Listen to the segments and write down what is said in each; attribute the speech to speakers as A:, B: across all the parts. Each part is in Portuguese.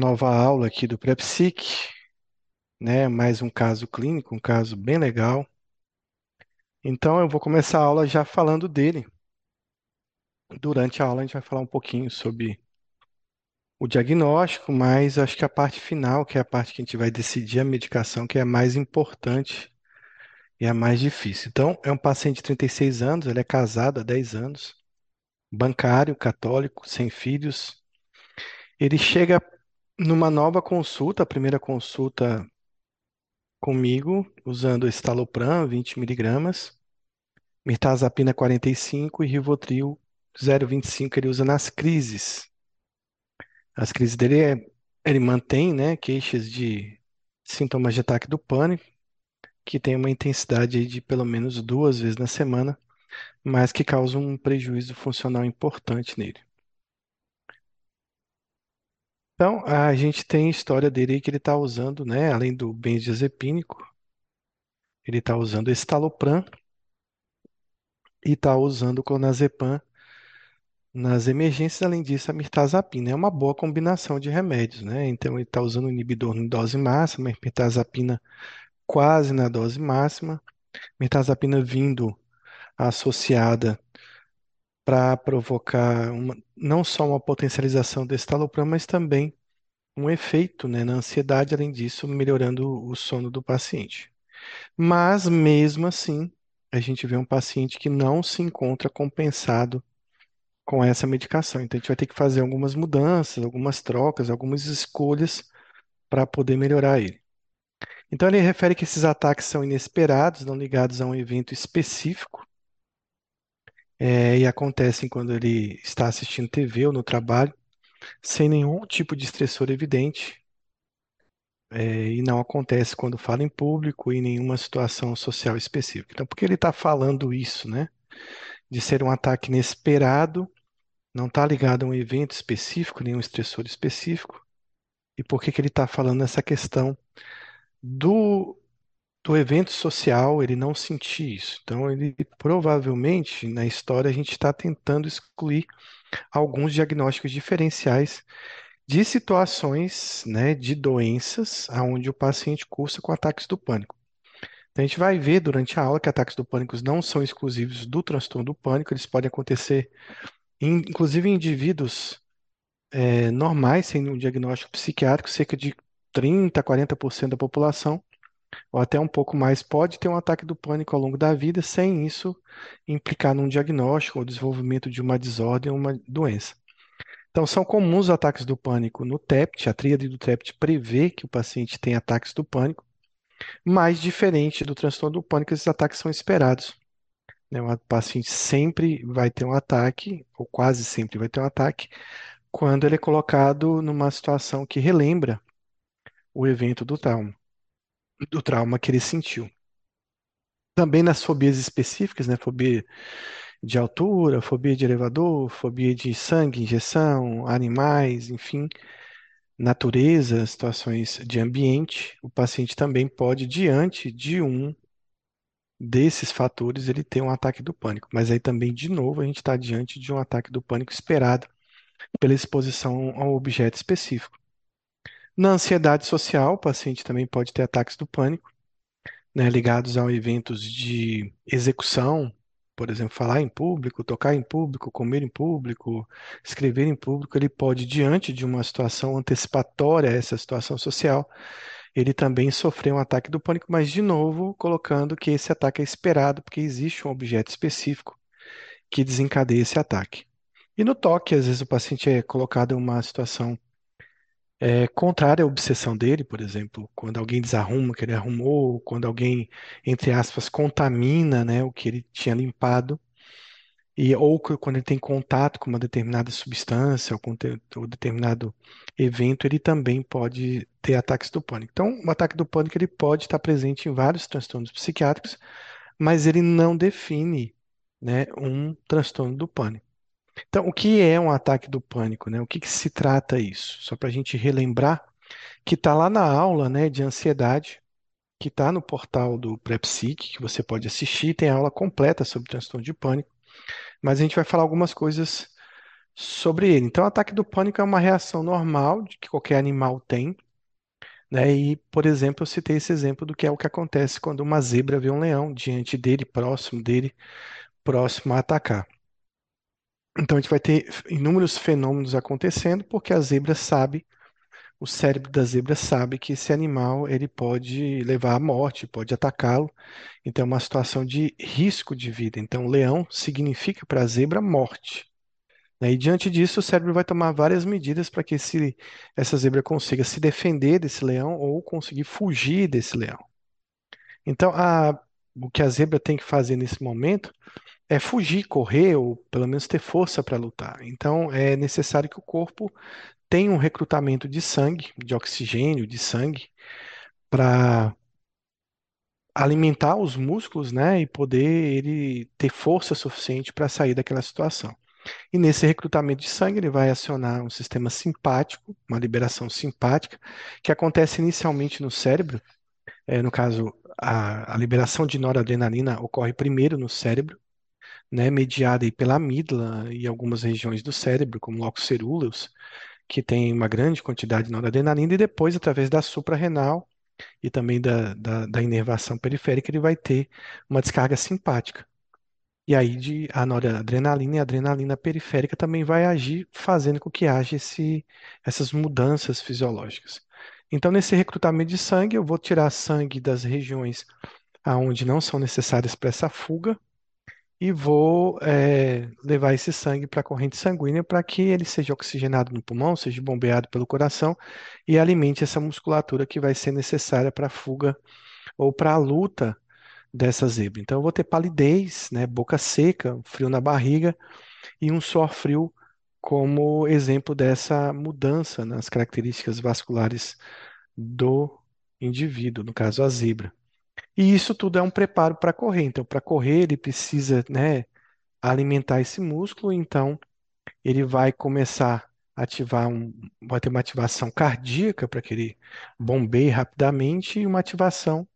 A: nova aula aqui do PrEPSIC, né? Mais um caso clínico, um caso bem legal. Então eu vou começar a aula já falando dele. Durante a aula a gente vai falar um pouquinho sobre o diagnóstico, mas acho que a parte final, que é a parte que a gente vai decidir a medicação, que é a mais importante e a mais difícil. Então, é um paciente de 36 anos, ele é casado há 10 anos, bancário, católico, sem filhos. Ele chega numa nova consulta, a primeira consulta comigo, usando estalopram 20 miligramas, mirtazapina 45 e rivotril 0,25 ele usa nas crises. As crises dele é, ele mantém, né, queixas de sintomas de ataque do pânico, que tem uma intensidade de pelo menos duas vezes na semana, mas que causam um prejuízo funcional importante nele. Então, a gente tem a história dele que ele está usando, né, além do benzodiazepínico, ele está usando estalopram e está usando clonazepam nas emergências. Além disso, a mirtazapina é uma boa combinação de remédios, né? Então, ele está usando inibidor em dose máxima, mirtazapina quase na dose máxima, mirtazapina vindo associada para provocar uma, não só uma potencialização do estalopram, mas também um efeito, né, na ansiedade, além disso, melhorando o sono do paciente. Mas, mesmo assim, a gente vê um paciente que não se encontra compensado com essa medicação. Então, a gente vai ter que fazer algumas mudanças, algumas trocas, algumas escolhas para poder melhorar ele. Então, ele refere que esses ataques são inesperados, não ligados a um evento específico, é, e acontecem quando ele está assistindo TV ou no trabalho, sem nenhum tipo de estressor evidente, é, e não acontece quando fala em público e em nenhuma situação social específica. Então, por que ele está falando isso, né? De ser um ataque inesperado, não está ligado a um evento específico, nenhum estressor específico. E por que que ele está falando essa questão do, do evento social, ele não sentir isso? Então, ele provavelmente, na história, a gente está tentando excluir alguns diagnósticos diferenciais de situações, né, de doenças onde o paciente cursa com ataques do pânico. Então, a gente vai ver durante a aula que ataques do pânico não são exclusivos do transtorno do pânico, eles podem acontecer, em, inclusive em indivíduos é, normais, sem um diagnóstico psiquiátrico, cerca de 30, 40% da população, ou até um pouco mais, pode ter um ataque do pânico ao longo da vida, sem isso implicar num diagnóstico ou desenvolvimento de uma desordem ou uma doença. Então, são comuns os ataques do pânico no TEPT, a tríade do TEPT prevê que o paciente tem ataques do pânico, mas diferente do transtorno do pânico, esses ataques são esperados. Né? O paciente sempre vai ter um ataque, ou quase sempre vai ter um ataque, quando ele é colocado numa situação que relembra o evento do trauma, do trauma que ele sentiu. Também nas fobias específicas, né? Fobia de altura, fobia de elevador, fobia de sangue, injeção, animais, enfim, natureza, situações de ambiente, o paciente também pode, diante de um desses fatores, ele ter um ataque do pânico. Mas aí também, de novo, a gente está diante de um ataque do pânico esperado pela exposição a um objeto específico. Na ansiedade social, o paciente também pode ter ataques do pânico, né, ligados a eventos de execução, por exemplo, falar em público, tocar em público, comer em público, escrever em público, ele pode, diante de uma situação antecipatória a essa situação social, ele também sofrer um ataque do pânico, mas de novo colocando que esse ataque é esperado, porque existe um objeto específico que desencadeia esse ataque. E no toque, às vezes o paciente é colocado em uma situação é, contrária à obsessão dele, por exemplo, quando alguém desarruma o que ele arrumou, quando alguém, entre aspas, contamina, né, o que ele tinha limpado, e, ou quando ele tem contato com uma determinada substância ou com determinado evento, ele também pode ter ataques do pânico. Então, o ataque do pânico ele pode estar presente em vários transtornos psiquiátricos, mas ele não define, né, um transtorno do pânico. Então, o que é um ataque do pânico, né? O que que se trata isso? Só para a gente relembrar que está lá na aula, né, de ansiedade, que está no portal do PrEPSIC, que você pode assistir, tem aula completa sobre transtorno de pânico. Mas a gente vai falar algumas coisas sobre ele. Então, o ataque do pânico é uma reação normal que qualquer animal tem, né? E, por exemplo, eu citei esse exemplo do que é o que acontece quando uma zebra vê um leão diante dele, próximo dele, próximo a atacar. Então, a gente vai ter inúmeros fenômenos acontecendo porque a zebra sabe, o cérebro da zebra sabe que esse animal ele pode levar à morte, pode atacá-lo. Então, é uma situação de risco de vida. Então, leão significa para a zebra morte. né? E diante disso, o cérebro vai tomar várias medidas para que esse, essa zebra consiga se defender desse leão ou conseguir fugir desse leão. Então, a- o que a zebra tem que fazer nesse momento é fugir, correr ou pelo menos ter força para lutar. Então, é necessário que o corpo tenha um recrutamento de sangue, de oxigênio, de sangue, para alimentar os músculos, né, e poder ele ter força suficiente para sair daquela situação. E nesse recrutamento de sangue, ele vai acionar um sistema simpático, uma liberação simpática, que acontece inicialmente no cérebro. É, no caso, a, a liberação de noradrenalina ocorre primeiro no cérebro, né, mediada aí pela amígdala e algumas regiões do cérebro, como locus ceruleus, que tem uma grande quantidade de noradrenalina, e depois, através da suprarrenal e também da, da, da inervação periférica, ele vai ter uma descarga simpática. E aí de a noradrenalina e a adrenalina periférica também vai agir, fazendo com que haja esse, essas mudanças fisiológicas. Então, nesse recrutamento de sangue, eu vou tirar sangue das regiões aonde não são necessárias para essa fuga e vou é, levar esse sangue para a corrente sanguínea para que ele seja oxigenado no pulmão, seja bombeado pelo coração e alimente essa musculatura que vai ser necessária para a fuga ou para a luta dessa zebra. Então, eu vou ter palidez, né, boca seca, frio na barriga e um suor frio como exemplo dessa mudança nas características vasculares do indivíduo, no caso a zebra. E isso tudo é um preparo para correr. Então, para correr, ele precisa, né, alimentar esse músculo, então ele vai começar a ativar um, vai ter uma ativação cardíaca para que ele bombeie rapidamente e uma ativação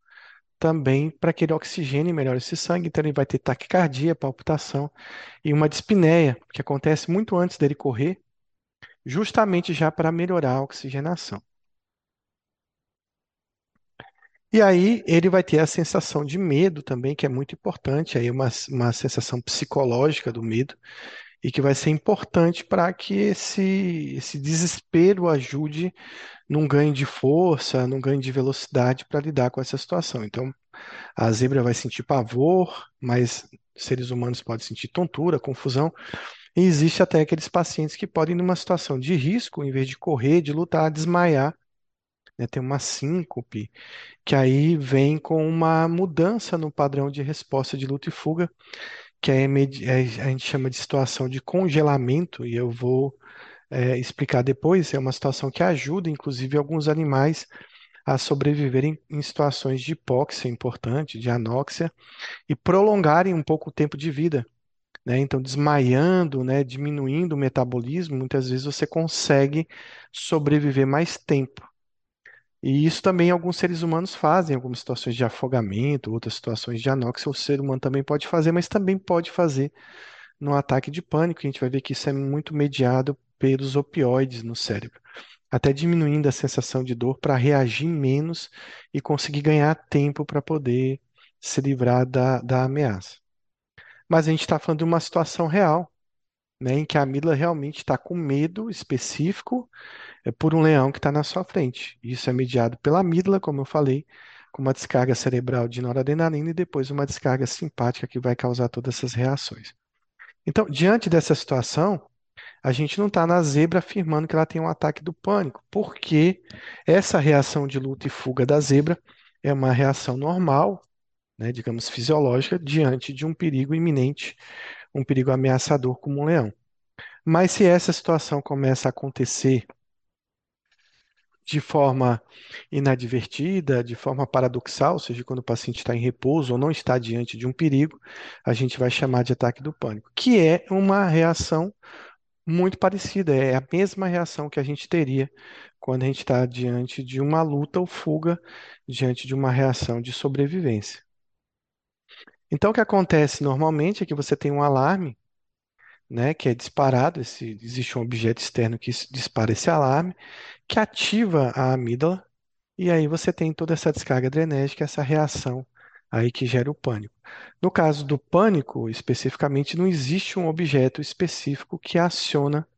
A: também para que ele oxigene melhor esse sangue, então ele vai ter taquicardia, palpitação e uma dispneia, que acontece muito antes dele correr, justamente já para melhorar a oxigenação. E aí ele vai ter a sensação de medo também, que é muito importante, aí uma, uma sensação psicológica do medo, e que vai ser importante para que esse, esse desespero ajude num ganho de força, num ganho de velocidade para lidar com essa situação. Então, a zebra vai sentir pavor, mas seres humanos podem sentir tontura, confusão. E existe até aqueles pacientes que podem, numa situação de risco, em vez de correr, de lutar, desmaiar, né, ter uma síncope, que aí vem com uma mudança no padrão de resposta de luta e fuga, que é, é, a gente chama de situação de congelamento, e eu vou é, explicar depois. É uma situação que ajuda, inclusive, alguns animais a sobreviverem em situações de hipóxia importante, de anóxia, e prolongarem um pouco o tempo de vida. Né? Então, desmaiando, né, diminuindo o metabolismo, muitas vezes você consegue sobreviver mais tempo. E isso também alguns seres humanos fazem, algumas situações de afogamento, outras situações de anóxia, o ser humano também pode fazer, mas também pode fazer no ataque de pânico. A gente vai ver que isso é muito mediado pelos opioides no cérebro, até diminuindo a sensação de dor para reagir menos e conseguir ganhar tempo para poder se livrar da, da ameaça. Mas a gente está falando de uma situação real, né, em que a amígdala realmente está com medo específico é por um leão que está na sua frente. Isso é mediado pela amígdala, como eu falei, com uma descarga cerebral de noradrenalina e depois uma descarga simpática que vai causar todas essas reações. Então, diante dessa situação, a gente não está na zebra afirmando que ela tem um ataque do pânico, porque essa reação de luta e fuga da zebra é uma reação normal, né, digamos fisiológica, diante de um perigo iminente, um perigo ameaçador como um leão. Mas se essa situação começa a acontecer de forma inadvertida, de forma paradoxal, ou seja, quando o paciente está em repouso ou não está diante de um perigo, a gente vai chamar de ataque do pânico, que é uma reação muito parecida, é a mesma reação que a gente teria quando a gente está diante de uma luta ou fuga, diante de uma reação de sobrevivência. Então, o que acontece normalmente é que você tem um alarme né, que é disparado, esse, existe um objeto externo que dispara esse alarme, que ativa a amígdala, e aí você tem toda essa descarga adrenérgica, essa reação aí que gera o pânico. No caso do pânico, especificamente, não existe um objeto específico que aciona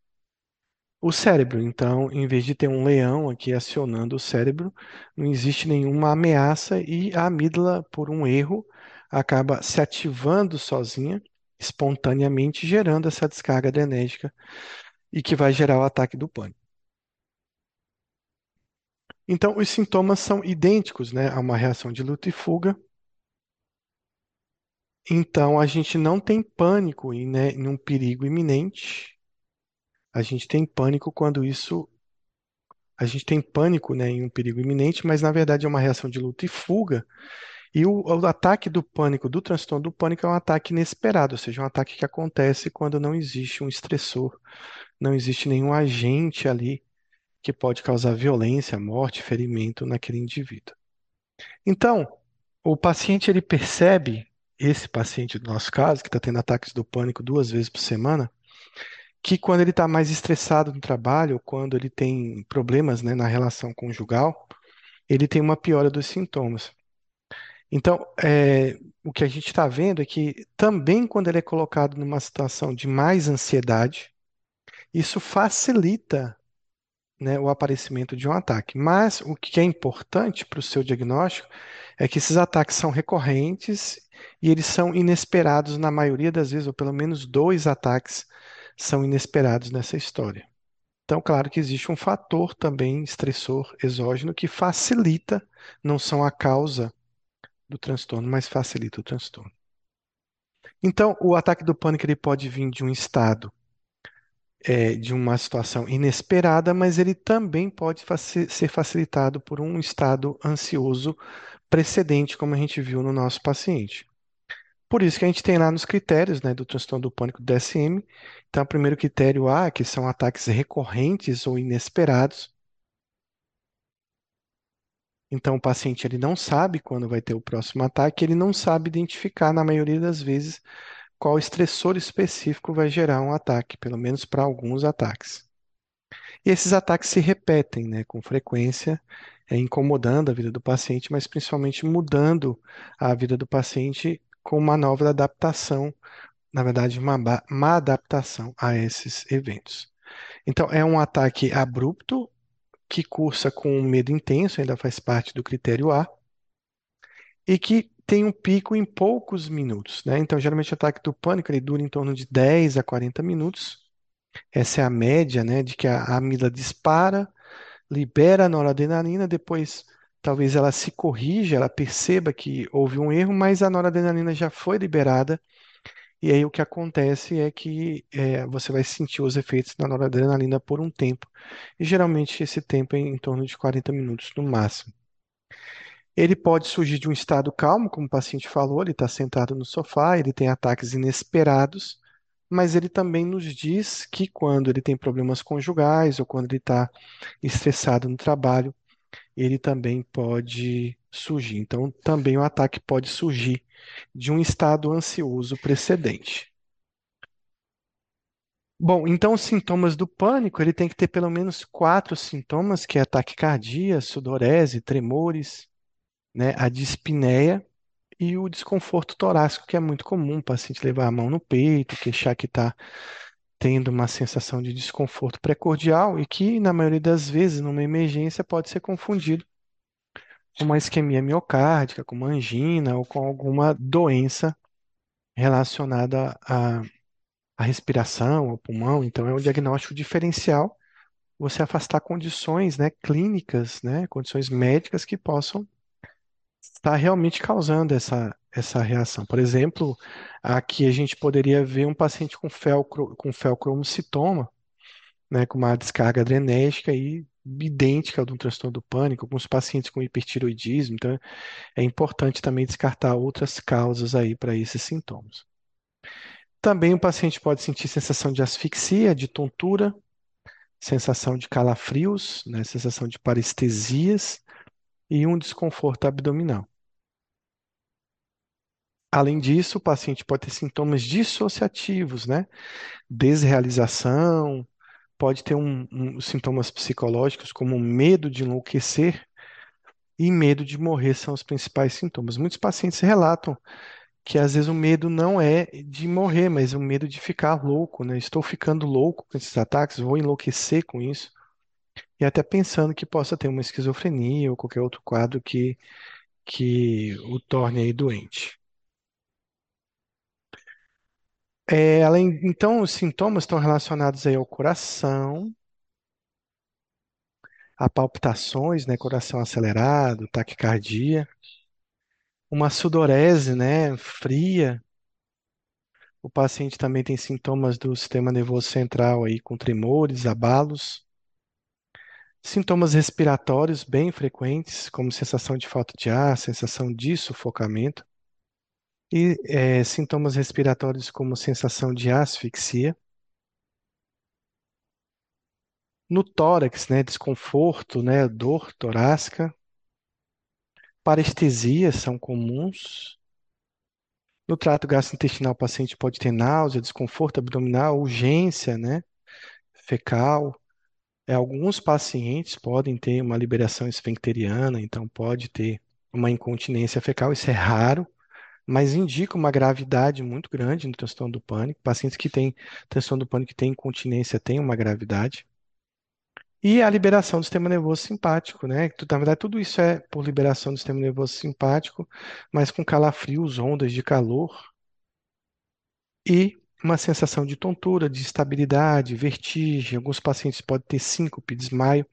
A: o cérebro. Então, em vez de ter um leão aqui acionando o cérebro, não existe nenhuma ameaça e a amígdala, por um erro, acaba se ativando sozinha, espontaneamente, gerando essa descarga adrenérgica e que vai gerar o ataque do pânico. Então, os sintomas são idênticos, né, a uma reação de luta e fuga. Então, a gente não tem pânico em, né, em um perigo iminente. A gente tem pânico quando isso. A gente tem pânico, né, em um perigo iminente, mas na verdade é uma reação de luta e fuga. E o, o ataque do pânico, do transtorno do pânico, é um ataque inesperado, ou seja, um ataque que acontece quando não existe um estressor, não existe nenhum agente ali que pode causar violência, morte, ferimento naquele indivíduo. Então, o paciente ele percebe, esse paciente do nosso caso, que está tendo ataques do pânico duas vezes por semana, que quando ele está mais estressado no trabalho, quando ele tem problemas, né, na relação conjugal, ele tem uma piora dos sintomas. Então, é, o que a gente está vendo é que também quando ele é colocado numa situação de mais ansiedade, isso facilita né, o aparecimento de um ataque. Mas o que é importante para o seu diagnóstico é que esses ataques são recorrentes e eles são inesperados na maioria das vezes, ou pelo menos dois ataques são inesperados nessa história. Então, claro que existe um fator também estressor exógeno que facilita, não são a causa do transtorno, mas facilita o transtorno. Então, o ataque do pânico ele pode vir de um estado é, de uma situação inesperada, mas ele também pode ser facilitado por um estado ansioso precedente, como a gente viu no nosso paciente. Por isso que a gente tem lá nos critérios né, do transtorno do pânico do DSM. Então, o primeiro critério A, que são ataques recorrentes ou inesperados. Então, o paciente ele não sabe quando vai ter o próximo ataque, ele não sabe identificar, na maioria das vezes, qual estressor específico vai gerar um ataque, pelo menos para alguns ataques. E esses ataques se repetem, né, com frequência, é, incomodando a vida do paciente, mas principalmente mudando a vida do paciente com uma nova adaptação, na verdade, uma má adaptação a esses eventos. Então, é um ataque abrupto que cursa com medo intenso, ainda faz parte do critério A, e que tem um pico em poucos minutos, né? Então, geralmente o ataque do pânico ele dura em torno de 10 a 40 minutos. Essa é a média, né, de que a, amígdala dispara, libera a noradrenalina, depois talvez ela se corrija, ela perceba que houve um erro, mas a noradrenalina já foi liberada, e aí o que acontece é que é, você vai sentir os efeitos da noradrenalina por um tempo, e geralmente esse tempo é em torno de 40 minutos no máximo. Ele pode surgir de um estado calmo, como o paciente falou, ele está sentado no sofá, ele tem ataques inesperados, mas ele também nos diz que quando ele tem problemas conjugais ou quando ele está estressado no trabalho, ele também pode surgir. Então, também o ataque pode surgir de um estado ansioso precedente. Bom, então os sintomas do pânico, ele tem que ter pelo menos quatro sintomas, que é taquicardia, sudorese, tremores, né, a dispneia e o desconforto torácico, que é muito comum, o paciente levar a mão no peito, queixar que está tendo uma sensação de desconforto precordial e que, na maioria das vezes, numa emergência, pode ser confundido uma isquemia miocárdica, com uma angina ou com alguma doença relacionada à, à respiração, ao pulmão. Então, é um diagnóstico diferencial você afastar condições, né, clínicas, né, condições médicas que possam está realmente causando essa, essa reação. Por exemplo, aqui a gente poderia ver um paciente com, felcro, com felcromocitoma, né, com uma descarga adrenérgica aí, idêntica ao de um transtorno do pânico, alguns pacientes com hipertiroidismo, então é importante também descartar outras causas aí para esses sintomas. Também o paciente pode sentir sensação de asfixia, de tontura, sensação de calafrios, né, sensação de parestesias, e um desconforto abdominal. Além disso, o paciente pode ter sintomas dissociativos, né? Desrealização, pode ter um, um, sintomas psicológicos como medo de enlouquecer e medo de morrer são os principais sintomas. Muitos pacientes relatam que às vezes o medo não é de morrer, mas o medo de ficar louco, né? Estou ficando louco com esses ataques, vou enlouquecer com isso. E até pensando que possa ter uma esquizofrenia ou qualquer outro quadro que, que o torne aí doente. É, além, então, os sintomas estão relacionados aí ao coração, a palpitações, né, coração acelerado, taquicardia, uma sudorese, né, fria. O paciente também tem sintomas do sistema nervoso central aí com tremores, abalos. Sintomas respiratórios bem frequentes, como sensação de falta de ar, sensação de sufocamento. E é, sintomas respiratórios como sensação de asfixia. No tórax, né, desconforto, né, dor torácica. Parestesias são comuns. No trato gastrointestinal, o paciente pode ter náusea, desconforto abdominal, urgência, né, fecal. É, alguns pacientes podem ter uma liberação esfincteriana, então pode ter uma incontinência fecal, isso é raro, mas indica uma gravidade muito grande no transtorno do pânico. Pacientes que têm transtorno do pânico que têm incontinência têm uma gravidade. E a liberação do sistema nervoso simpático, né? Na verdade, tudo isso é por liberação do sistema nervoso simpático, mas com calafrios, ondas de calor e uma sensação de tontura, de instabilidade, vertigem. Alguns pacientes podem ter síncope, desmaio.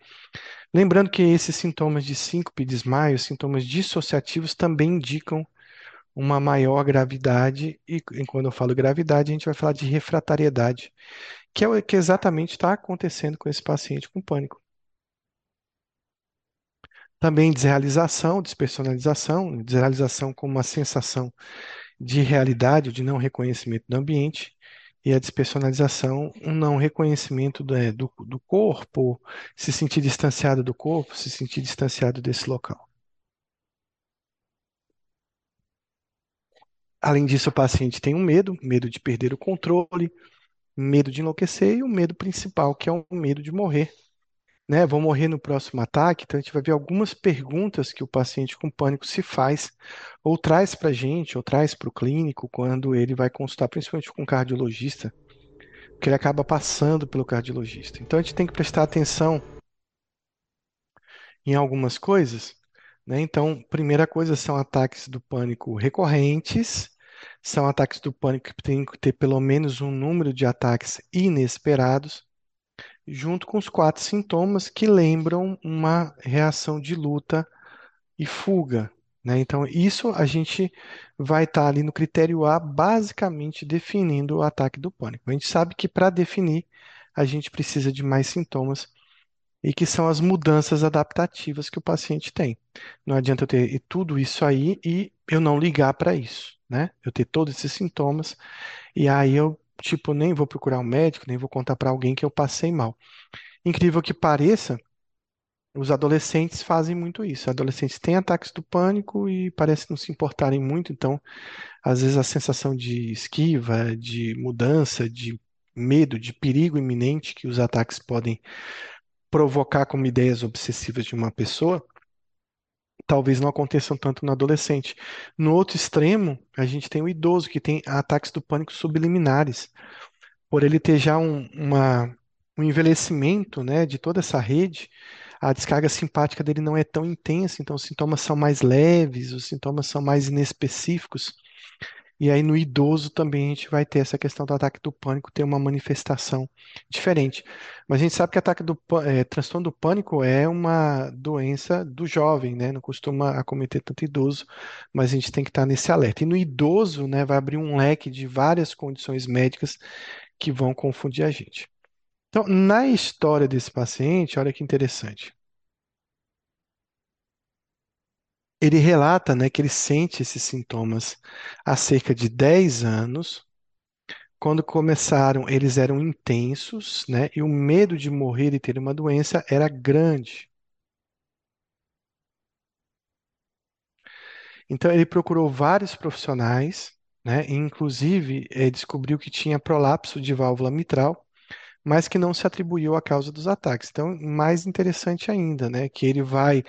A: Lembrando que esses sintomas de síncope, desmaio, sintomas dissociativos também indicam uma maior gravidade, e quando eu falo gravidade, a gente vai falar de refratariedade, que é o que exatamente está acontecendo com esse paciente com pânico. Também desrealização, despersonalização, desrealização como uma sensação de realidade, de não reconhecimento do ambiente, e a despersonalização, um não reconhecimento do, é, do, do corpo, se sentir distanciado do corpo, se sentir distanciado desse local. Além disso, o paciente tem um medo, medo de perder o controle, medo de enlouquecer e o medo principal, que é o medo de morrer. Né? Vou morrer no próximo ataque, então a gente vai ver algumas perguntas que o paciente com pânico se faz, ou traz para a gente, ou traz para o clínico, quando ele vai consultar, principalmente com o cardiologista, porque ele acaba passando pelo cardiologista. Então a gente tem que prestar atenção em algumas coisas. Né? Então, primeira coisa são ataques do pânico recorrentes, são ataques do pânico que tem que ter pelo menos um número de ataques inesperados, junto com os quatro sintomas que lembram uma reação de luta e fuga. Né? Então, isso a gente vai estar ali no critério A, basicamente definindo o ataque do pânico. A gente sabe que para definir, a gente precisa de mais sintomas e que são as mudanças adaptativas que o paciente tem. Não adianta eu ter tudo isso aí e eu não ligar para isso né? Eu ter todos esses sintomas e aí eu, tipo, nem vou procurar um médico, nem vou contar para alguém que eu passei mal. Incrível que pareça, os adolescentes fazem muito isso. Adolescentes têm ataques do pânico e parecem não se importarem muito, então, às vezes a sensação de esquiva, de mudança, de medo, de perigo iminente que os ataques podem provocar como ideias obsessivas de uma pessoa, talvez não aconteçam tanto no adolescente. No outro extremo, a gente tem o idoso, que tem ataques do pânico subliminares. Por ele ter já um, uma, um envelhecimento né, de toda essa rede, a descarga simpática dele não é tão intensa, então os sintomas são mais leves, os sintomas são mais inespecíficos. E aí no idoso também a gente vai ter essa questão do ataque do pânico ter uma manifestação diferente. Mas a gente sabe que ataque do é, transtorno do pânico é uma doença do jovem, né? Não costuma acometer tanto idoso, mas a gente tem que estar nesse alerta. E no idoso, né, vai abrir um leque de várias condições médicas que vão confundir a gente. Então, na história desse paciente, olha que interessante. Ele relata, né, que ele sente esses sintomas há cerca de 10 anos. Quando começaram, eles eram intensos, né, e o medo de morrer e ter uma doença era grande. Então, ele procurou vários profissionais, né, e inclusive eh, descobriu que tinha prolapso de válvula mitral, mas que não se atribuiu à causa dos ataques. Então, mais interessante ainda, né, que ele vai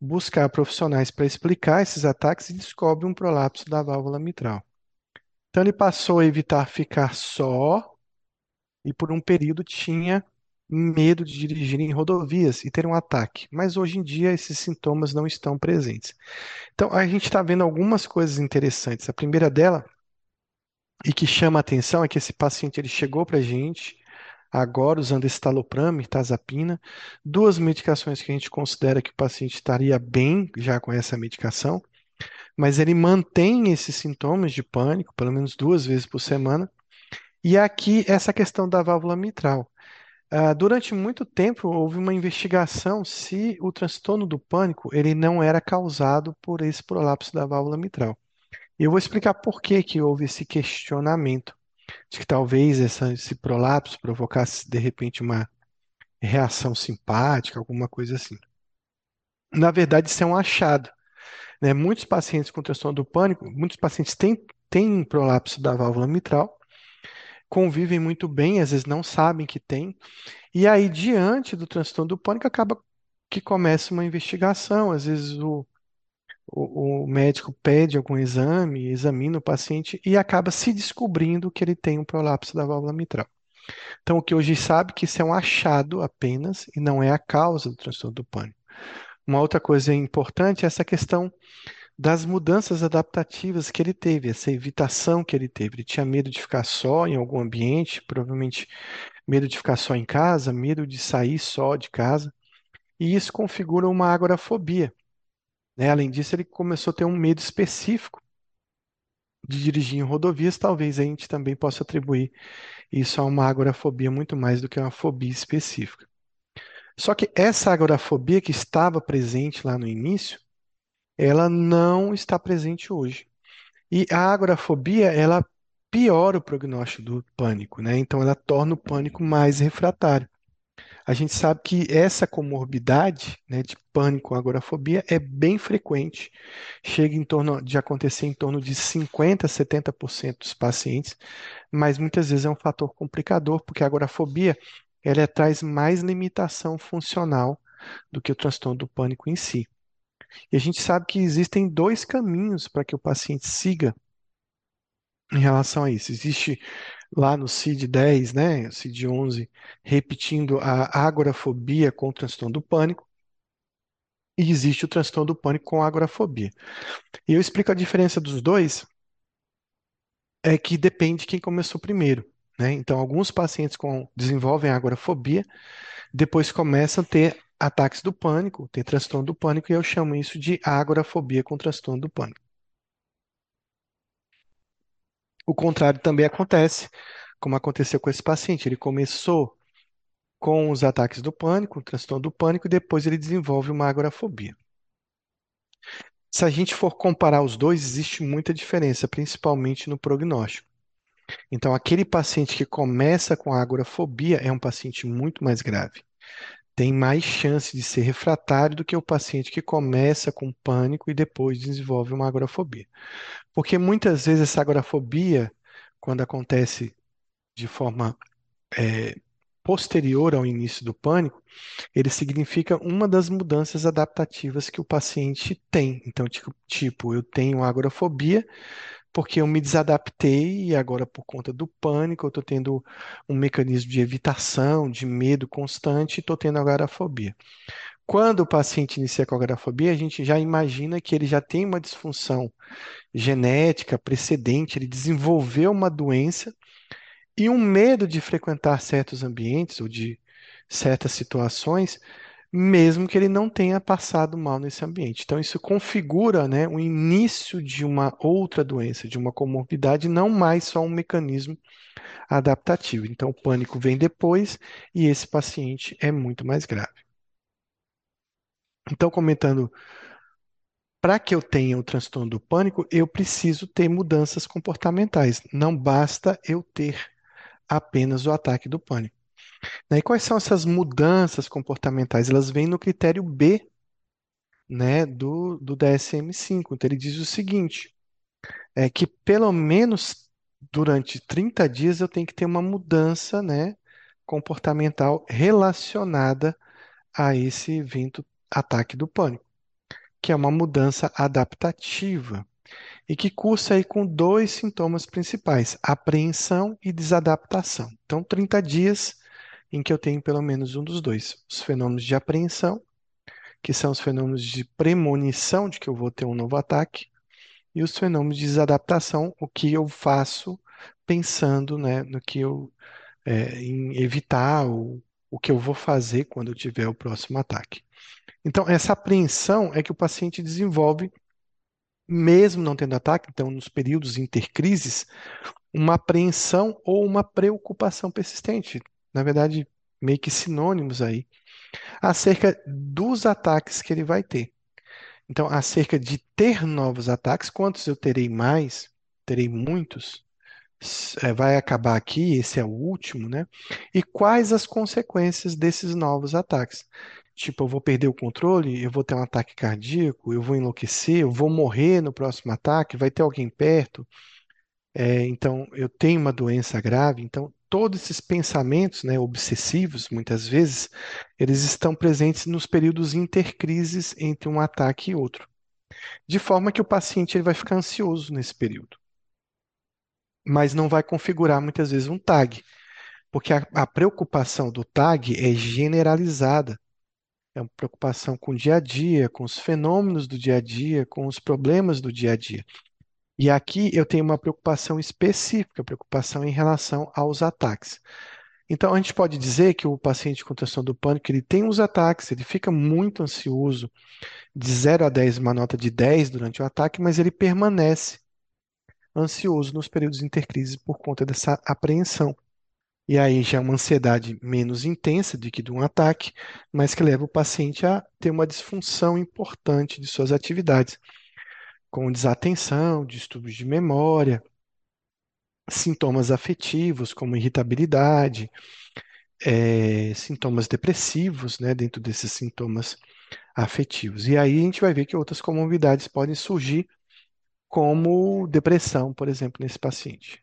A: buscar profissionais para explicar esses ataques e descobre um prolapso da válvula mitral. Então, ele passou a evitar ficar só e, por um período, tinha medo de dirigir em rodovias e ter um ataque. Mas hoje em dia, esses sintomas não estão presentes. Então, a gente está vendo algumas coisas interessantes. A primeira dela, e que chama a atenção, é que esse paciente ele chegou para a gente agora usando estalopram e tazapina, duas medicações que a gente considera que o paciente estaria bem já com essa medicação, mas ele mantém esses sintomas de pânico, pelo menos duas vezes por semana. E aqui essa questão da válvula mitral. Uh, durante muito tempo houve uma investigação se o transtorno do pânico ele não era causado por esse prolapso da válvula mitral. Eu vou explicar por que que houve esse questionamento de que talvez essa, esse prolapso provocasse de repente uma reação simpática, alguma coisa assim. Na verdade, isso é um achado. Né? Muitos pacientes com transtorno do pânico, muitos pacientes têm, têm prolapso da válvula mitral, convivem muito bem, às vezes não sabem que tem, e aí, diante do transtorno do pânico, acaba que começa uma investigação, às vezes o, o, o médico pede algum exame, examina o paciente e acaba se descobrindo que ele tem um prolapso da válvula mitral. Então, o que hoje sabe que isso é um achado apenas e não é a causa do transtorno do pânico. Uma outra coisa importante é essa questão das mudanças adaptativas que ele teve, essa evitação que ele teve. Ele tinha medo de ficar só em algum ambiente, provavelmente medo de ficar só em casa, medo de sair só de casa, e isso configura uma agorafobia. Né? Além disso, ele começou a ter um medo específico de dirigir em rodovias, talvez a gente também possa atribuir isso a uma agorafobia muito mais do que uma fobia específica. Só que essa agorafobia que estava presente lá no início, ela não está presente hoje. E a agorafobia, ela piora o prognóstico do pânico, né? Então ela torna o pânico mais refratário. A gente sabe que essa comorbidade, né, de pânico, agorafobia, é bem frequente. Chega em torno de acontecer em torno de 50 a 70% dos pacientes, mas muitas vezes é um fator complicador, porque a agorafobia ela traz mais limitação funcional do que o transtorno do pânico em si. E a gente sabe que existem dois caminhos para que o paciente siga em relação a isso. Existe lá no CID-10, né, CID-11, repetindo a agorafobia com o transtorno do pânico, e existe o transtorno do pânico com agorafobia. E eu explico a diferença dos dois, é que depende de quem começou primeiro. Né? Então, alguns pacientes com, desenvolvem agorafobia, depois começam a ter ataques do pânico, ter transtorno do pânico, e eu chamo isso de agorafobia com transtorno do pânico. O contrário também acontece, como aconteceu com esse paciente. Ele começou com os ataques do pânico, o transtorno do pânico, e depois ele desenvolve uma agorafobia. Se a gente for comparar os dois, existe muita diferença, principalmente no prognóstico. Então, aquele paciente que começa com agorafobia é um paciente muito mais grave. Tem mais chance de ser refratário do que o paciente que começa com pânico e depois desenvolve uma agorafobia. Porque muitas vezes essa agorafobia, quando acontece de forma é, posterior ao início do pânico, ele significa uma das mudanças adaptativas que o paciente tem. Então, tipo, eu tenho agorafobia porque eu me desadaptei e agora, por conta do pânico, eu estou tendo um mecanismo de evitação, de medo constante e estou tendo agorafobia. Quando o paciente inicia com agorafobia, a gente já imagina que ele já tem uma disfunção genética precedente, ele desenvolveu uma doença e um medo de frequentar certos ambientes ou de certas situações, mesmo que ele não tenha passado mal nesse ambiente. Então, isso configura, né, o início de uma outra doença, de uma comorbidade, não mais só um mecanismo adaptativo. Então, o pânico vem depois e esse paciente é muito mais grave. Então, comentando para que eu tenha o transtorno do pânico, eu preciso ter mudanças comportamentais. Não basta eu ter apenas o ataque do pânico. Né, e quais são essas mudanças comportamentais? Elas vêm no critério B né, do, do DSM-5. Então, ele diz o seguinte, é que pelo menos durante 30 dias eu tenho que ter uma mudança, né, comportamental relacionada a esse evento ataque do pânico, que é uma mudança adaptativa e que cursa aí com dois sintomas principais, apreensão e desadaptação. Então, 30 dias em que eu tenho pelo menos um dos dois, os fenômenos de apreensão, que são os fenômenos de premonição de que eu vou ter um novo ataque, e os fenômenos de desadaptação, o que eu faço pensando, né, no que eu é, em evitar o, o que eu vou fazer quando eu tiver o próximo ataque. Então, essa apreensão é que o paciente desenvolve, mesmo não tendo ataque, então, nos períodos intercrises, uma apreensão ou uma preocupação persistente. Na verdade, meio que sinônimos aí, acerca dos ataques que ele vai ter. Então, acerca de ter novos ataques, quantos eu terei mais? Terei muitos? É, vai acabar aqui, esse é o último, né? E quais as consequências desses novos ataques? Tipo, eu vou perder o controle, eu vou ter um ataque cardíaco, eu vou enlouquecer, eu vou morrer no próximo ataque, vai ter alguém perto. É, então, eu tenho uma doença grave. Então, todos esses pensamentos, né, obsessivos, muitas vezes, eles estão presentes nos períodos intercrises entre um ataque e outro. De forma que o paciente ele vai ficar ansioso nesse período. Mas não vai configurar muitas vezes um tag, porque a, a preocupação do tag é generalizada. É uma preocupação com o dia a dia, com os fenômenos do dia a dia, com os problemas do dia a dia. E aqui eu tenho uma preocupação específica, preocupação em relação aos ataques. Então, a gente pode dizer que o paciente com transtorno do pânico, ele tem os ataques, ele fica muito ansioso, de 0 a 10, uma nota de 10 durante o ataque, mas ele permanece ansioso nos períodos intercrises por conta dessa apreensão. E aí já é uma ansiedade menos intensa do que de um ataque, mas que leva o paciente a ter uma disfunção importante de suas atividades com desatenção, distúrbios de memória, sintomas afetivos, como irritabilidade, é, sintomas depressivos, né, dentro desses sintomas afetivos. E aí a gente vai ver que outras comorbidades podem surgir, como depressão, por exemplo, nesse paciente.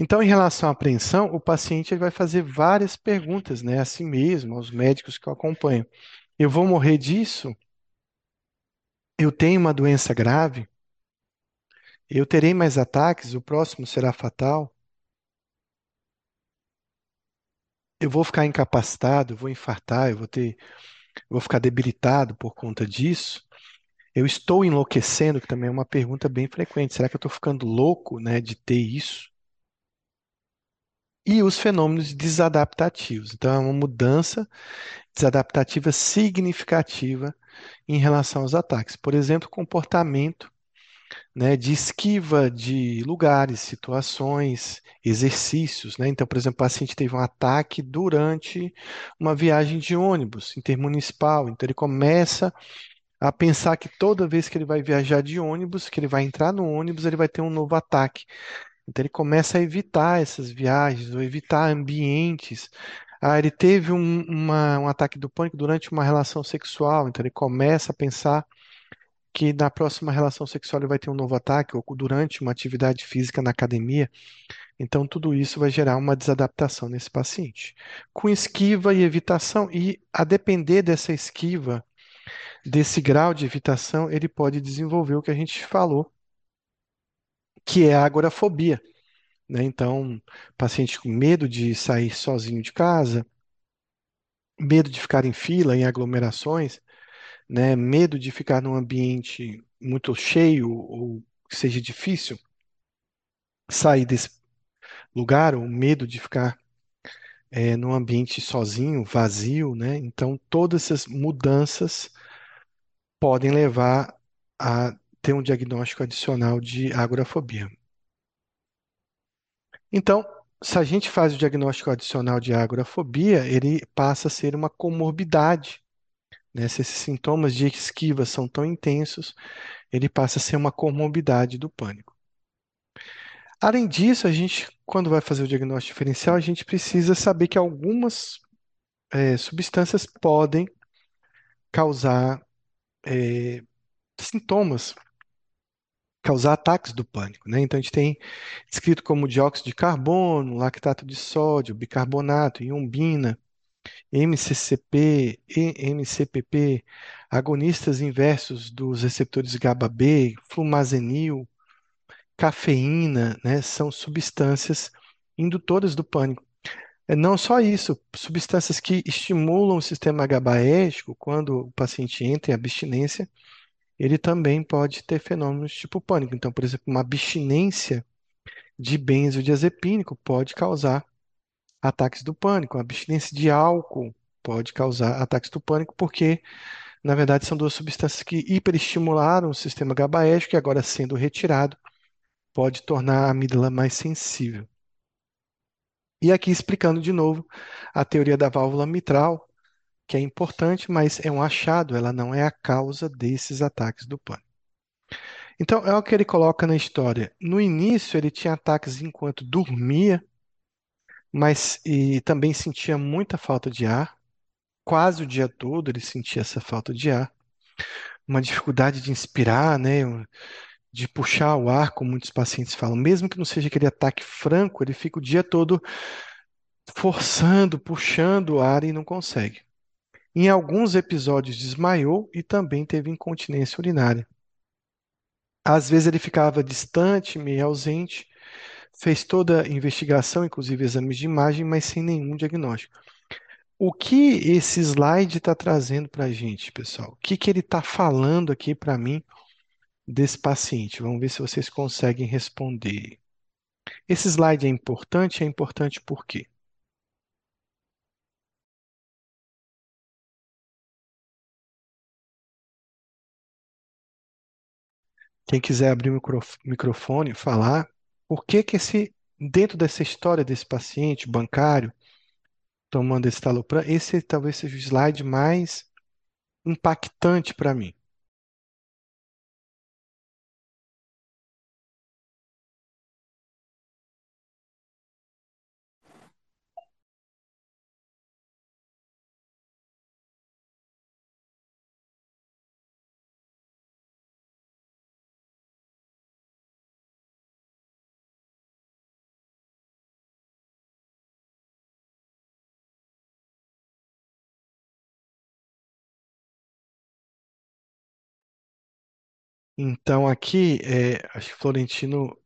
A: Então, em relação à apreensão, o paciente vai fazer várias perguntas, né, a si mesmo, aos médicos que o acompanham. Eu vou morrer disso? Eu tenho uma doença grave? Eu terei mais ataques? O próximo será fatal? Eu vou ficar incapacitado? Eu vou infartar? Eu vou ter, vou ficar debilitado por conta disso? Eu estou enlouquecendo, que também é uma pergunta bem frequente. Será que eu estou ficando louco, né, de ter isso? E os fenômenos desadaptativos. Então, é uma mudança desadaptativa significativa em relação aos ataques. Por exemplo, comportamento né, de esquiva de lugares, situações, exercícios. Né? Então, por exemplo, o paciente teve um ataque durante uma viagem de ônibus intermunicipal. Então, ele começa a pensar que toda vez que ele vai viajar de ônibus, que ele vai entrar no ônibus, ele vai ter um novo ataque. Então ele começa a evitar essas viagens, ou evitar ambientes. Ah, ele teve um, uma- um ataque do pânico durante uma relação sexual, então ele começa a pensar que na próxima relação sexual ele vai ter um novo ataque, ou durante uma atividade física na academia. Então tudo isso vai gerar uma desadaptação nesse paciente. Com esquiva e evitação, e a depender dessa esquiva, desse grau de evitação, ele pode desenvolver o que a gente falou, que é a agorafobia né? Então, paciente com medo de sair sozinho de casa, medo de ficar em fila, em aglomerações, né? Medo de ficar num ambiente muito cheio ou que seja difícil sair desse lugar, ou medo de ficar é, num ambiente sozinho, vazio, né? Então, todas essas mudanças podem levar a ter um diagnóstico adicional de agorafobia. Então, se a gente faz o diagnóstico adicional de agorafobia, ele passa a ser uma comorbidade. Né? Se esses sintomas de esquiva são tão intensos, ele passa a ser uma comorbidade do pânico. Além disso, a gente, quando vai fazer o diagnóstico diferencial, a gente precisa saber que algumas é, substâncias podem causar é, sintomas, causar ataques do pânico, né? Então a gente tem descrito como dióxido de carbono, lactato de sódio, bicarbonato, iombina, MCCP, MCPP, agonistas inversos dos receptores GABA-B, flumazenil, cafeína, né? São substâncias indutoras do pânico. É não só isso, substâncias que estimulam o sistema GABAérgico, quando o paciente entra em abstinência, ele também pode ter fenômenos tipo pânico. Então, por exemplo, uma abstinência de benzodiazepínico pode causar ataques do pânico. A abstinência de álcool pode causar ataques do pânico, porque, na verdade, são duas substâncias que hiperestimularam o sistema GABAérgico e agora sendo retirado, pode tornar a amígdala mais sensível. E aqui explicando de novo a teoria da válvula mitral, que é importante, mas é um achado, ela não é a causa desses ataques do pânico. Então, é o que ele coloca na história. No início, ele tinha ataques enquanto dormia, mas e também sentia muita falta de ar. Quase o dia todo ele sentia essa falta de ar. Uma dificuldade de inspirar, né? De puxar o ar, como muitos pacientes falam. Mesmo que não seja aquele ataque franco, ele fica o dia todo forçando, puxando o ar e não consegue. Em alguns episódios desmaiou e também teve incontinência urinária. Às vezes ele ficava distante, meio ausente, fez toda a investigação, inclusive exames de imagem, mas sem nenhum diagnóstico. O que esse slide está trazendo para a gente, pessoal? O que, que ele está falando aqui para mim desse paciente? Vamos ver se vocês conseguem responder. Esse slide é importante? É importante por quê? Quem quiser abrir o microfone, falar, por que que esse, dentro dessa história desse paciente bancário, tomando esse talopram, esse talvez seja o slide mais impactante para mim. Então, aqui, é, acho que Florentino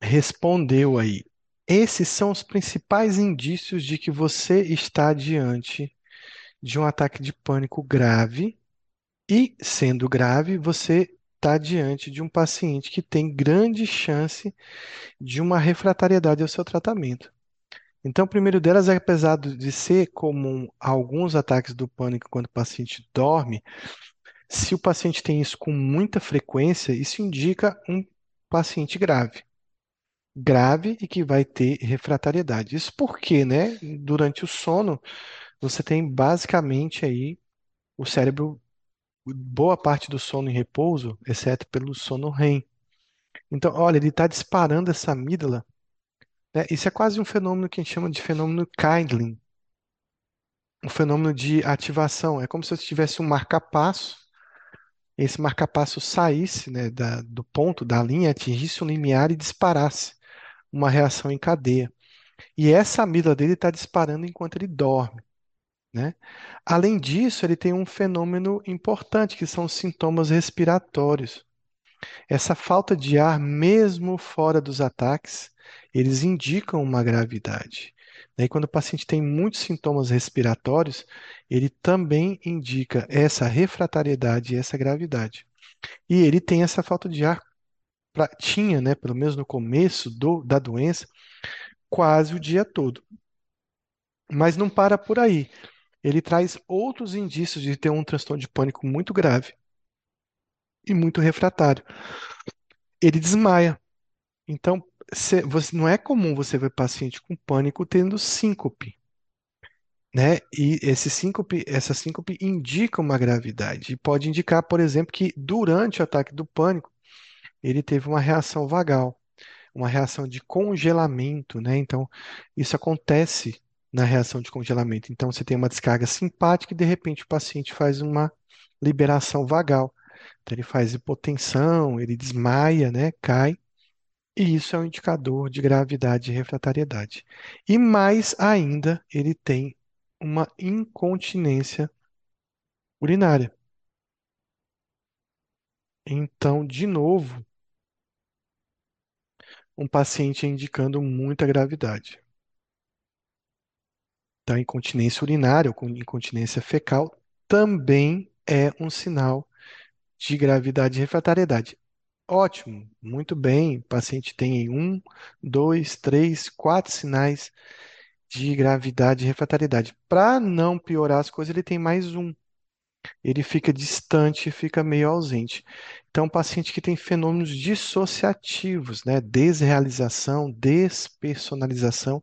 A: respondeu aí. Esses são os principais indícios de que você está diante de um ataque de pânico grave e, sendo grave, você está diante de um paciente que tem grande chance de uma refratariedade ao seu tratamento. Então, o primeiro delas é, apesar de ser comum alguns ataques do pânico quando o paciente dorme, se o paciente tem isso com muita frequência, isso indica um paciente grave. Grave e que vai ter refratariedade. Isso porque, né, durante o sono, você tem basicamente aí o cérebro, boa parte do sono em repouso, exceto pelo sono REM. Então, olha, ele está disparando essa amígdala. Né? Isso é quase um fenômeno que a gente chama de fenômeno Kindling. Um fenômeno de ativação. É como se você tivesse um marca-passo esse marca-passo saísse, né, da- do ponto, da linha, atingisse um limiar e disparasse uma reação em cadeia. E essa amígdala dele está disparando enquanto ele dorme, né? Além disso, ele tem um fenômeno importante, que são os sintomas respiratórios. Essa falta de ar, mesmo fora dos ataques, eles indicam uma gravidade. Daí, quando o paciente tem muitos sintomas respiratórios, ele também indica essa refratariedade e essa gravidade. E ele tem essa falta de ar, pra, tinha, né, pelo menos no começo do, da doença, quase o dia todo. Mas não para por aí. Ele traz outros indícios de ter um transtorno de pânico muito grave e muito refratário. Ele desmaia. Então, cê- você, não é comum você ver paciente com pânico tendo síncope, né? E esse síncope, essa síncope indica uma gravidade. E pode indicar, por exemplo, que durante o ataque do pânico, ele teve uma reação vagal, uma reação de congelamento, né? Então, isso acontece na reação de congelamento. Então, você tem uma descarga simpática e, de repente, o paciente faz uma liberação vagal. Então, ele faz hipotensão, ele desmaia, né? Cai. E isso é um indicador de gravidade e refratariedade. E mais ainda, ele tem uma incontinência urinária. Então, de novo, um paciente indicando muita gravidade. Então, incontinência urinária ou incontinência fecal também é um sinal de gravidade e refratariedade. Ótimo, muito bem. O paciente tem um, dois, três, quatro sinais de gravidade e refratariedade. Para não piorar as coisas, ele tem mais um. Ele fica distante, fica meio ausente. Então, paciente que tem fenômenos dissociativos, né? Desrealização, despersonalização,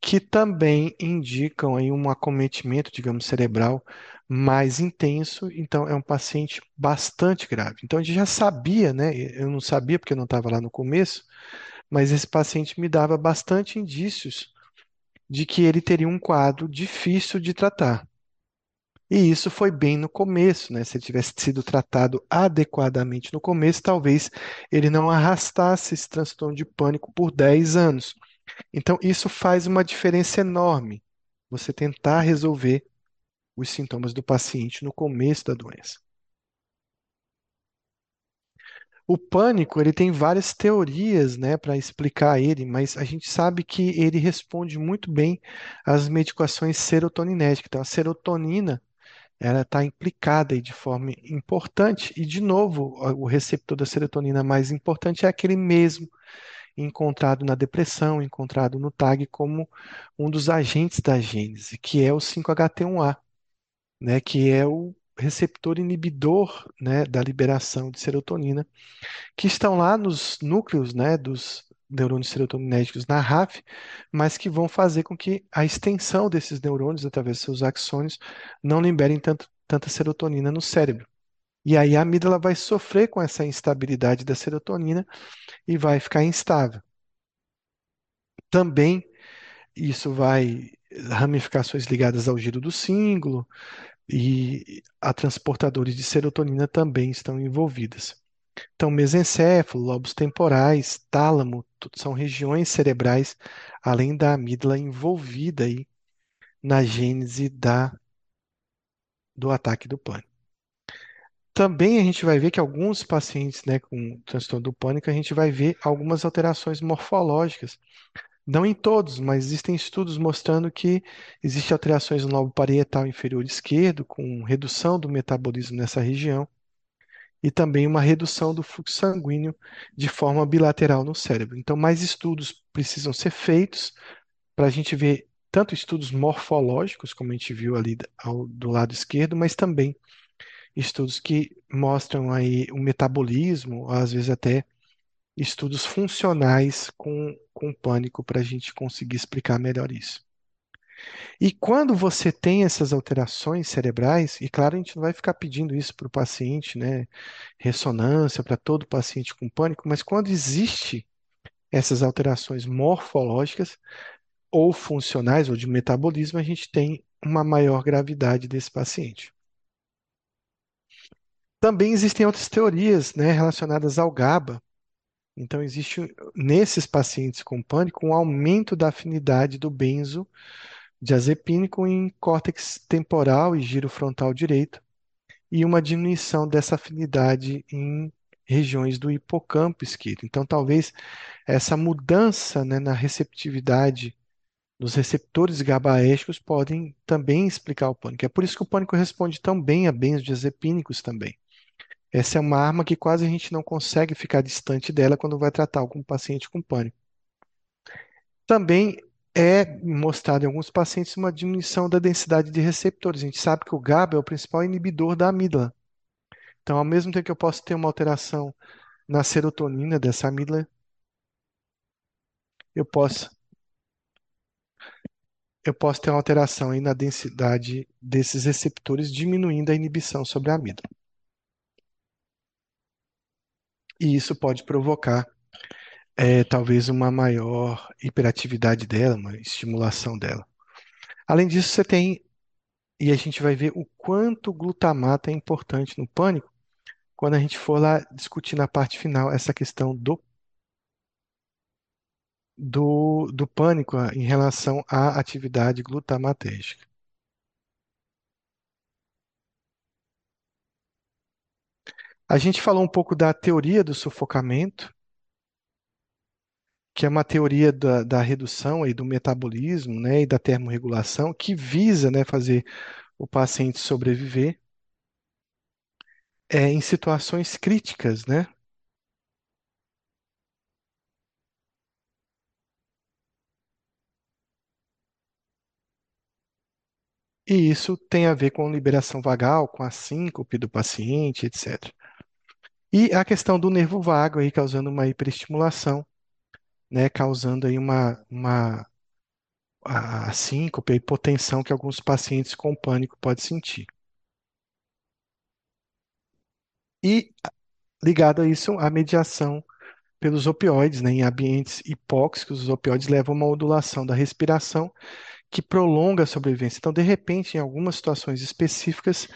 A: que também indicam aí um acometimento, digamos, cerebral mais intenso. Então, é um paciente bastante grave. Então, a gente já sabia, né? Eu não sabia porque eu não estava lá no começo, mas esse paciente me dava bastante indícios de que ele teria um quadro difícil de tratar. E isso foi bem no começo, né? Se ele tivesse sido tratado adequadamente no começo, talvez ele não arrastasse esse transtorno de pânico por 10 anos. Então, isso faz uma diferença enorme. Você tentar resolver os sintomas do paciente no começo da doença. O pânico, ele tem várias teorias, né, para explicar ele, mas a gente sabe que ele responde muito bem às medicações serotoninérgicas. Então, a serotonina, ela está implicada aí de forma importante, e de novo, o receptor da serotonina mais importante é aquele mesmo encontrado na depressão, encontrado no TAG como um dos agentes da gênese, que é o 5-HT1A, né, que é o receptor inibidor, né, da liberação de serotonina, que estão lá nos núcleos, né, dos neurônios serotoninérgicos na RAF, mas que vão fazer com que a extensão desses neurônios, através de seus axônios, não liberem tanto, tanta serotonina no cérebro. E aí a amígdala vai sofrer com essa instabilidade da serotonina e vai ficar instável. Também isso vai ramificações ligadas ao giro do símbolo e a transportadores de serotonina também estão envolvidas. Então, mesencéfalo, lobos temporais, tálamo, são regiões cerebrais, além da amígdala envolvida aí na gênese da, do ataque do pânico. Também a gente vai ver que alguns pacientes né, com transtorno do pânico, a gente vai ver algumas alterações morfológicas. Não em todos, mas existem estudos mostrando que existem alterações no lobo parietal inferior esquerdo, com redução do metabolismo nessa região, e também uma redução do fluxo sanguíneo de forma bilateral no cérebro. Então, mais estudos precisam ser feitos para a gente ver tanto estudos morfológicos, como a gente viu ali ao, do lado esquerdo, mas também estudos que mostram aí o metabolismo, às vezes até estudos funcionais com, com pânico para a gente conseguir explicar melhor isso. E quando você tem essas alterações cerebrais, e claro, a gente não vai ficar pedindo isso para o paciente, né? Ressonância para todo paciente com pânico, mas quando existe essas alterações morfológicas ou funcionais ou de metabolismo, a gente tem uma maior gravidade desse paciente. Também existem outras teorias, né, relacionadas ao GABA. Então, existe nesses pacientes com pânico um aumento da afinidade do benzo diazepínico em córtex temporal e giro frontal direito e uma diminuição dessa afinidade em regiões do hipocampo esquerdo. Então, talvez essa mudança, né, na receptividade dos receptores GABAérgicos podem também explicar o pânico. É por isso que o pânico responde tão bem a benzodiazepínicos também. Essa é uma arma que quase a gente não consegue ficar distante dela quando vai tratar algum paciente com pânico. Também é mostrado em alguns pacientes uma diminuição da densidade de receptores. A gente sabe que o GABA é o principal inibidor da amígdala. Então, ao mesmo tempo que eu posso ter uma alteração na serotonina dessa amígdala, eu posso eu posso ter uma alteração aí na densidade desses receptores, diminuindo a inibição sobre a amígdala. E isso pode provocar é, talvez uma maior hiperatividade dela, uma estimulação dela. Além disso, você tem, e a gente vai ver o quanto glutamato é importante no pânico quando a gente for lá discutir na parte final essa questão do, do, do pânico ah, em relação à atividade glutamatérgica. A gente falou um pouco da teoria do sufocamento, que é uma teoria da, da redução e do metabolismo, né, e da termorregulação, que visa, né, fazer o paciente sobreviver é, em situações críticas, né? E isso tem a ver com liberação vagal, com a síncope do paciente, etc. E a questão do nervo vago aí causando uma hiperestimulação, né, causando aí uma, uma a síncope, a hipotensão que alguns pacientes com pânico podem sentir. E ligado a isso, a mediação pelos opioides, né, em ambientes hipóxicos, os opioides levam a uma modulação da respiração que prolonga a sobrevivência. Então, de repente, em algumas situações específicas,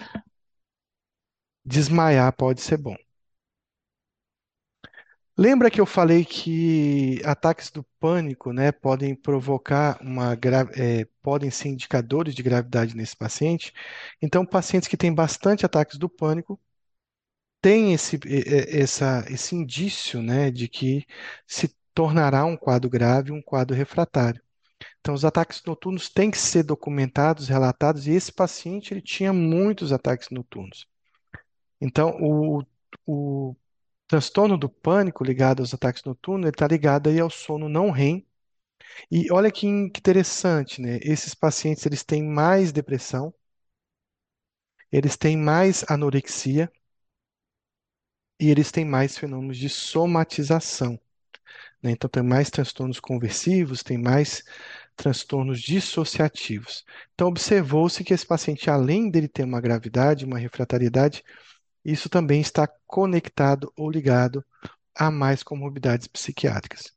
A: desmaiar pode ser bom. Lembra que eu falei que ataques do pânico, né, podem provocar uma é, podem ser indicadores de gravidade nesse paciente? Então, pacientes que têm bastante ataques do pânico têm esse, essa, esse indício, né, de que se tornará um quadro grave, um quadro refratário. Então, os ataques noturnos têm que ser documentados, relatados, e esse paciente ele tinha muitos ataques noturnos. Então, o, o transtorno do pânico ligado aos ataques noturnos, está ligado aí ao sono não REM. E olha que interessante, né? Esses pacientes eles têm mais depressão, eles têm mais anorexia e eles têm mais fenômenos de somatização. Né? Então, tem mais transtornos conversivos, tem mais transtornos dissociativos. Então, observou-se que esse paciente, além dele ter uma gravidade, uma refratariedade, isso também está conectado ou ligado a mais comorbidades psiquiátricas.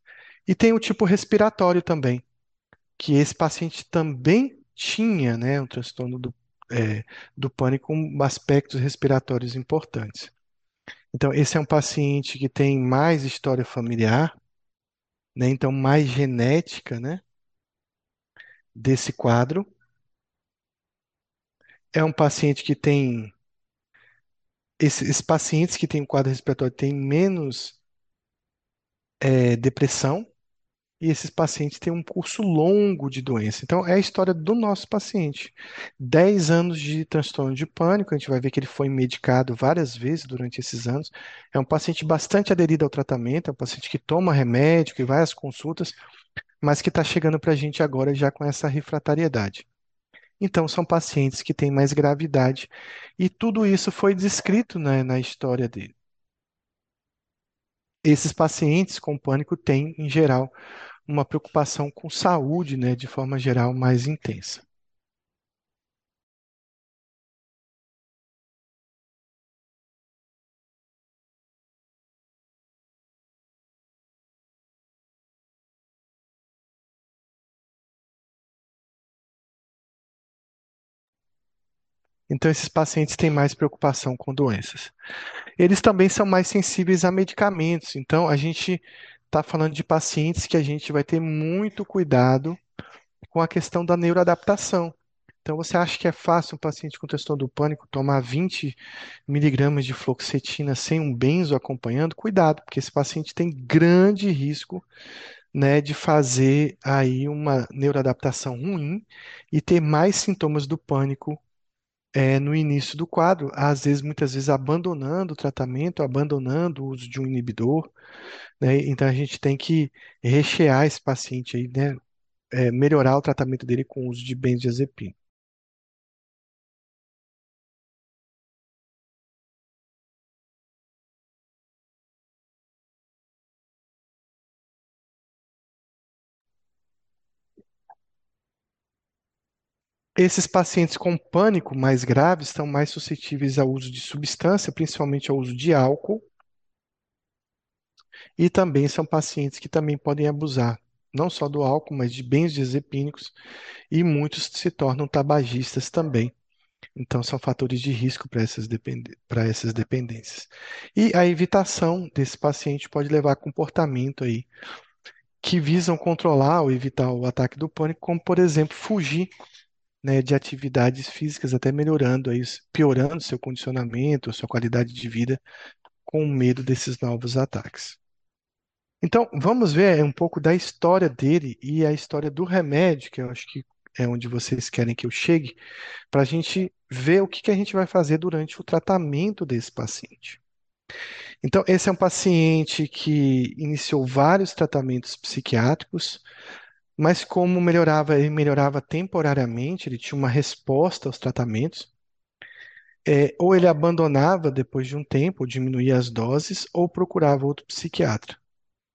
A: E tem o tipo respiratório também, que esse paciente também tinha né, um transtorno do, é, do pânico com aspectos respiratórios importantes. Então, esse é um paciente que tem mais história familiar, né, então mais genética né, desse quadro. É um paciente que tem esses pacientes que têm um quadro respiratório têm menos é, depressão e esses pacientes têm um curso longo de doença. Então, é a história do nosso paciente. 10 anos de transtorno de pânico, a gente vai ver que ele foi medicado várias vezes durante esses anos. É um paciente bastante aderido ao tratamento, é um paciente que toma remédio, que vai às consultas, mas que está chegando para a gente agora já com essa refratariedade. Então, são pacientes que têm mais gravidade. E tudo isso foi descrito né, na história dele. Esses pacientes com pânico têm, em geral, uma preocupação com saúde, né, de forma geral, mais intensa. Então, esses pacientes têm mais preocupação com doenças. Eles também são mais sensíveis a medicamentos. Então, a gente está falando de pacientes que a gente vai ter muito cuidado com a questão da neuroadaptação. Então, você acha que é fácil um paciente com transtorno do pânico tomar 20 miligramas de fluoxetina sem um benzo acompanhando? Cuidado, porque esse paciente tem grande risco, né, de fazer aí uma neuroadaptação ruim e ter mais sintomas do pânico é, no início do quadro, às vezes, muitas vezes, abandonando o tratamento, abandonando o uso de um inibidor, né? Então a gente tem que rechear esse paciente aí, né? É, melhorar o tratamento dele com o uso de benzodiazepina. Esses pacientes com pânico mais grave estão mais suscetíveis ao uso de substância, principalmente ao uso de álcool, E também são pacientes que também podem abusar, não só do álcool, mas de benzodiazepínicos, e muitos se tornam tabagistas também. Então, são fatores de risco para essas, depend... essas dependências. E a evitação desse paciente pode levar a comportamento aí que visam controlar ou evitar o ataque do pânico, como, por exemplo, fugir né, de atividades físicas, até melhorando, aí, piorando seu condicionamento, sua qualidade de vida, com medo desses novos ataques. Então, vamos ver um pouco da história dele e a história do remédio, que eu acho que é onde vocês querem que eu chegue, para a gente ver o que, que a gente vai fazer durante o tratamento desse paciente. Então, esse é um paciente que iniciou vários tratamentos psiquiátricos, mas como melhorava, ele melhorava temporariamente, ele tinha uma resposta aos tratamentos, é, ou ele abandonava depois de um tempo, diminuía as doses, ou procurava outro psiquiatra.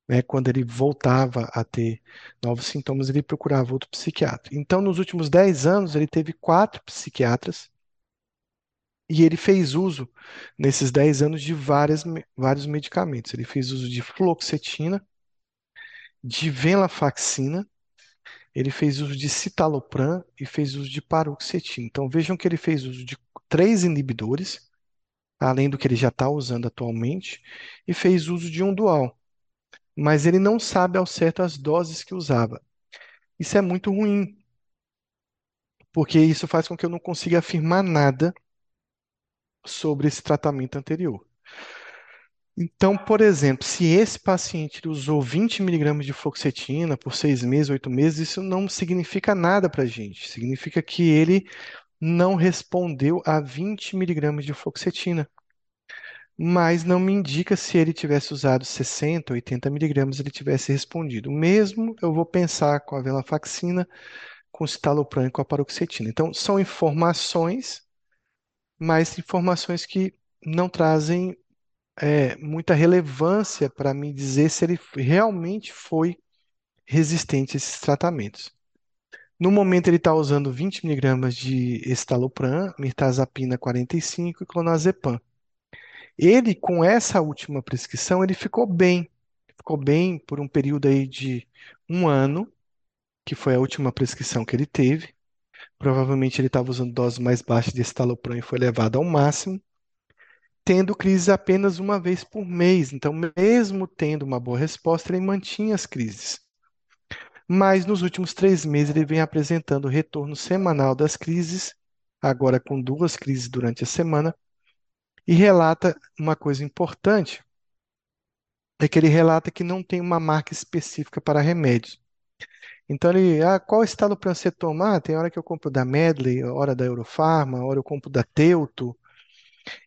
A: Né? Quando ele voltava a ter novos sintomas, ele procurava outro psiquiatra. Então, nos últimos 10 anos, ele teve quatro psiquiatras e ele fez uso, nesses 10 anos, de várias, vários medicamentos. Ele fez uso de fluoxetina, de venlafaxina, ele fez uso de citalopram e fez uso de paroxetina. Então vejam que ele fez uso de três inibidores, além do que ele já está usando atualmente, e fez uso de um dual. Mas ele não sabe ao certo as doses que usava. Isso é muito ruim, porque isso faz com que eu não consiga afirmar nada sobre esse tratamento anterior. Então, por exemplo, se esse paciente usou 20 miligramas de fluoxetina por seis meses, oito meses, isso não significa nada para a gente. Significa que ele não respondeu a 20 miligramas de fluoxetina. Mas não me indica se ele tivesse usado 60, 80 miligramas, ele tivesse respondido. Mesmo eu vou pensar com a venlafaxina, com o citalopram e com a paroxetina. Então, são informações mas informações que não trazem é, muita relevância para me dizer se ele realmente foi resistente a esses tratamentos. No momento, ele está usando 20 miligramas de estalopram, mirtazapina 45 e clonazepam. Ele, com essa última prescrição, ele ficou bem. Ficou bem por um período aí de um ano, que foi a última prescrição que ele teve. Provavelmente ele estava usando doses mais baixas de estalopram e foi levado ao máximo, tendo crises apenas uma vez por mês. Então, mesmo tendo uma boa resposta, ele mantinha as crises. Mas nos últimos três meses ele vem apresentando retorno semanal das crises, agora com duas crises durante a semana, e relata uma coisa importante, é que ele relata que não tem uma marca específica para remédios. Então ele, ah, qual estalo para você tomar? Tem hora que eu compro da Medley, hora da Eurofarma, hora eu compro da Teuto,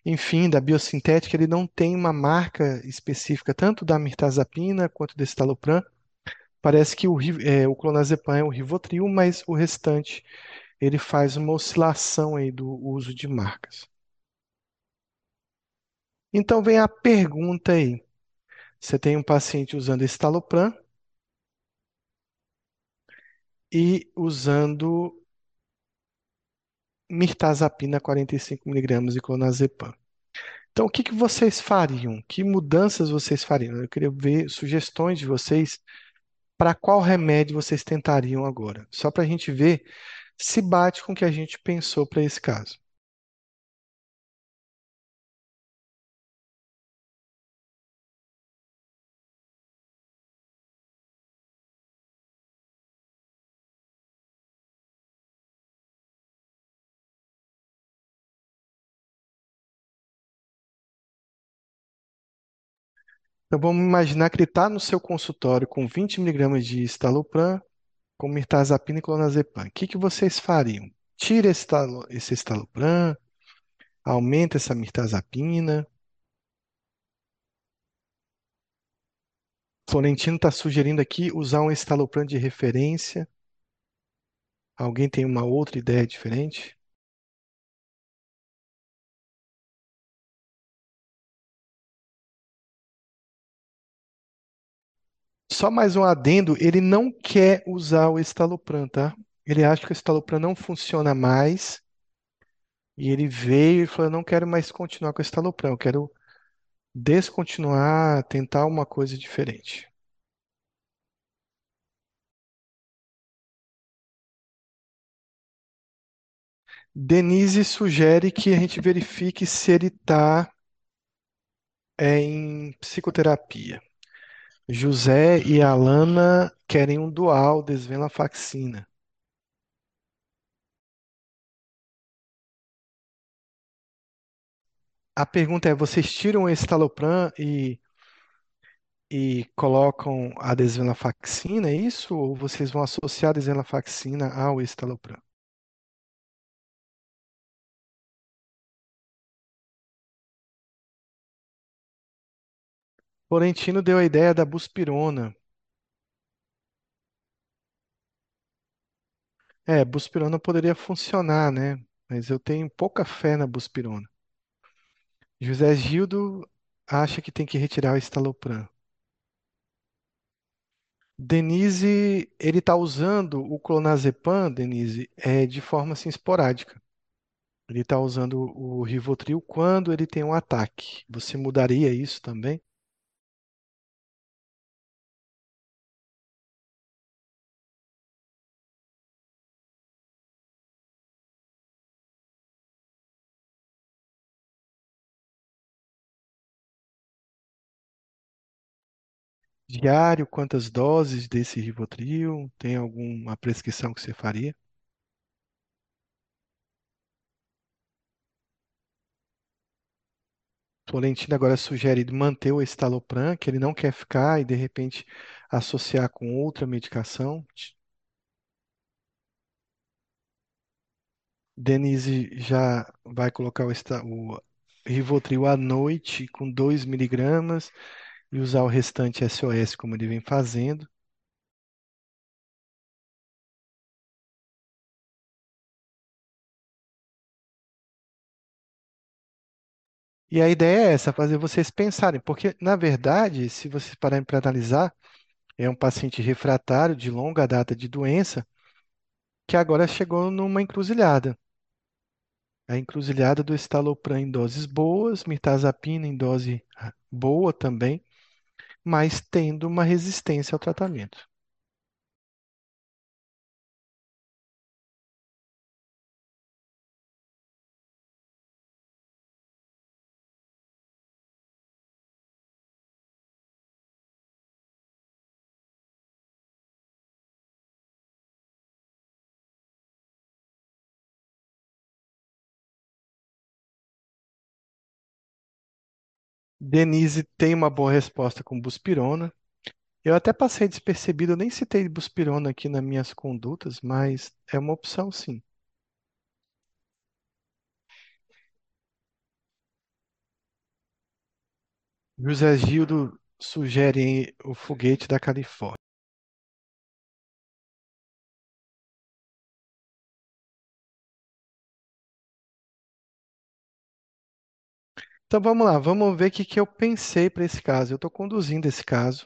A: enfim, da Biosintética, ele não tem uma marca específica, tanto da mirtazapina quanto do estalopram. Parece que o, é, o clonazepam é o Rivotril, mas o restante ele faz uma oscilação aí do uso de marcas. Então vem a pergunta aí. Você tem um paciente usando estalopram, e usando mirtazapina 45mg e clonazepam. Então, o que que vocês fariam? Que mudanças vocês fariam? Eu queria ver sugestões de vocês para qual remédio vocês tentariam agora, só para a gente ver se bate com o que a gente pensou para esse caso. Então vamos imaginar que ele está no seu consultório com 20 miligramas de estalopram, com mirtazapina e clonazepam. O que que vocês fariam? Tira esse, esse estalopram, aumenta essa mirtazapina. Florentino está sugerindo aqui usar um estalopram de referência. Alguém tem uma outra ideia diferente? Só mais um adendo, ele não quer usar o estalopram, tá? Ele acha que o estalopram não funciona mais. E ele veio e falou: "Eu não quero mais continuar com o estalopram, eu quero descontinuar, tentar uma coisa diferente. Denise sugere que a gente verifique se ele está em psicoterapia. José e Alana querem um dual desvenlafaxina. A pergunta é: vocês tiram o estalopram e, e colocam a desvenlafaxina, é isso? Ou vocês vão associar a desvenlafaxina ao estalopram? Florentino deu a ideia da buspirona. É, buspirona poderia funcionar, né? Mas eu tenho pouca fé na buspirona. José Gildo acha que tem que retirar o estalopram. Denise, ele está usando o clonazepam, Denise, é, de forma assim, esporádica. Ele está usando o Rivotril quando ele tem um ataque. Você mudaria isso também? Diário, quantas doses desse Rivotril? Tem alguma prescrição que você faria? Florentino agora sugere manter o estalopram, que ele não quer ficar e de repente associar com outra medicação. Denise já vai colocar o, esta- o Rivotril à noite com 2 miligramas e usar o restante SOS como ele vem fazendo. E a ideia é essa, fazer vocês pensarem, porque na verdade, se vocês pararem para analisar, é um paciente refratário de longa data de doença que agora chegou numa encruzilhada. A encruzilhada do estalopram em doses boas, mirtazapina em dose boa também, mas tendo uma resistência ao tratamento. Denise tem uma boa resposta com buspirona. Eu até passei despercebido, eu nem citei buspirona aqui nas minhas condutas, mas é uma opção sim. José Gildo sugere o foguete da Califórnia. Então vamos lá, vamos ver o que que eu pensei para esse caso. Eu estou conduzindo esse caso.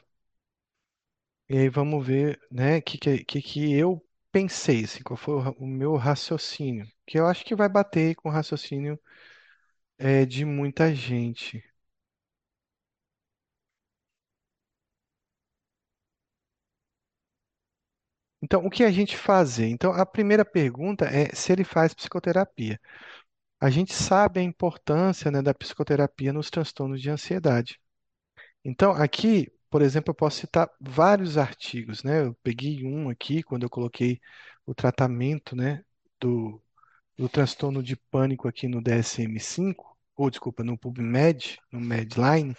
A: E aí vamos ver, né, o que, que, que que eu pensei, assim, qual foi o, o meu raciocínio. Que eu acho que vai bater com o raciocínio é, de muita gente. Então, o que a gente fazer? Então, a primeira pergunta é se ele faz psicoterapia. A gente sabe a importância, né, da psicoterapia nos transtornos de ansiedade. Então, aqui, por exemplo, eu posso citar vários artigos, né? Eu peguei um aqui quando eu coloquei o tratamento, né, do, do transtorno de pânico aqui no DSM-5, ou desculpa, no PubMed, no Medline.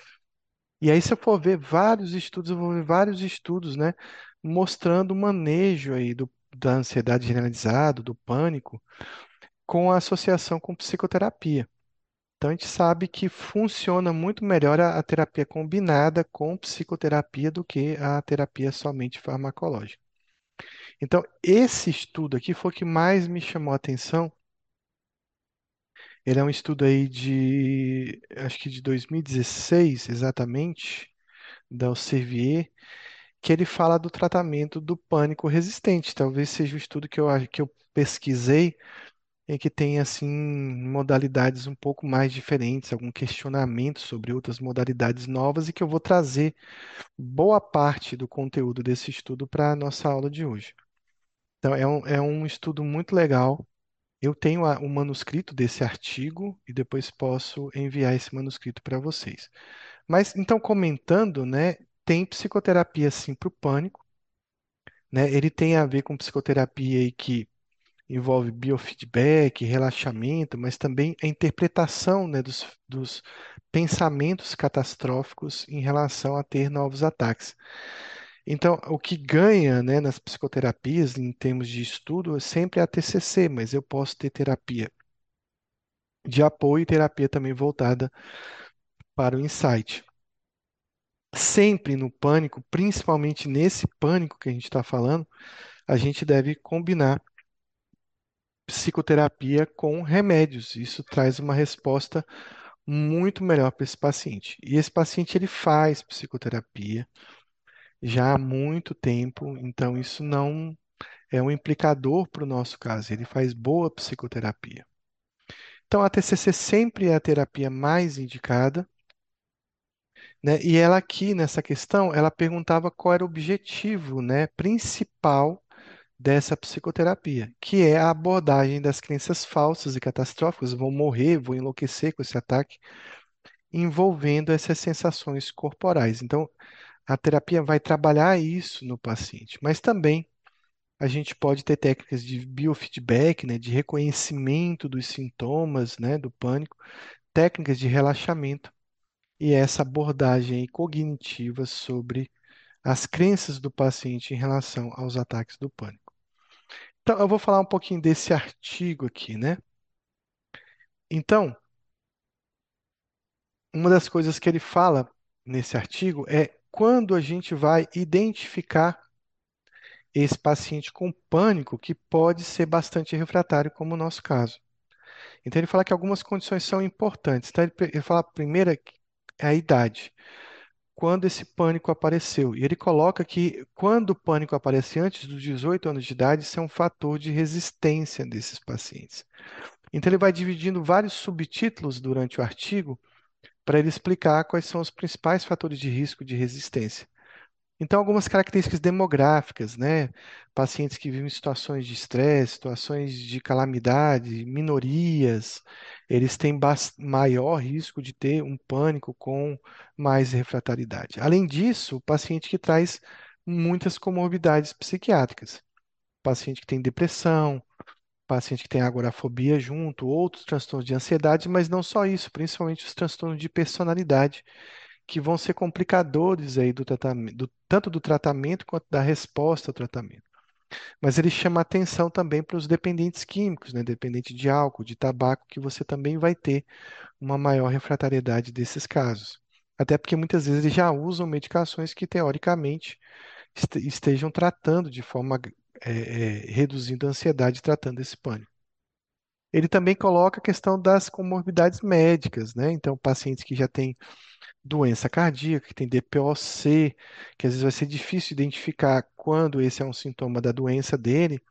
A: E aí, se eu for ver vários estudos, eu vou ver vários estudos, né, mostrando o manejo aí do, da ansiedade generalizada, do pânico, com a associação com psicoterapia. Então, a gente sabe que funciona muito melhor a, a terapia combinada com psicoterapia do que a terapia somente farmacológica. Então, esse estudo aqui foi o que mais me chamou a atenção. Ele é um estudo aí de, acho que de 2016, exatamente, da Elsevier, que ele fala do tratamento do pânico resistente. Talvez seja o estudo que eu, que eu pesquisei em que tem assim modalidades um pouco mais diferentes, algum questionamento sobre outras modalidades novas e que eu vou trazer boa parte do conteúdo desse estudo para a nossa aula de hoje. Então, é um, é um estudo muito legal. Eu tenho o manuscrito desse artigo e depois posso enviar esse manuscrito para vocês. Mas, então, comentando, né, tem psicoterapia sim para o pânico, né? Ele tem a ver com psicoterapia aí que envolve biofeedback, relaxamento, mas também a interpretação, né, dos, dos pensamentos catastróficos em relação a ter novos ataques. Então, o que ganha, né, nas psicoterapias, em termos de estudo, é sempre a TCC, mas eu posso ter terapia de apoio e terapia também voltada para o insight. Sempre no pânico, principalmente nesse pânico que a gente está falando, a gente deve combinar psicoterapia com remédios. Isso traz uma resposta muito melhor para esse paciente. E esse paciente ele faz psicoterapia já há muito tempo, então isso não é um implicador para o nosso caso. Ele faz boa psicoterapia. Então a TCC sempre é a terapia mais indicada, né? E ela aqui nessa questão, ela perguntava qual era o objetivo, né, principal dessa psicoterapia, que é a abordagem das crenças falsas e catastróficas, vou morrer, vou enlouquecer com esse ataque, envolvendo essas sensações corporais. Então, a terapia vai trabalhar isso no paciente, mas também a gente pode ter técnicas de biofeedback, né, de reconhecimento dos sintomas, né, do pânico, técnicas de relaxamento e essa abordagem cognitiva sobre as crenças do paciente em relação aos ataques do pânico. Então, eu vou falar um pouquinho desse artigo aqui, né? Então, uma das coisas que ele fala nesse artigo é quando a gente vai identificar esse paciente com pânico, que pode ser bastante refratário, como o nosso caso. Então, ele fala que algumas condições são importantes. Então, ele, ele fala a primeira é a idade. Quando esse pânico apareceu. E ele coloca que quando o pânico aparece antes dos 18 anos de idade, isso é um fator de resistência desses pacientes. Então, ele vai dividindo vários subtítulos durante o artigo para ele explicar quais são os principais fatores de risco de resistência. Então, algumas características demográficas, né? Pacientes que vivem em situações de estresse, situações de calamidade, minorias, eles têm maior risco de ter um pânico com mais refratariedade. Além disso, o paciente que traz muitas comorbidades psiquiátricas, paciente que tem depressão, paciente que tem agorafobia junto, outros transtornos de ansiedade, mas não só isso, principalmente os transtornos de personalidade, que vão ser complicadores aí do tratamento, do, tanto do tratamento quanto da resposta ao tratamento. Mas ele chama atenção também para os dependentes químicos, né? Dependente de álcool, de tabaco, que você também vai ter uma maior refratariedade desses casos. Até porque muitas vezes eles já usam medicações que teoricamente estejam tratando de forma é, é, reduzindo a ansiedade, tratando esse pânico. Ele também coloca a questão das comorbidades médicas, né? Então, pacientes que já têm doença cardíaca, que tem DPOC, que às vezes vai ser difícil identificar quando esse é um sintoma da doença dele,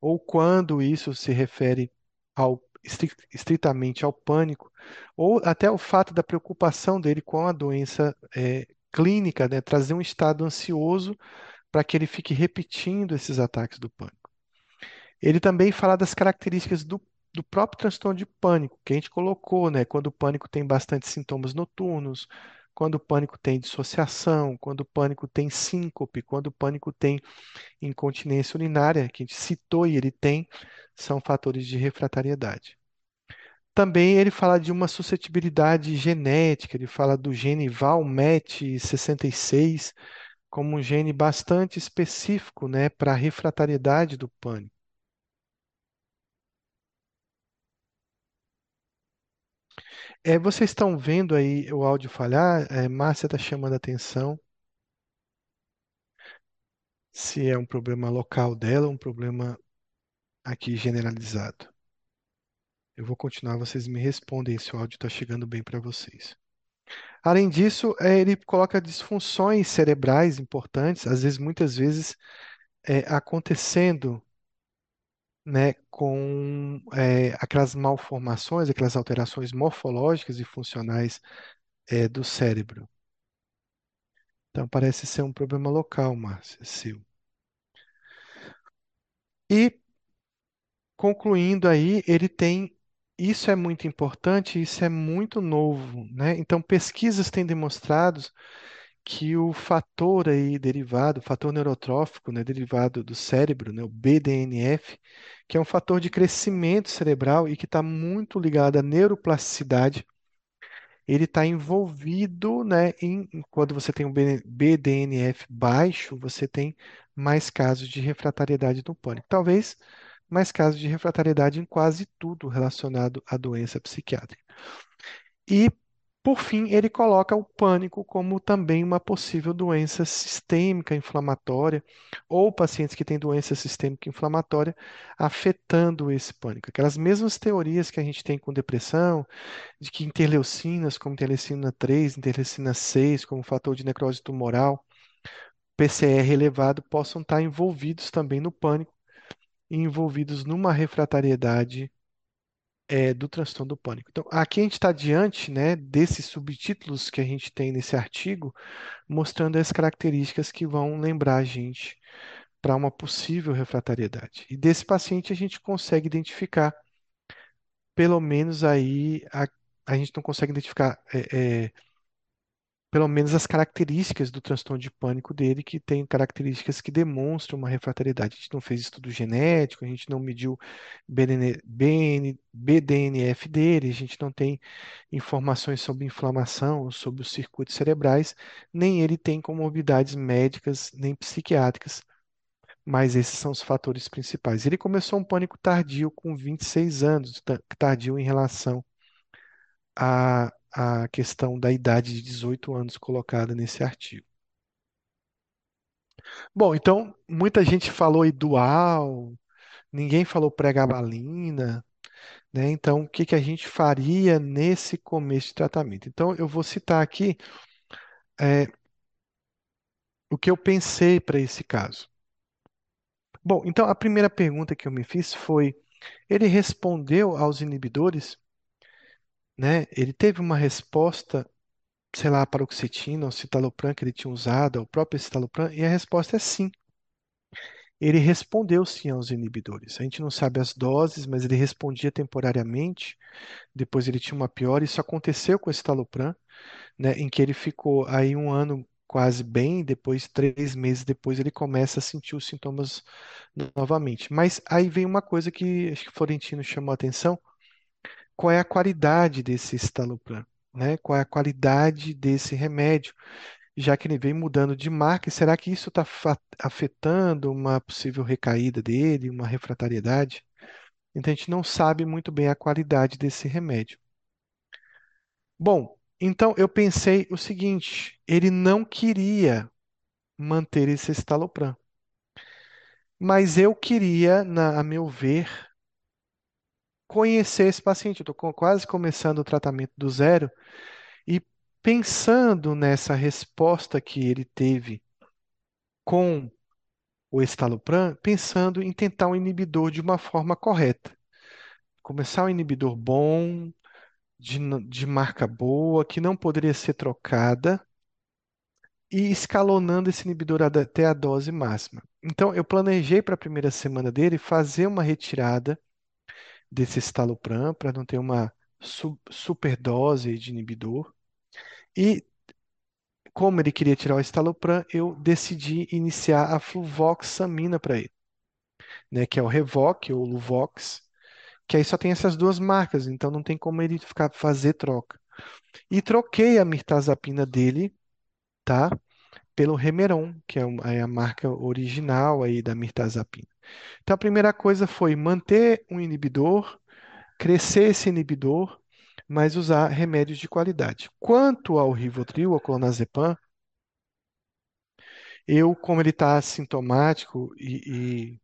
A: ou quando isso se refere ao, estritamente ao pânico, ou até o fato da preocupação dele com a doença é, clínica, né, trazer um estado ansioso para que ele fique repetindo esses ataques do pânico. Ele também fala das características do do próprio transtorno de pânico, que a gente colocou, né? Quando o pânico tem bastante sintomas noturnos, quando o pânico tem dissociação, quando o pânico tem síncope, quando o pânico tem incontinência urinária, que a gente citou e ele tem, são fatores de refratariedade. Também ele fala de uma suscetibilidade genética, ele fala do gene VALMET66 como um gene bastante específico, né, para a refratariedade do pânico. É, vocês estão vendo aí o áudio falhar? É, Márcia está chamando a atenção se é um problema local dela ou um problema aqui generalizado. Eu vou continuar, vocês me respondem se o áudio está chegando bem para vocês. Além disso, é, ele coloca disfunções cerebrais importantes, às vezes, muitas vezes, é, acontecendo né, com é, aquelas malformações, aquelas alterações morfológicas e funcionais é, do cérebro. Então parece ser um problema local, Márcia, seu. E concluindo aí, ele tem isso é muito importante, isso é muito novo, né? Então pesquisas têm demonstrado que o fator aí derivado, o fator neurotrófico, né, derivado do cérebro, né, o BDNF, que é um fator de crescimento cerebral e que está muito ligado à neuroplasticidade, ele está envolvido, né, em, quando você tem um BDNF baixo, você tem mais casos de refratariedade do pânico. Talvez mais casos de refratariedade em quase tudo relacionado à doença psiquiátrica. E por fim, ele coloca o pânico como também uma possível doença sistêmica inflamatória, ou pacientes que têm doença sistêmica inflamatória afetando esse pânico. Aquelas mesmas teorias que a gente tem com depressão, de que interleucinas, como interleucina 3, interleucina 6, como fator de necrose tumoral, PCR elevado, possam estar envolvidos também no pânico e envolvidos numa refratariedade é, do transtorno do pânico. Então, aqui a gente está diante, né, desses subtítulos que a gente tem nesse artigo, mostrando as características que vão lembrar a gente para uma possível refratariedade. E desse paciente a gente consegue identificar, pelo menos aí, a, a gente não consegue identificar é, é, pelo menos as características do transtorno de pânico dele, que tem características que demonstram uma refratariedade. A gente não fez estudo genético, a gente não mediu BDN, BN, BDNF dele, a gente não tem informações sobre inflamação, sobre os circuitos cerebrais, nem ele tem comorbidades médicas nem psiquiátricas. Mas esses são os fatores principais. Ele começou um pânico tardio com 26 anos, tardio em relação a a questão da idade de 18 anos colocada nesse artigo. Bom, então muita gente falou dual, ninguém falou pregabalina, né? Então, o que que a gente faria nesse começo de tratamento? Então, eu vou citar aqui é, o que eu pensei para esse caso. Bom, então a primeira pergunta que eu me fiz foi: ele respondeu aos inibidores? Né? Ele teve uma resposta sei lá, paroxetina ou citalopram que ele tinha usado, o próprio citalopram, e a resposta é sim. Ele respondeu sim aos inibidores. A gente não sabe as doses, mas ele respondia temporariamente. Depois ele tinha uma pior. Isso aconteceu com o citalopram, né, em que ele ficou aí um ano quase bem. Depois, três meses depois, ele começa a sentir os sintomas novamente. Mas aí vem uma coisa que acho que Florentino chamou a atenção. Qual é a qualidade desse citalopram? né? Qual é a qualidade desse remédio, já que ele vem mudando de marca. Será que isso está afetando uma possível recaída dele, uma refratariedade? Então a gente não sabe muito bem a qualidade desse remédio. Bom, então eu pensei o seguinte: ele não queria manter esse estalopram. Mas eu queria, na, a meu ver, conhecer esse paciente. Eu estou quase começando o tratamento do zero e pensando nessa resposta que ele teve com o estalopram, pensando em tentar um inibidor de uma forma correta. Começar um inibidor bom, de, de marca boa, que não poderia ser trocada, e escalonando esse inibidor até a dose máxima. Então, eu planejei para a primeira semana dele fazer uma retirada desse estalopram para não ter uma su superdose de inibidor. E como ele queria tirar o estalopram, eu decidi iniciar a fluvoxamina para ele, né, que é o Revoc ou Luvox, que aí só tem essas duas marcas, então não tem como ele ficar fazer troca. E troquei a mirtazapina dele, tá, pelo Remeron, que é, é a marca original aí da mirtazapina. Então a primeira coisa foi manter um inibidor, crescer esse inibidor mas usar remédios de qualidade. Quanto ao Rivotril, ao clonazepam, eu, como ele está sintomático e, e,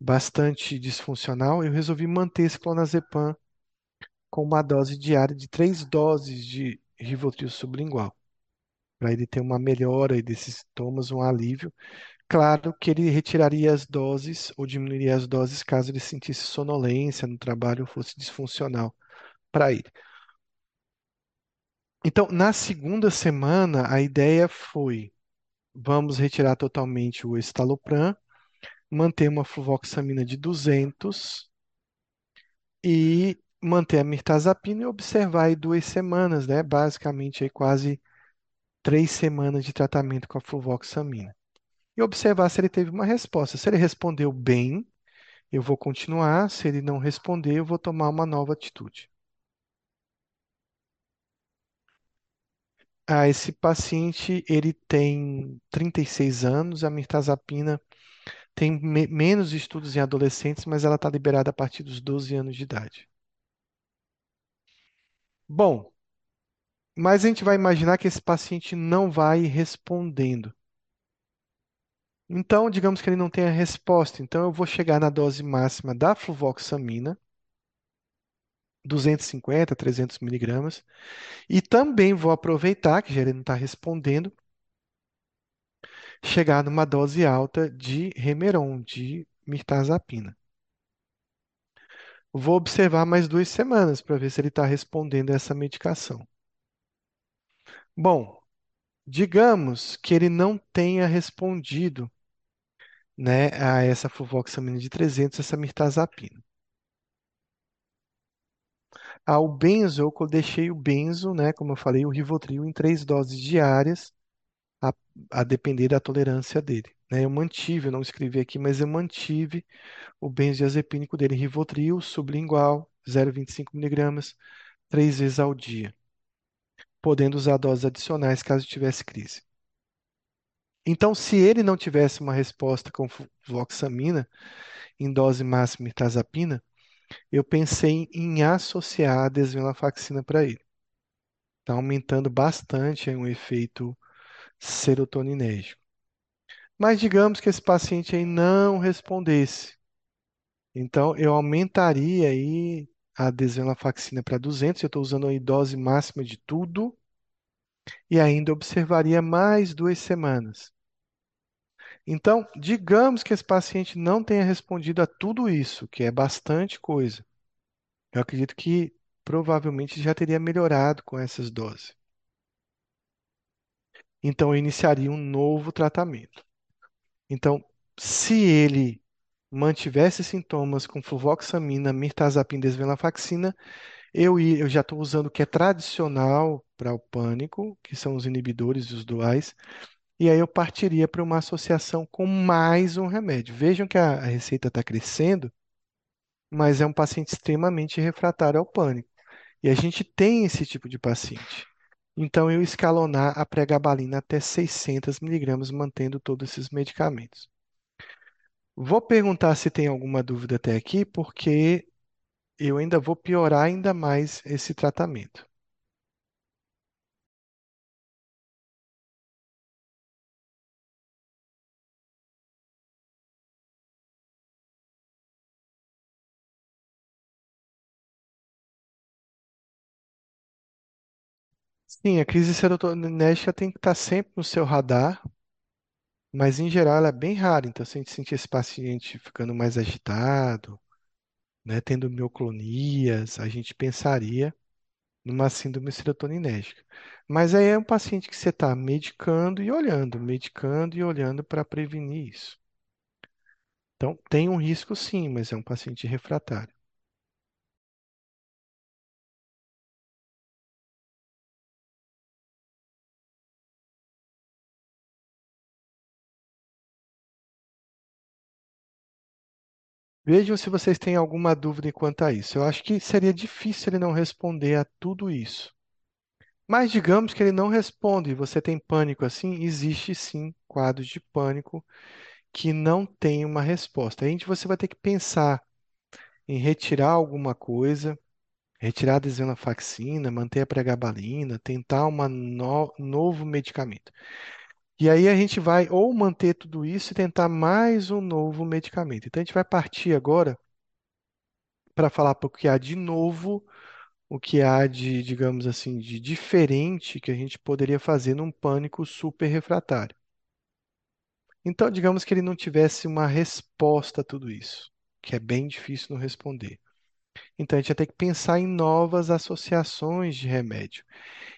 A: bastante disfuncional, eu resolvi manter esse clonazepam com uma dose diária de três doses de Rivotril sublingual, para ele ter uma melhora desses sintomas, um alívio, Claro que ele retiraria as doses ou diminuiria as doses caso ele sentisse sonolência no trabalho ou fosse disfuncional para ele. Então, na segunda semana, a ideia foi: vamos retirar totalmente o estalopram, manter uma fluvoxamina de 200 e manter a mirtazapina e observar aí duas semanas, né? Basicamente aí quase três semanas de tratamento com a fluvoxamina. E observar se ele teve uma resposta. Se ele respondeu bem, eu vou continuar. Se ele não responder, eu vou tomar uma nova atitude. Ah, esse paciente, ele tem 36 anos, a mirtazapina tem me- menos estudos em adolescentes, mas ela está liberada a partir dos 12 anos de idade. Bom, mas a gente vai imaginar que esse paciente não vai respondendo. Então, digamos que ele não tenha resposta. Então, eu vou chegar na dose máxima da fluvoxamina, 250, 300 miligramas, e também vou aproveitar, que já ele não está respondendo, chegar numa dose alta de Remeron, de mirtazapina. Vou observar mais duas semanas para ver se ele está respondendo a essa medicação. Bom, digamos que ele não tenha respondido, né, a essa fluvoxamina de 300, essa mirtazapina. Ao benzo, eu deixei o benzo, né, como eu falei, o Rivotril em três doses diárias, a, a depender da tolerância dele. né? Eu mantive, eu não escrevi aqui, mas eu mantive o benzodiazepínico dele, Rivotril, sublingual, 0,25 miligramas, três vezes ao dia, podendo usar doses adicionais caso tivesse crise. Então, se ele não tivesse uma resposta com fluoxamina em dose máxima mirtazapina, eu pensei em associar a desvenlafaxina para ele. Está aumentando bastante aí, um efeito serotoninérgico. Mas digamos que esse paciente aí não respondesse. Então, eu aumentaria aí a desvenlafaxina para 200, eu estou usando aí dose máxima de tudo, e ainda observaria mais duas semanas. Então, digamos que esse paciente não tenha respondido a tudo isso, que é bastante coisa. Eu acredito que provavelmente já teria melhorado com essas doses. Então, eu iniciaria um novo tratamento. Então, se ele mantivesse sintomas com fluvoxamina, mirtazapina, desvenlafaxina, eu, eu já estou usando o que é tradicional para o pânico, que são os inibidores dos duais, e aí eu partiria para uma associação com mais um remédio. Vejam que a, a receita está crescendo, mas é um paciente extremamente refratário ao pânico. E a gente tem esse tipo de paciente. Então, eu escalonar a pregabalina até 600 miligramas, mantendo todos esses medicamentos. Vou perguntar se tem alguma dúvida até aqui, porque eu ainda vou piorar ainda mais esse tratamento. Sim, a crise serotoninérgica tem que estar sempre no seu radar, mas em geral ela é bem rara. Então, se a gente sentir esse paciente ficando mais agitado, né, tendo mioclonias, a gente pensaria numa síndrome serotoninérgica. Mas aí é um paciente que você está medicando e olhando, medicando e olhando para prevenir isso. Então, tem um risco sim, mas é um paciente refratário. Vejam se vocês têm alguma dúvida quanto a isso. Eu acho que seria difícil ele não responder a tudo isso. Mas digamos que ele não responde e você tem pânico assim, existe sim quadros de pânico que não tem uma resposta. Aí você vai ter que pensar em retirar alguma coisa, retirar a desvenlafaxina, manter a pregabalina, tentar um novo medicamento. E aí a gente vai ou manter tudo isso e tentar mais um novo medicamento. Então a gente vai partir agora para falar o que há de novo, o que há de, digamos assim, de diferente que a gente poderia fazer num pânico super refratário. Então, digamos que ele não tivesse uma resposta a tudo isso, que é bem difícil não responder. Então, a gente vai ter que pensar em novas associações de remédio.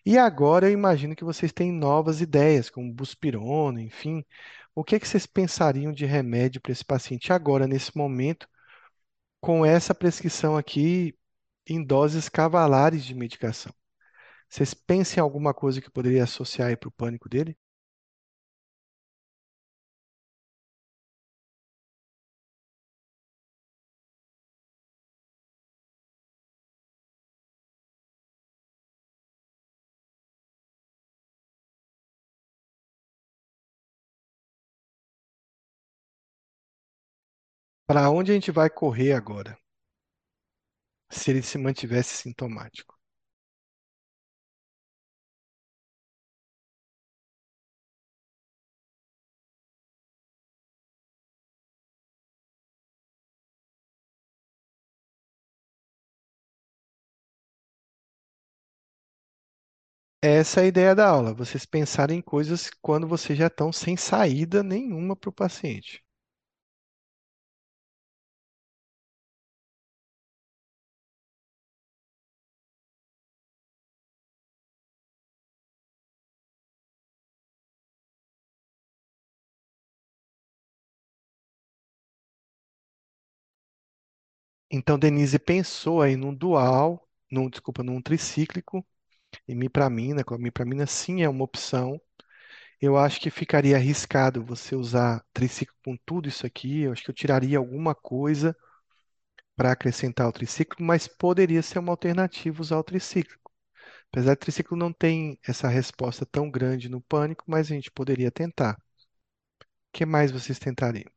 A: E agora eu imagino que vocês têm novas ideias, como buspirona, enfim. O que é que vocês pensariam de remédio para esse paciente agora, nesse momento, com essa prescrição aqui em doses cavalares de medicação? Vocês pensam em alguma coisa que poderia associar para o pânico dele? Para onde a gente vai correr agora, se ele se mantivesse sintomático? Essa é a ideia da aula, vocês pensarem em coisas quando vocês já estão sem saída nenhuma para o paciente. Então, Denise pensou aí num dual, num, desculpa, num tricíclico, imipramina, com a imipramina sim é uma opção. Eu acho que ficaria arriscado você usar triciclo com tudo isso aqui. Eu acho que eu tiraria alguma coisa para acrescentar o triciclo, mas poderia ser uma alternativa usar o tricíclico. Apesar do triciclo não tem essa resposta tão grande no pânico, mas a gente poderia tentar. O que mais vocês tentariam?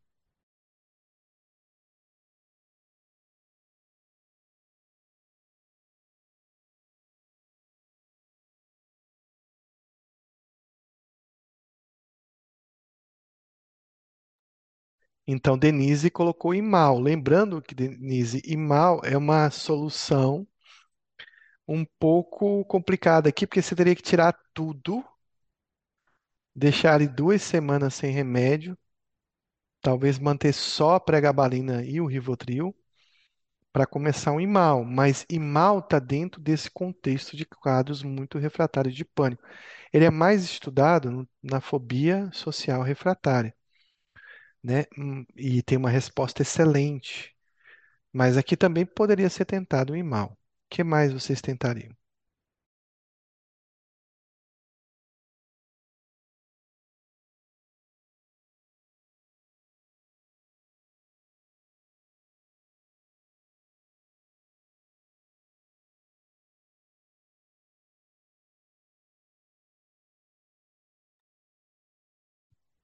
A: Então, Denise colocou Imal. Lembrando que, Denise, Imal é uma solução um pouco complicada aqui, porque você teria que tirar tudo, deixar ele duas semanas sem remédio, talvez manter só a pregabalina e o Rivotril para começar um Imal. Mas Imal está dentro desse contexto de quadros muito refratários de pânico. Ele é mais estudado na fobia social refratária, né? Hum, E tem uma resposta excelente. Mas aqui também poderia ser tentado um Imal. O que mais vocês tentariam?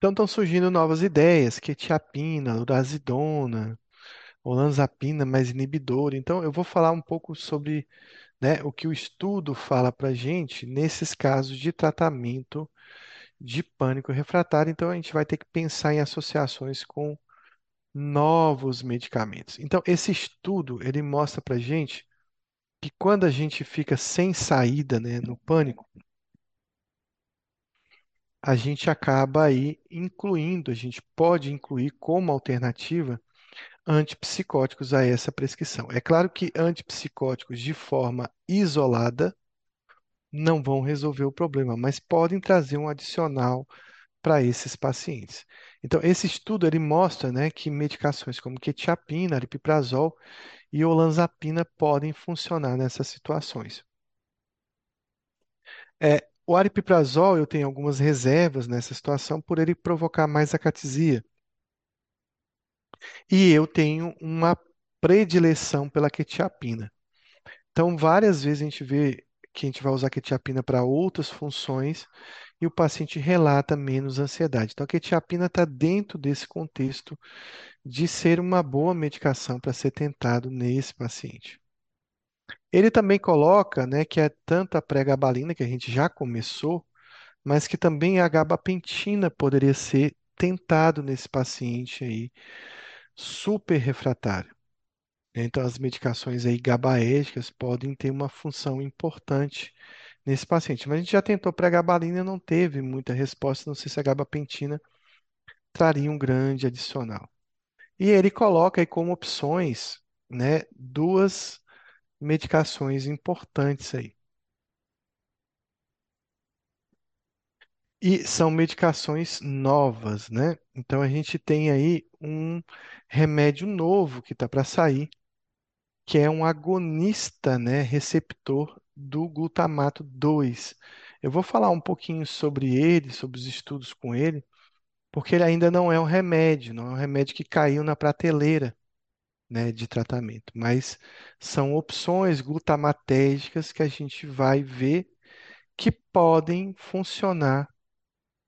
A: Então estão surgindo novas ideias, quetiapina, urazidona, olanzapina mais inibidora. Então eu vou falar um pouco sobre, né, o que o estudo fala para gente nesses casos de tratamento de pânico refratário. Então a gente vai ter que pensar em associações com novos medicamentos. Então esse estudo ele mostra para gente que quando a gente fica sem saída, né, no pânico, a gente acaba aí incluindo, a gente pode incluir como alternativa antipsicóticos a essa prescrição. É claro que antipsicóticos de forma isolada não vão resolver o problema, mas podem trazer um adicional para esses pacientes. Então, esse estudo ele mostra, né, que medicações como quetiapina, aripiprazol e olanzapina podem funcionar nessas situações. É, o aripiprazol, eu tenho algumas reservas nessa situação por ele provocar mais acatesia. E eu tenho uma predileção pela quetiapina. Então, várias vezes a gente vê que a gente vai usar quetiapina para outras funções e o paciente relata menos ansiedade. Então, a quetiapina está dentro desse contexto de ser uma boa medicação para ser tentado nesse paciente. Ele também coloca, né, que é tanto a pregabalina, que a gente já começou, mas que também a gabapentina poderia ser tentado nesse paciente aí super refratário. Então, as medicações aí gabaérgicas podem ter uma função importante nesse paciente. Mas a gente já tentou pregabalina e não teve muita resposta. Não sei se a gabapentina traria um grande adicional. E ele coloca aí como opções, né, duas medicações importantes aí. E são medicações novas, né? Então a gente tem aí um remédio novo que está para sair, que é um agonista, né, receptor do glutamato 2. Eu vou falar um pouquinho sobre ele, sobre os estudos com ele, porque ele ainda não é um remédio, não é um remédio que caiu na prateleira, né, de tratamento, mas são opções glutamatérgicas que a gente vai ver que podem funcionar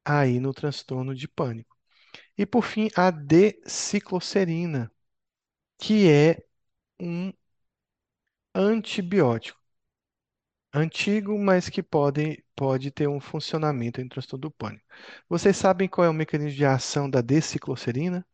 A: aí no transtorno de pânico. E por fim, a D-cicloserina, que é um antibiótico antigo, mas que pode, pode ter um funcionamento em transtorno do pânico. Vocês sabem qual é o mecanismo de ação da D-cicloserina?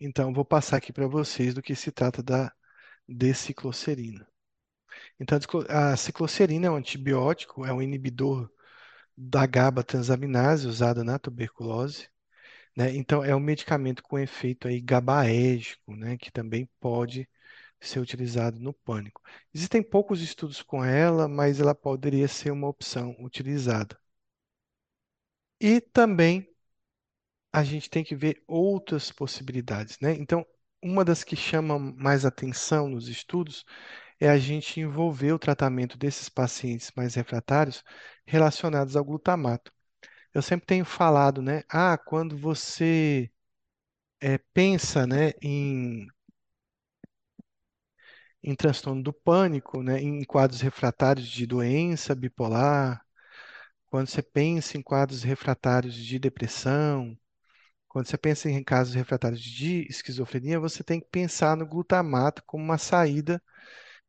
A: Então, vou passar aqui para vocês do que se trata da D-cicloserina. Então, a cicloserina é um antibiótico, é um inibidor da GABA transaminase usada na tuberculose, né? Então, é um medicamento com efeito aí GABAérgico, né? Que também pode ser utilizado no pânico. Existem poucos estudos com ela, mas ela poderia ser uma opção utilizada. E também a gente tem que ver outras possibilidades, né? Então, uma das que chama mais atenção nos estudos é a gente envolver o tratamento desses pacientes mais refratários relacionados ao glutamato. Eu sempre tenho falado, né? Ah, quando você é, pensa, né, em, em transtorno do pânico, né, em quadros refratários de doença bipolar, quando você pensa em quadros refratários de depressão, quando você pensa em casos refratários de esquizofrenia, você tem que pensar no glutamato como uma saída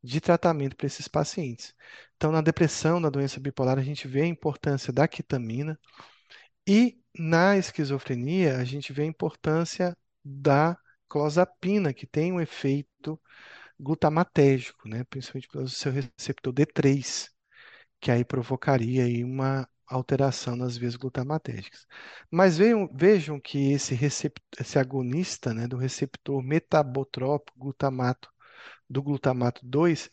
A: de tratamento para esses pacientes. Então, na depressão, na doença bipolar, a gente vê a importância da ketamina e na esquizofrenia, a gente vê a importância da clozapina, que tem um efeito glutamatérgico, né? principalmente pelo seu receptor D3, que aí provocaria aí uma alteração nas vias glutamatérgicas. Mas vejam, vejam que esse, esse agonista né, do receptor metabotrópico glutamato, do glutamato 2,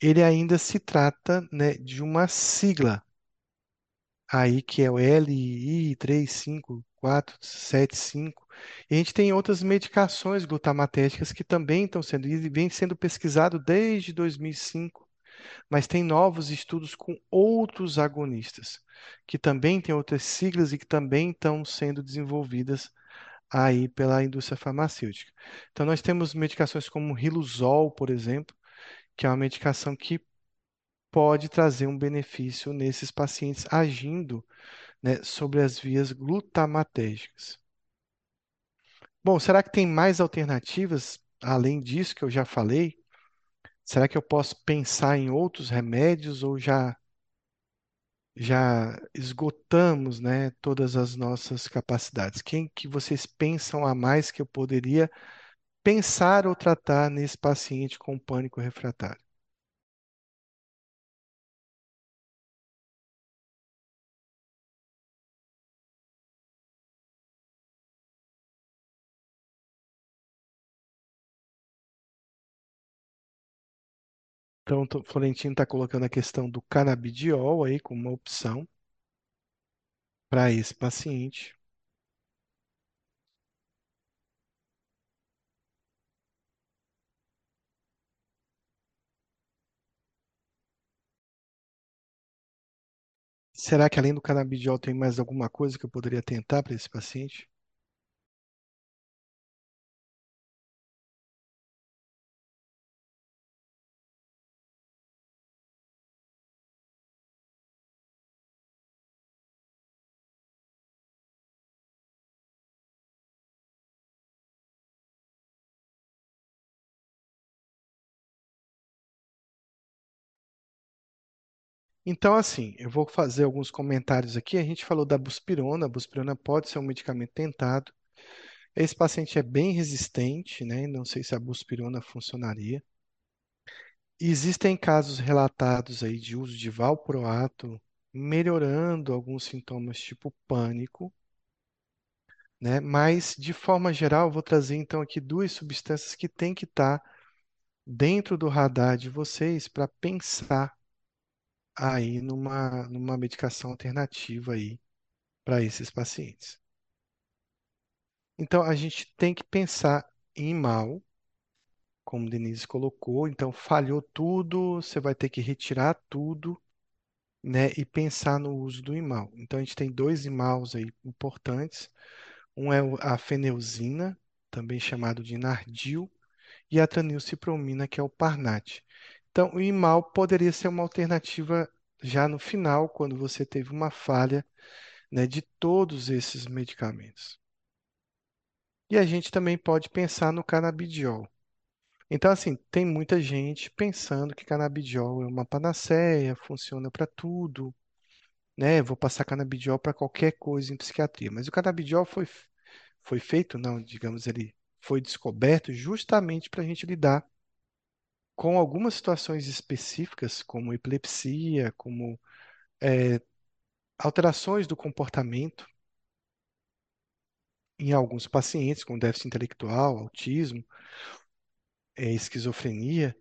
A: ele ainda se trata né, de uma sigla, aí que é o LI35475. E a gente tem outras medicações glutamatérgicas que também estão sendo, e vem sendo pesquisado desde 2005, mas tem novos estudos com outros agonistas, que também têm outras siglas e que também estão sendo desenvolvidas aí pela indústria farmacêutica. Então, nós temos medicações como Riluzol, por exemplo, que é uma medicação que pode trazer um benefício nesses pacientes agindo, né, sobre as vias glutamatérgicas. Bom, será que tem mais alternativas além disso que eu já falei? Será que eu posso pensar em outros remédios ou já já esgotamos, né, todas as nossas capacidades? Quem que vocês pensam a mais que eu poderia pensar ou tratar nesse paciente com pânico refratário? Então, o Florentino está colocando a questão do canabidiol aí como uma opção para esse paciente. Será que além do canabidiol tem mais alguma coisa que eu poderia tentar para esse paciente? Então, assim, eu vou fazer alguns comentários aqui. A gente falou da buspirona. A buspirona pode ser um medicamento tentado. Esse paciente é bem resistente, né? Não sei se a buspirona funcionaria. Existem casos relatados aí de uso de valproato melhorando alguns sintomas tipo pânico, né? Mas de forma geral, vou trazer então aqui duas substâncias que têm que estar dentro do radar de vocês para pensar aí numa, numa medicação alternativa aí para esses pacientes. Então a gente tem que pensar em mal, como Denise colocou, então falhou tudo, você vai ter que retirar tudo né, e pensar no uso do imal. Então a gente tem dois imaus aí importantes. Um é a feneuzina, também chamado de nardil, e a tranilcipromina, que é o Parnat. Então o imal poderia ser uma alternativa já no final, quando você teve uma falha, né, de todos esses medicamentos. E a gente também pode pensar no canabidiol. Então, assim, tem muita gente pensando que canabidiol é uma panaceia, funciona para tudo, né? Vou passar canabidiol para qualquer coisa em psiquiatria. Mas o canabidiol foi, foi feito, não, digamos, ele foi descoberto justamente para a gente lidar com algumas situações específicas, como epilepsia, como é, alterações do comportamento em alguns pacientes com déficit intelectual, autismo, é, esquizofrenia,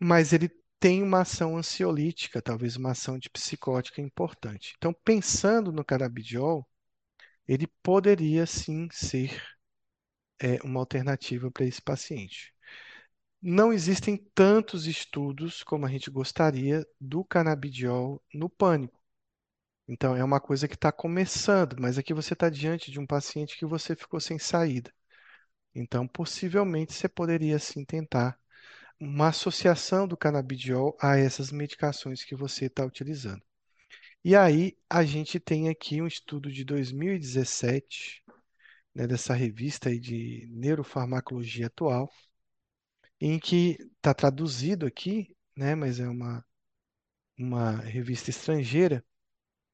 A: mas ele tem uma ação ansiolítica, talvez uma ação antipsicótica importante. Então, pensando no canabidiol, ele poderia sim ser é, uma alternativa para esse paciente. Não existem tantos estudos como a gente gostaria do canabidiol no pânico. Então, é uma coisa que está começando, mas aqui você está diante de um paciente que você ficou sem saída. Então, possivelmente, você poderia sim tentar uma associação do canabidiol a essas medicações que você está utilizando. E aí, a gente tem aqui um estudo de 2017, né, dessa revista aí de neurofarmacologia atual, em que está traduzido aqui, né, mas é uma, uma revista estrangeira,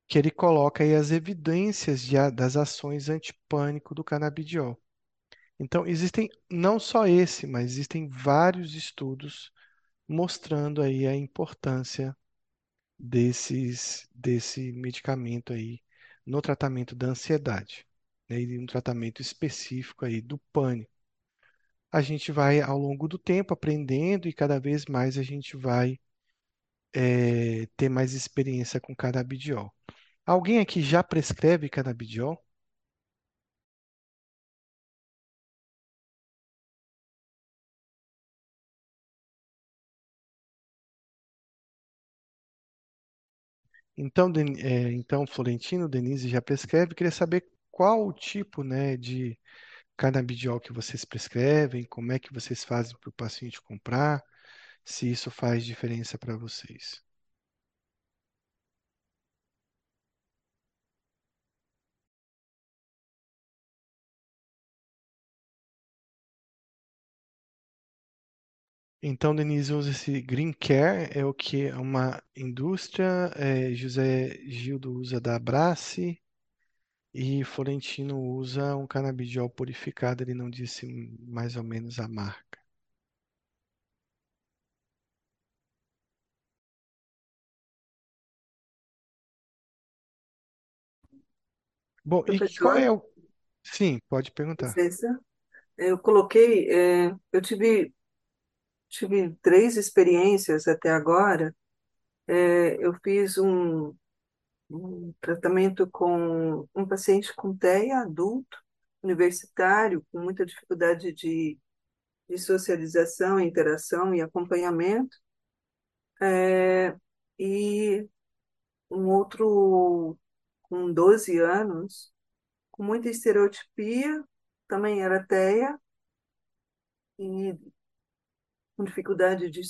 A: que ele coloca aí as evidências de, das ações antipânico do canabidiol. Então, existem não só esse, mas existem vários estudos mostrando aí a importância desses, desse medicamento aí no tratamento da ansiedade, né, e no tratamento específico aí do pânico. A gente vai, ao longo do tempo, aprendendo e cada vez mais a gente vai é, ter mais experiência com canabidiol. Alguém aqui já prescreve canabidiol? Então, é, então, Florentino, Denise já prescreve. Queria saber qual o tipo, né, de canabidiol que vocês prescrevem, como é que vocês fazem para o paciente comprar, se isso faz diferença para vocês. Então, Denise usa esse Green Care, é o que é uma indústria, é, José Gildo usa da Abrace e Florentino usa um canabidiol purificado, ele não disse mais ou menos a marca. Bom, e qual
B: Professor,
A: é o... Sim, pode perguntar.
B: licença. Eu coloquei, é, eu tive, tive três experiências até agora. É, eu fiz um, um tratamento com um paciente com TEA adulto, universitário, com muita dificuldade de, de socialização, interação e acompanhamento. É, e um outro com 12 anos, com muita estereotipia, também era TEA, e com dificuldade de,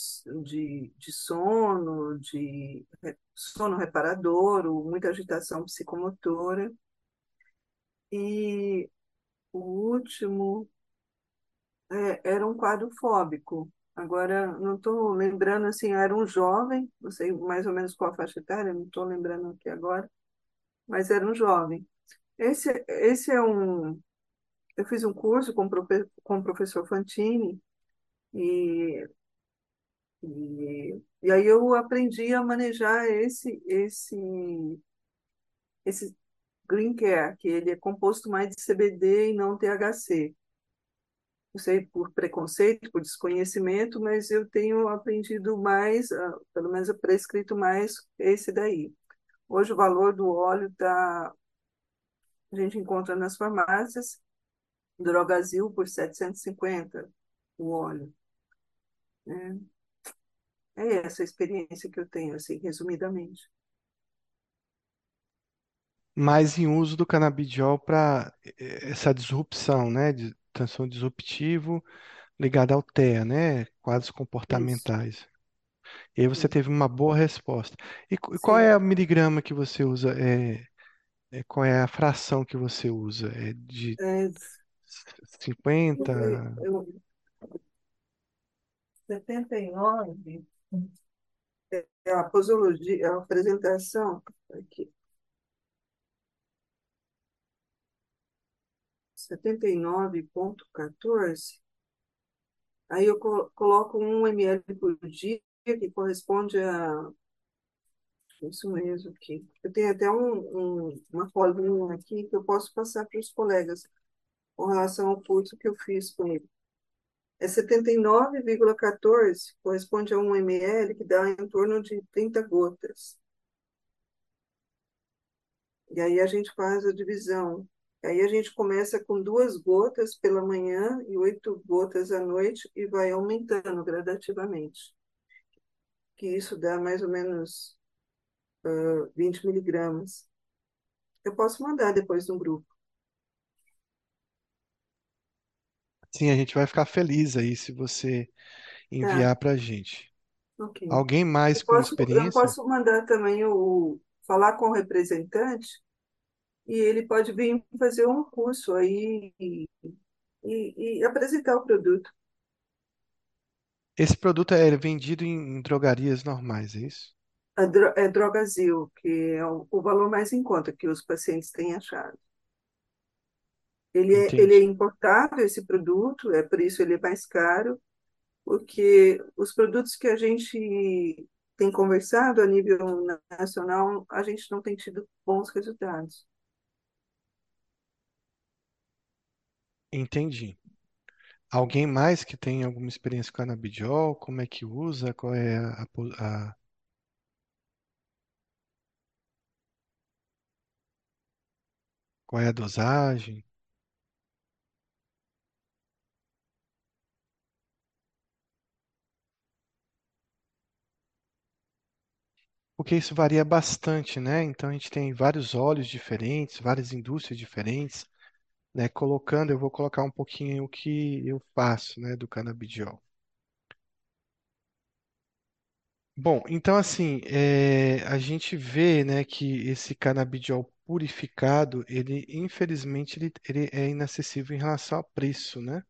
B: de, de sono, de sono reparador, muita agitação psicomotora. E o último é, era um quadro fóbico. Agora, não estou lembrando assim, era um jovem, não sei mais ou menos qual a faixa etária, não estou lembrando aqui agora, mas era um jovem. Esse, esse é um. Eu fiz um curso com, com o professor Fantini, e, e, e aí eu aprendi a manejar esse, esse, esse Green Care, que ele é composto mais de CBD e não THC. Não sei por preconceito, por desconhecimento, mas eu tenho aprendido mais, ah, pelo menos eu prescrito mais esse daí. Hoje o valor do óleo tá, a gente encontra nas farmácias, Drogazil por 750 o óleo. Né? É essa a experiência que eu tenho, assim, resumidamente.
A: Mas em uso do canabidiol para essa disrupção, né? De transtorno disruptivo ligado ao TEA, né? Quadros
B: Isso,
A: comportamentais. E aí você teve uma boa resposta. E, qu- qual é
B: Sim.
A: a miligrama que você usa? É, é- qual é a fração que você usa? É de
B: É,
A: 50?
B: eu, 79, é a posologia, a apresentação, aqui, 79,14, aí eu co- coloco um ml por dia, que corresponde a, isso mesmo aqui. Eu tenho até um, um, uma folhinha aqui que eu posso passar para os colegas com relação ao curso que eu fiz com ele. É 79,14, corresponde a um ml, que dá em torno de 30 gotas. E aí a gente faz a divisão. Aí a gente começa com duas gotas pela manhã e oito gotas à noite e vai aumentando gradativamente. Que isso dá mais ou menos ah, 20 miligramas. Eu posso mandar depois no grupo.
A: Sim, a gente vai ficar feliz aí se você
B: Tá,
A: enviar para a gente.
B: ok.
A: Alguém
B: Eu
A: mais com
B: posso, eu
A: experiência?
B: posso mandar também o, falar com o representante e ele pode vir fazer um curso aí e, e, e apresentar o produto.
A: Esse produto é vendido em, em drogarias normais, é isso?
B: A dro- é Drogazil, que é o, o valor mais em conta que os pacientes têm achado. Ele é, ele é importado, esse produto, é por isso ele é mais caro, porque os produtos que a gente tem conversado a nível nacional, a gente não tem tido bons resultados.
A: Entendi. Alguém mais que tem alguma experiência com canabidiol? Como é que usa? Qual é a, po- a- qual é a dosagem? Porque isso varia bastante, né? Então a gente tem vários óleos diferentes, várias indústrias diferentes, né? Colocando, eu vou colocar um pouquinho o que eu faço, né, do canabidiol. Bom, então assim, é, a gente vê, né, que esse canabidiol purificado, ele, infelizmente, ele, ele é inacessível em relação ao preço, né?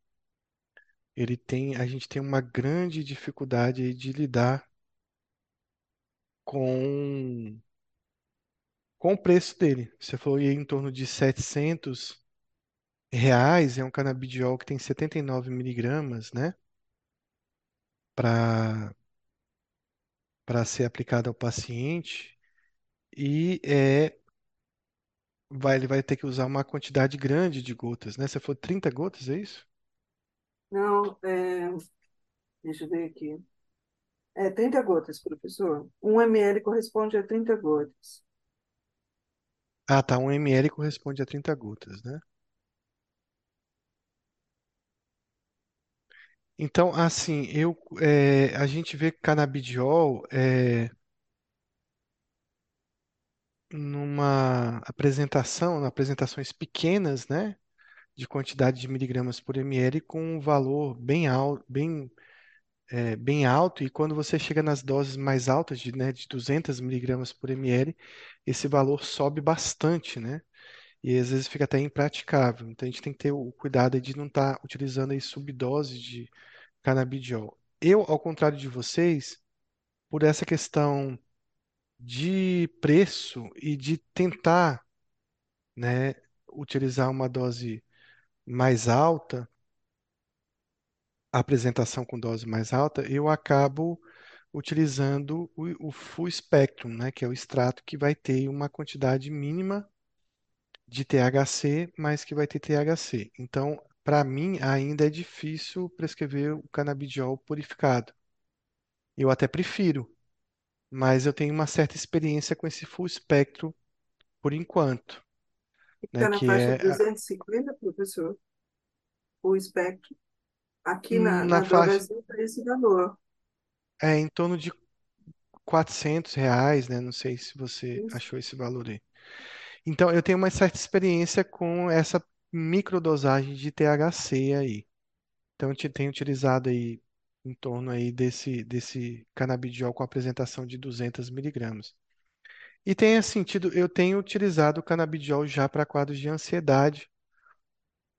A: Ele tem, a gente tem uma grande dificuldade de lidar com, com o preço dele. Você falou aí em torno de 700 reais, é um canabidiol que tem 79 miligramas, né? Para para ser aplicado ao paciente e é, vai, ele vai ter que usar uma quantidade grande de gotas, né? Você falou 30 gotas, é isso?
B: Não, é, deixa eu ver aqui. É 30 gotas, professor. Um ml corresponde a 30 gotas.
A: Ah, tá. Um ml corresponde a 30 gotas, né? Então, assim, eu, é, a gente vê canabidiol é, numa apresentação, apresentações pequenas, né? De quantidade de miligramas por ml com um valor bem alto, bem, é, bem alto. E quando você chega nas doses mais altas, de, né, de 200 miligramas por ml, esse valor sobe bastante, né? E às vezes fica até impraticável. Então a gente tem que ter o cuidado de não estar utilizando aí subdose de canabidiol. eu, ao contrário de vocês, por essa questão de preço e de tentar, né, utilizar uma dose mais alta, apresentação com dose mais alta, eu acabo utilizando o, o full spectrum, né, que é o extrato que vai ter uma quantidade mínima de THC, mas que vai ter THC. Então, para mim, ainda é difícil prescrever o canabidiol purificado. Eu até prefiro, mas eu tenho uma certa experiência com esse full espectro por enquanto, né,
B: Está na
A: que
B: faixa
A: é a-
B: 250, professor, o espectro. Aqui na,
A: na
B: na
A: faixa,
B: Drogasil está esse valor.
A: é em torno de 400 reais, né? Não sei se você
B: Isso.
A: achou esse valor aí. Então, eu tenho uma certa experiência com essa microdosagem de THC aí. Então, eu te- tenho utilizado aí em torno aí desse, desse canabidiol com apresentação de 200 miligramas. E tem sentido, eu tenho utilizado o canabidiol já para quadros de ansiedade,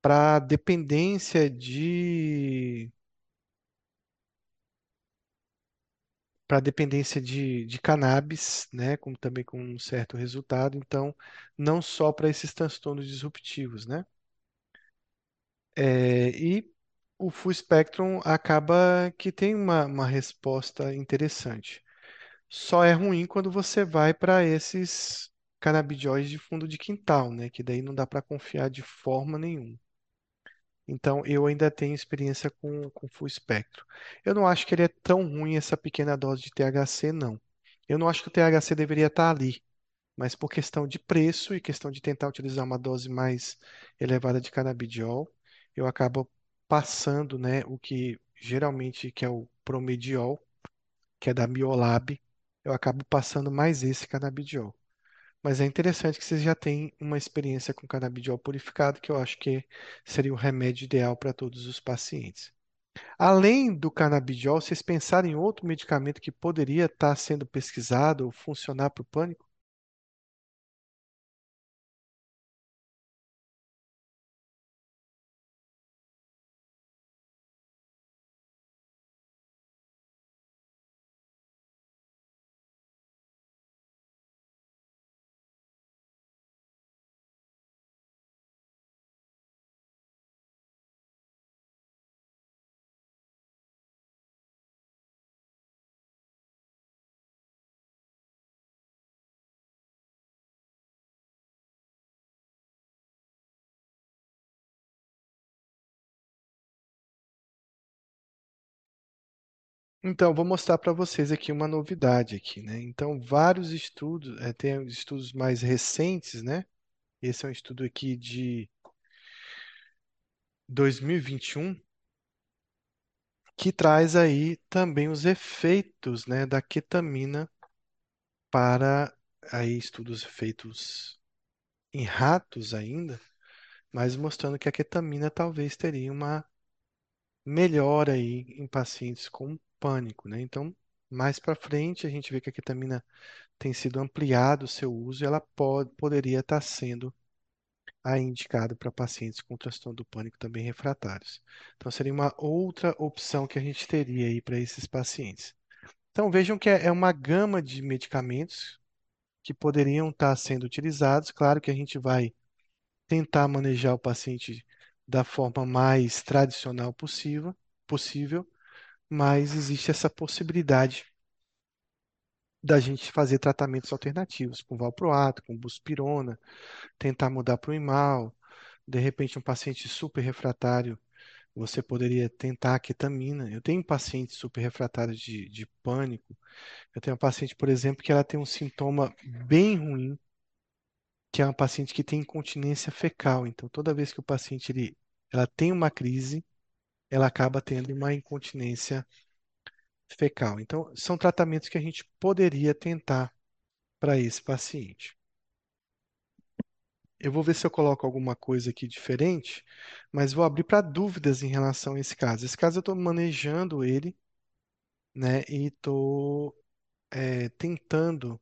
A: para dependência de para dependência de, de cannabis, né, como também com um certo resultado. Então, não só para esses transtornos disruptivos, né? É, e o Full Spectrum acaba que tem uma, uma resposta interessante. Só é ruim quando você vai para esses canabidióis de fundo de quintal, né? Que daí não dá para confiar de forma nenhuma. Então, eu ainda tenho experiência com, com full espectro. Eu não acho que ele é tão ruim essa pequena dose de THC, não. Eu não acho que o THC deveria estar ali, mas por questão de preço e questão de tentar utilizar uma dose mais elevada de canabidiol, eu acabo passando, né, o que geralmente que é o promediol, que é da Miolab, eu acabo passando mais esse canabidiol. Mas é interessante que vocês já têm uma experiência com canabidiol purificado, que eu acho que seria o remédio ideal para todos os pacientes. Além do canabidiol, vocês pensaram em outro medicamento que poderia estar sendo pesquisado ou funcionar para o pânico? Então, vou mostrar para vocês aqui uma novidade aqui, né? Então, vários estudos, eh, tem estudos mais recentes, né? Esse é um estudo aqui de 2021 que traz aí também os efeitos, né, da ketamina para aí estudos feitos em ratos ainda, mas mostrando que a ketamina talvez teria uma melhora aí em pacientes com pânico, né? Então, mais para frente a gente vê que a ketamina tem sido ampliado o seu uso e ela pode, poderia estar sendo aí indicado para pacientes com transtorno do pânico também refratários. Então, seria uma outra opção que a gente teria aí para esses pacientes. Então, vejam que é é uma gama de medicamentos que poderiam estar sendo utilizados. Claro que a gente vai tentar manejar o paciente da forma mais tradicional possível, possível, mas existe essa possibilidade da gente fazer tratamentos alternativos, com valproato, com buspirona, tentar mudar para o imal. De repente, um paciente super refratário, você poderia tentar a ketamina. Eu tenho pacientes super refratários de, de pânico. Eu tenho uma paciente, por exemplo, que ela tem um sintoma bem ruim, que é uma paciente que tem incontinência fecal. Então, toda vez que o paciente ele, ela tem uma crise, ela acaba tendo uma incontinência fecal. Então, são tratamentos que a gente poderia tentar para esse paciente. Eu vou ver se eu coloco alguma coisa aqui diferente, mas vou abrir para dúvidas em relação a esse caso. Esse caso eu estou manejando ele, né, e estou tentando,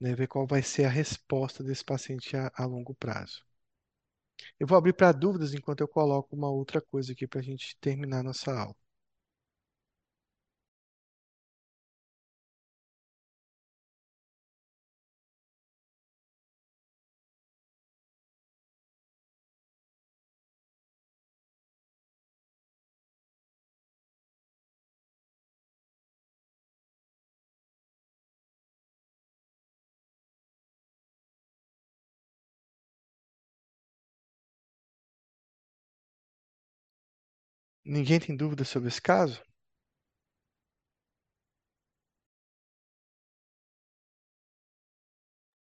A: né, ver qual vai ser a resposta desse paciente a, a longo prazo. Eu vou abrir para dúvidas enquanto eu coloco uma outra coisa aqui para a gente terminar nossa aula. Ninguém tem dúvida sobre esse caso?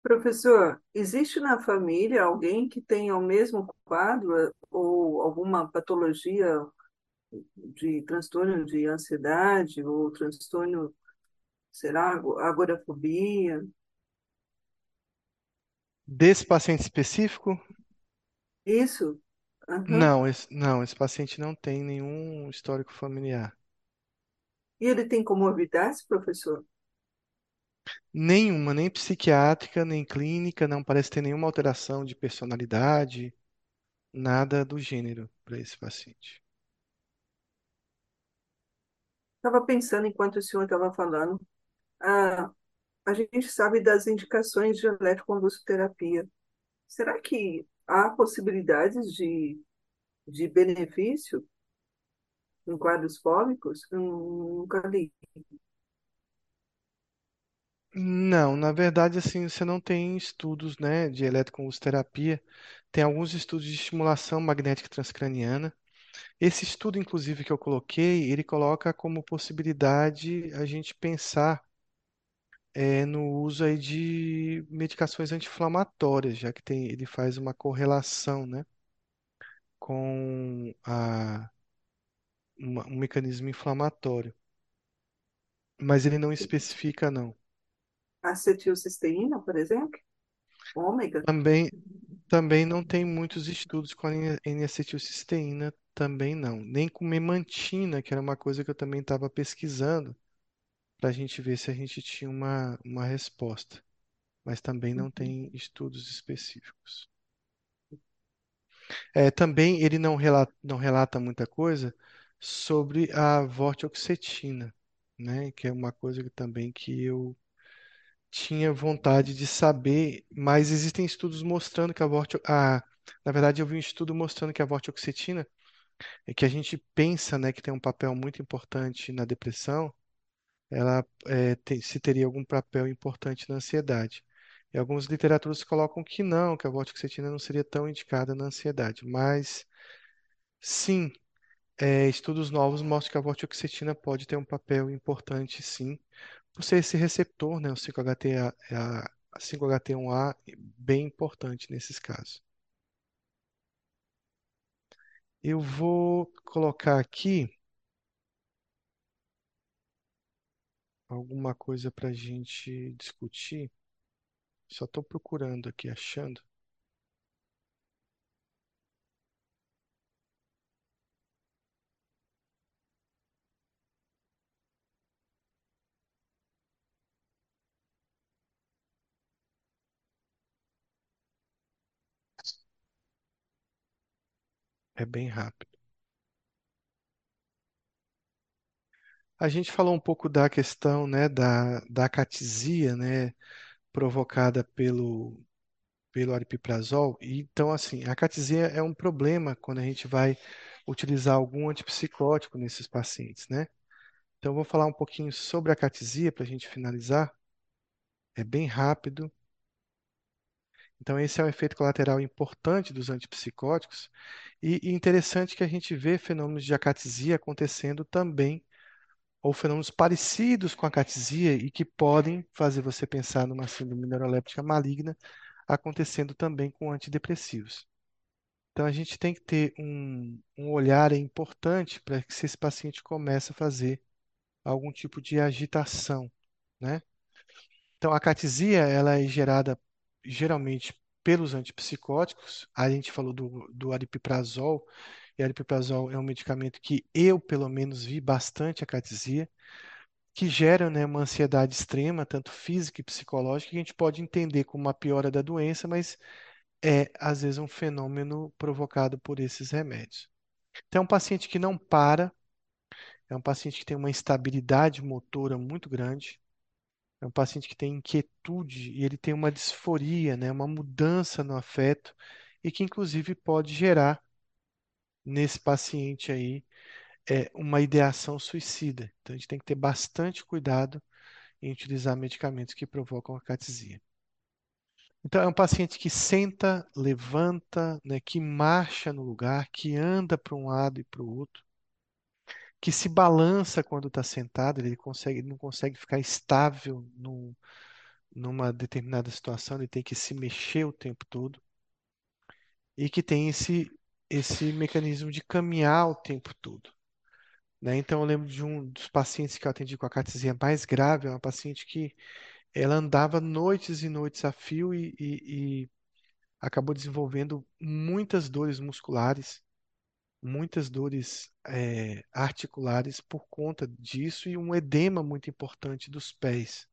B: Professor, existe na família alguém que tenha o mesmo quadro eh, ou alguma patologia de transtorno de ansiedade ou transtorno, será, agorafobia?
A: Desse paciente específico?
B: Isso? Aham.
A: Não, esse, não, esse paciente não tem nenhum histórico familiar.
B: E ele tem comorbidades, professor?
A: Nenhuma, nem psiquiátrica, nem clínica, não parece ter nenhuma alteração de personalidade, nada do gênero para esse paciente.
B: Estava pensando enquanto o senhor estava falando. Ah, a gente sabe das indicações de eletroconvulsoterapia. Será que há possibilidades de, de benefício em quadros fóbicos? Eu nunca li.
A: Não, na verdade, assim, você não tem estudos, né, de eletroconvulsoterapia. Tem alguns estudos de estimulação magnética transcraniana. Esse estudo, inclusive, que eu coloquei, ele coloca como possibilidade a gente pensar é, no uso aí de medicações anti-inflamatórias, já que tem, ele faz uma correlação, né, com a, uma- um mecanismo inflamatório. Mas ele não especifica, não.
B: Acetilcisteína, por exemplo? Ômega?
A: Também, também não tem muitos estudos com a N- N-acetilcisteína, também não. Nem com memantina, que era uma coisa que eu também estava pesquisando, para a gente ver se a gente tinha uma, uma resposta. Mas também não
B: Uhum.
A: tem estudos específicos. É, também ele não relata, não relata muita coisa sobre a vortioxetina, né? Que é uma coisa que também que eu tinha vontade de saber, mas existem estudos mostrando que a vortio, a, na verdade eu vi um estudo mostrando que a vortioxetina é que a gente pensa, né, que tem um papel muito importante na depressão, ela é, se teria algum papel importante na ansiedade. E algumas literaturas colocam que não, que a vortioxetina não seria tão indicada na ansiedade, mas sim, é, estudos novos mostram que a vortioxetina pode ter um papel importante, sim, por ser esse receptor, né, o 5-HT, a, a 5-HT1A, bem importante nesses casos. Eu vou colocar aqui alguma coisa para a gente discutir. Só estou procurando aqui, achando. É bem rápido. A gente falou um pouco da questão, né, da, da acatesia, né, provocada pelo, pelo aripiprazol. Então, assim, a acatesia é um problema quando a gente vai utilizar algum antipsicótico nesses pacientes, né? Então, eu vou falar um pouquinho sobre a acatesia para a gente finalizar. É bem rápido. Então, esse é um efeito colateral importante dos antipsicóticos. E, e interessante que a gente vê fenômenos de acatesia acontecendo também ou fenômenos parecidos com a catesia e que podem fazer você pensar numa síndrome neuroléptica maligna acontecendo também com antidepressivos. Então, a gente tem que ter um, um olhar importante para que se esse paciente comece a fazer algum tipo de agitação, né? Então, a catesia, ela é gerada geralmente pelos antipsicóticos. A gente falou do, do aripiprazol, aripiprazol é um medicamento que eu, pelo menos, vi bastante a catesia. que geram, né, uma ansiedade extrema, tanto física e psicológica, que a gente pode entender como uma piora da doença, mas é, às vezes, um fenômeno provocado por esses remédios. Então, é um paciente que não para, é um paciente que tem uma instabilidade motora muito grande, é um paciente que tem inquietude e ele tem uma disforia, né, uma mudança no afeto, e que, inclusive, pode gerar nesse paciente aí é, uma ideação suicida. Então, a gente tem que ter bastante cuidado em utilizar medicamentos que provocam acatesia. Então, é um paciente que senta, levanta, né, que marcha no lugar, que anda para um lado e para o outro. que se balança quando está sentado, ele consegue, ele não consegue ficar estável num- numa determinada situação, ele tem que se mexer o tempo todo, e que tem esse, esse mecanismo de caminhar o tempo todo. né? Então, eu lembro de um dos pacientes que eu atendi com a catesia mais grave, é uma paciente que ela andava noites e noites a fio e, e- e acabou desenvolvendo muitas dores musculares, muitas dores eh, articulares por conta disso e um edema muito importante dos pés.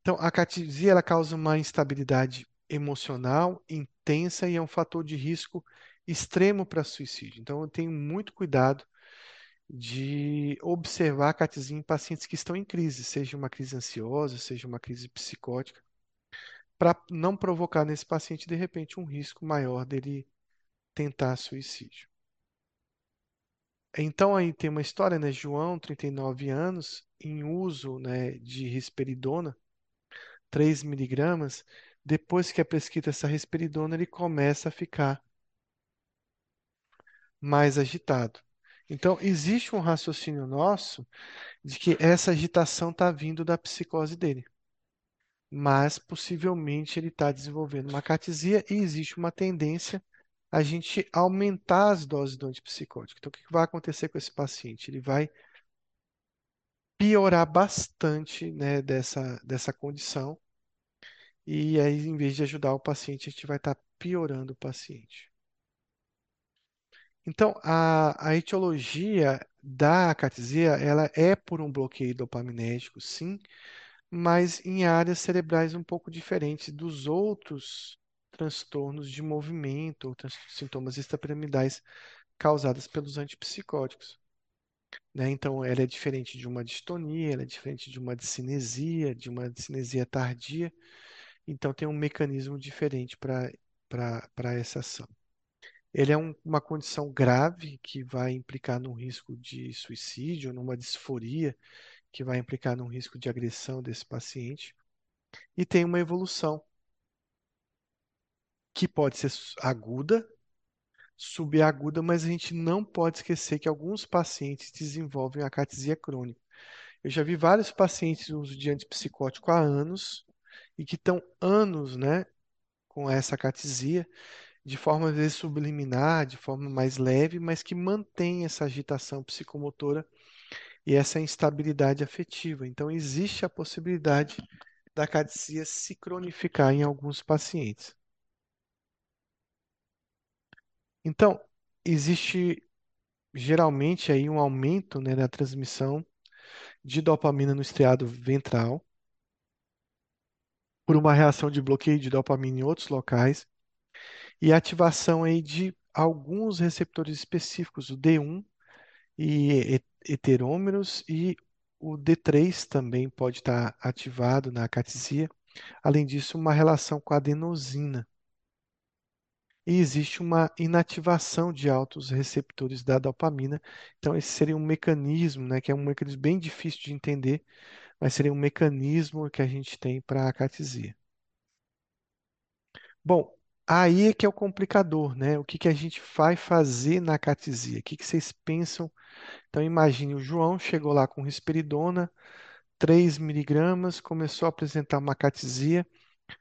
A: Então, a catesia ela causa uma instabilidade emocional intensa e é um fator de risco extremo para suicídio. Então, eu tenho muito cuidado de observar a catesia em pacientes que estão em crise, seja uma crise ansiosa, seja uma crise psicótica, para não provocar nesse paciente, de repente, um risco maior dele tentar suicídio. Então, aí tem uma história, né? João, 39 anos, em uso, né, de risperidona, 3 miligramas, depois que é prescrita essa risperidona, ele começa a ficar mais agitado. Então, existe um raciocínio nosso de que essa agitação está vindo da psicose dele. Mas possivelmente ele está desenvolvendo uma catesia e existe uma tendência a gente aumentar as doses do antipsicótico. Então, o que vai acontecer com esse paciente? Ele vai piorar bastante, né, dessa, dessa condição, e aí, em vez de ajudar o paciente, a gente vai estar piorando o paciente. Então, a, a etiologia da acatesia, ela é por um bloqueio dopaminérgico, sim, mas em áreas cerebrais um pouco diferentes dos outros transtornos de movimento ou sintomas extrapiramidais causados pelos antipsicóticos, né? Então, ela é diferente de uma distonia, ela é diferente de uma discinesia, de uma discinesia tardia, então tem um mecanismo diferente para essa ação. Ele é um- uma condição grave que vai implicar num risco de suicídio, numa disforia, que vai implicar num risco de agressão desse paciente, e tem uma evolução que pode ser aguda, subaguda, mas a gente não pode esquecer que alguns pacientes desenvolvem acatesia crônica. Eu já vi vários pacientes no uso de antipsicótico há anos e que estão anos, né, com essa acatesia, de forma às vezes subliminar, de forma mais leve, mas que mantém essa agitação psicomotora e essa instabilidade afetiva. Então, existe a possibilidade da acatesia se cronificar em alguns pacientes. Então, existe geralmente aí um aumento, né, na transmissão de dopamina no estriado ventral por uma reação de bloqueio de dopamina em outros locais e ativação aí de alguns receptores específicos, o D1 e he- heterômeros e o D3 também pode estar ativado na acatesia. Além disso, uma relação com a adenosina. E existe uma inativação de altos receptores da dopamina. Então, esse seria um mecanismo, né, que é um mecanismo bem difícil de entender, mas seria um mecanismo que a gente tem para a acatesia. Bom, aí é que é o complicador, né? O que que a gente vai fazer na acatesia? O que que vocês pensam? Então, imagine, o João chegou lá com risperidona, 3 miligramas, começou a apresentar uma acatesia.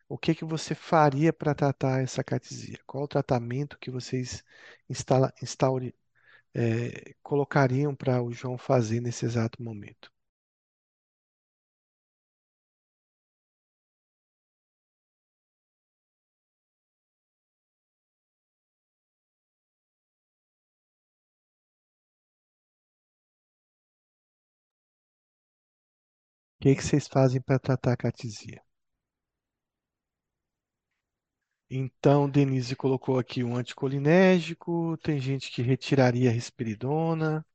A: O que que você faria para tratar essa catesia? Qual o tratamento que vocês instala, instaure, eh, colocariam para o João fazer nesse exato momento? Que que vocês fazem para tratar a catesia? Então, Denise colocou aqui um anticolinérgico, tem gente que retiraria a risperidona.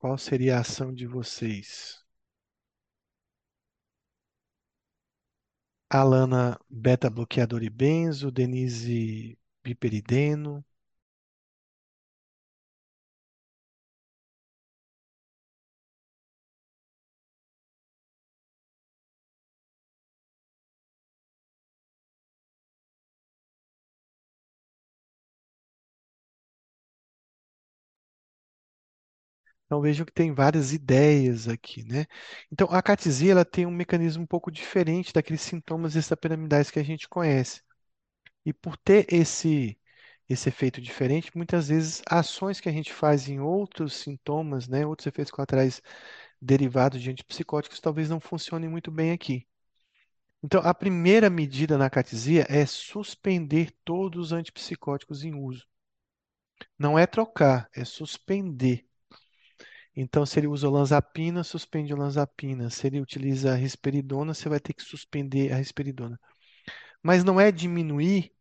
A: Qual seria a ação de vocês? Alana, beta-bloqueador e benzo, Denise, biperideno. Então vejam que tem várias ideias aqui, né? Então a catesia ela tem um mecanismo um pouco diferente daqueles sintomas extrapiramidais que a gente conhece. E por ter esse esse efeito diferente, muitas vezes ações que a gente faz em outros sintomas, né, outros efeitos colaterais derivados de antipsicóticos talvez não funcionem muito bem aqui. Então, a primeira medida na catesia é suspender todos os antipsicóticos em uso. Não é trocar, é suspender. Então, se ele usa olanzapina, suspende olanzapina. Se ele utiliza risperidona, você vai ter que suspender a risperidona. Mas não é diminuir.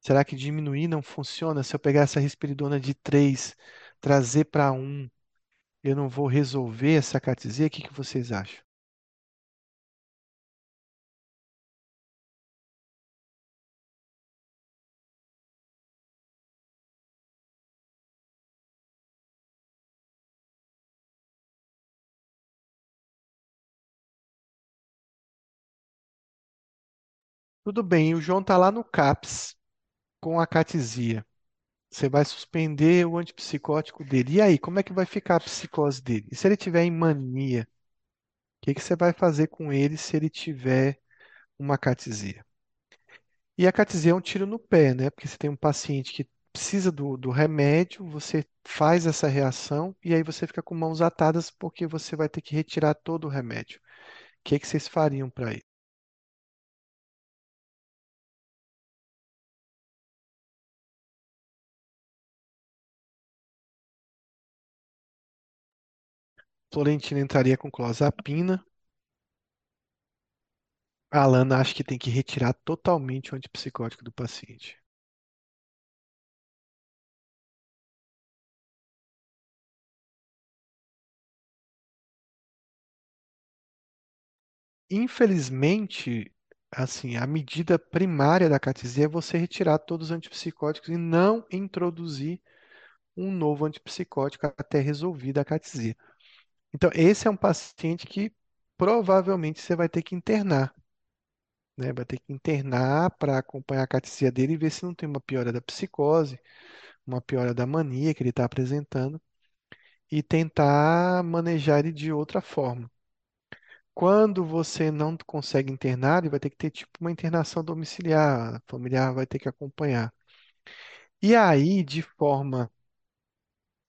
A: Será que diminuir não funciona? Se eu pegar essa risperidona de 3, trazer para 1, eu não vou resolver essa catesia? O que que vocês acham? Tudo bem, o João está lá no CAPS com a catesia. Você vai suspender o antipsicótico dele. E aí, como é que vai ficar a psicose dele? E se ele tiver em mania, o que que você vai fazer com ele se ele tiver uma catesia? E a catesia é um tiro no pé, né? Porque você tem um paciente que precisa do, do remédio, você faz essa reação e aí você fica com mãos atadas porque você vai ter que retirar todo o remédio. O que que vocês fariam para isso? Florentina entraria com clozapina. A Alana acha que tem que retirar totalmente o antipsicótico do paciente. Infelizmente, assim, a medida primária da catesia é você retirar todos os antipsicóticos e não introduzir um novo antipsicótico até resolvida a catesia. Então, esse é um paciente que provavelmente você vai ter que internar, né? Vai ter que internar para acompanhar a catesia dele e ver se não tem uma piora da psicose, uma piora da mania que ele está apresentando e tentar manejar ele de outra forma. Quando você não consegue internar, ele vai ter que ter tipo uma internação domiciliar, familiar vai ter que acompanhar. E aí, de forma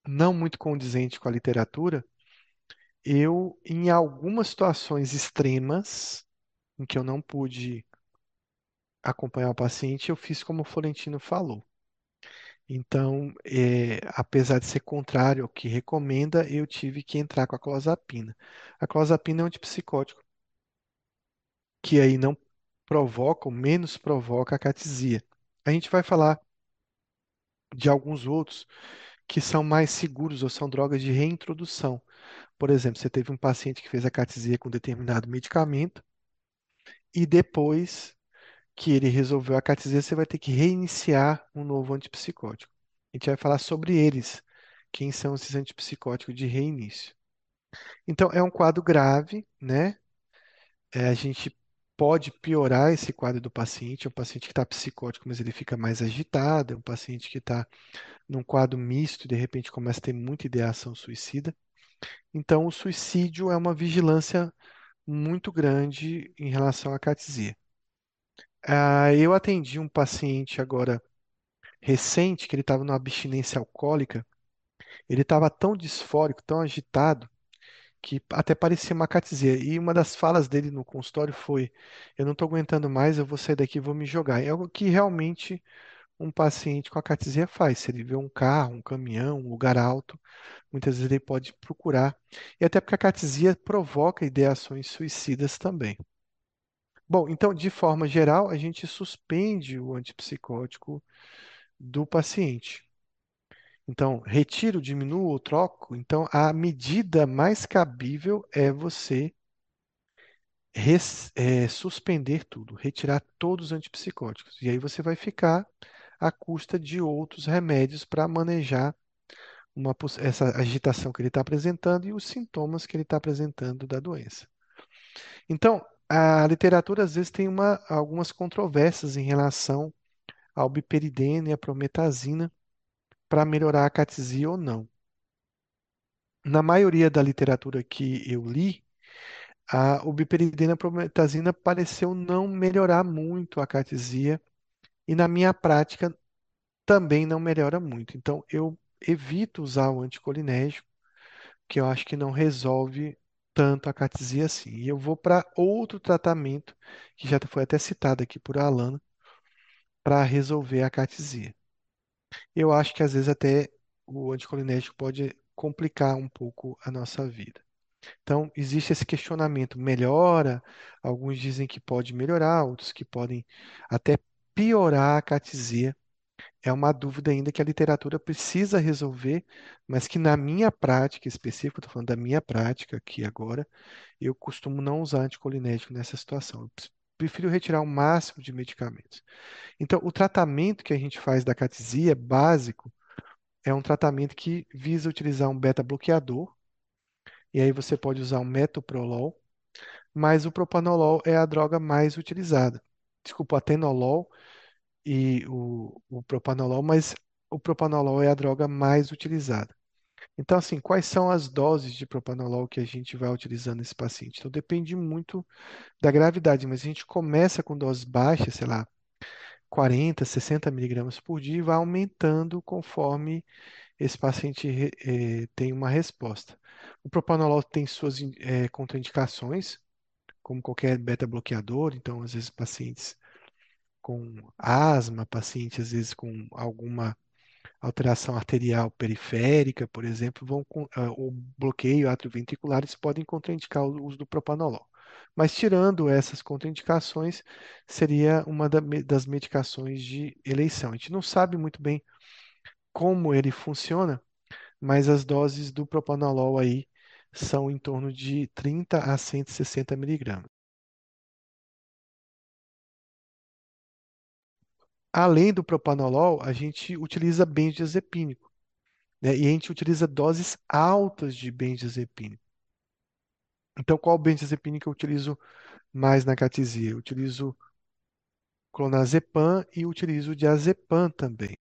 A: não muito condizente com a literatura, eu, em algumas situações extremas, em que eu não pude acompanhar o paciente, eu fiz como o Florentino falou. Então, é, apesar de ser contrário ao que recomenda, eu tive que entrar com a clozapina. A clozapina é um antipsicótico que aí não provoca, ou menos provoca a catesia. A gente vai falar de alguns outros que são mais seguros ou são drogas de reintrodução. Por exemplo, você teve um paciente que fez a catesia com determinado medicamento e depois que ele resolveu a catesia, você vai ter que reiniciar um novo antipsicótico. A gente vai falar sobre eles, quem são esses antipsicóticos de reinício. Então, é um quadro grave, né? É, a gente pode piorar esse quadro do paciente. É um paciente que está psicótico, mas ele fica mais agitado. É um paciente que está num quadro misto de repente começa a ter muita ideação suicida. Então, o suicídio é uma vigilância muito grande em relação à catesia. Ah, eu atendi um paciente agora recente que ele estava numa abstinência alcoólica. Ele estava tão disfórico, tão agitado, que até parecia uma catesia. E uma das falas dele no consultório foi: Eu não estou aguentando mais, eu vou sair daqui vou me jogar. É algo que realmente um paciente com a catesia faz. Se ele vê um carro, um caminhão, um lugar alto, muitas vezes ele pode procurar. E até porque a catesia provoca ideações suicidas também. Bom, então, de forma geral, a gente suspende o antipsicótico do paciente. Então, retiro, diminuo ou troco. Então, a medida mais cabível é você res- é, suspender tudo, retirar todos os antipsicóticos. E aí você vai ficar à custa de outros remédios para manejar uma essa agitação que ele está apresentando e os sintomas que ele está apresentando da doença. Então, a literatura às vezes tem uma- algumas controvérsias em relação ao biperidina e à prometazina para melhorar a catesia ou não. na maioria da literatura que eu li, a ubiperidina promethazina pareceu não melhorar muito a catesia e na minha prática também não melhora muito. Então eu evito usar o anticolinérgico, que eu acho que não resolve tanto a catesia assim. E eu vou para outro tratamento, que já foi até citado aqui por Alana, para resolver a catesia. Eu acho que às vezes até o anticolinérgico pode complicar um pouco a nossa vida. Então, existe esse questionamento: melhora? Alguns dizem que pode melhorar, outros que podem até piorar a catesia. É uma dúvida ainda que a literatura precisa resolver, mas que na minha prática específica, estou falando da minha prática aqui agora, eu costumo não usar anticolinérgico nessa situação. Eu prefiro retirar o máximo de medicamentos. Então, o tratamento que a gente faz da catesia básico é um tratamento que visa utilizar um beta-bloqueador, e aí você pode usar um metoprolol, mas o propanolol é a droga mais utilizada. Desculpa, o atenolol e o, o propanolol, mas o propanolol é a droga mais utilizada. Então, assim, quais são as doses de propanolol que a gente vai utilizando nesse paciente? Então, depende muito da gravidade, mas a gente começa com doses baixas, sei lá, 40, 60 miligramas por dia e vai aumentando conforme esse paciente eh, tem uma resposta. O propanolol tem suas eh, contraindicações, como qualquer beta-bloqueador, então, às vezes, pacientes com asma, pacientes, às vezes, com alguma alteração arterial periférica, por exemplo, vão uh, o bloqueio atrioventricular, eles podem contraindicar o uso do propanolol. Mas tirando essas contraindicações, seria uma da, das medicações de eleição. A gente não sabe muito bem como ele funciona, mas as doses do propanolol aí são em torno de 30 a 160 miligramas. Além do propanolol, a gente utiliza benzodiazepínico, né? E a gente utiliza doses altas de benzodiazepínico. Então, qual benzodiazepínico eu utilizo mais na catesia? Eu utilizo clonazepam e utilizo diazepam também.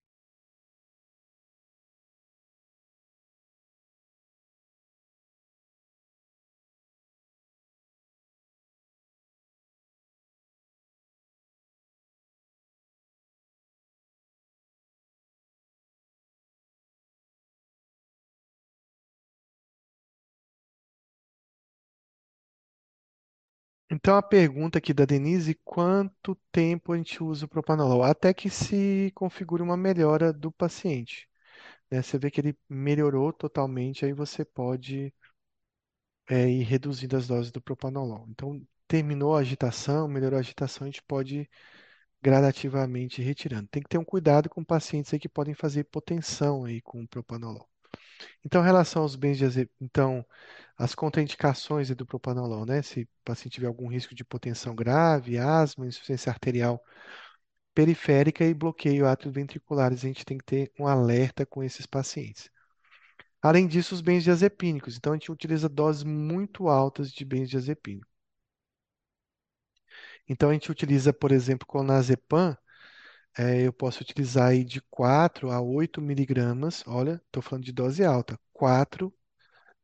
A: Então, a pergunta aqui da Denise, quanto tempo a gente usa o propanolol? Até que se configure uma melhora do paciente. né? Você vê que ele melhorou totalmente, aí você pode é, ir reduzindo as doses do propanolol. Então, terminou a agitação, melhorou a agitação, a gente pode gradativamente ir retirando. Tem que ter um cuidado com pacientes aí que podem fazer hipotensão aí com o propanolol. Então, em relação aos bens de então, as contraindicações do propanolol, né? Se o paciente tiver algum risco de hipotensão grave, asma, insuficiência arterial periférica e bloqueio atrioventriculares, a gente tem que ter um alerta com esses pacientes. Além disso, os benzodiazepínicos. Então, a gente utiliza doses muito altas de benzodiazepínico. Então, a gente utiliza, por exemplo, clonazepam, é, eu posso utilizar aí de 4 a 8 miligramas, olha, estou falando de dose alta, 4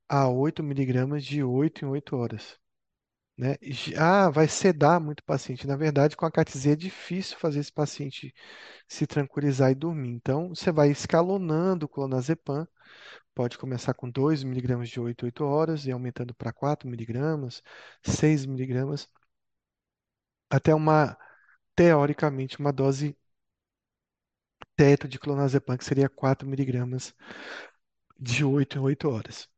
A: a 8 miligramas de 8 em 8 horas. Né? Ah, vai sedar muito o paciente. Na verdade, com a catesia é difícil fazer esse paciente se tranquilizar e dormir. Então, você vai escalonando o clonazepam. Pode começar com 2 miligramas de 8 em 8 horas e aumentando para 4 miligramas, 6 miligramas, até uma, teoricamente, uma dose teto de clonazepam, que seria 4 miligramas de 8 em 8 horas.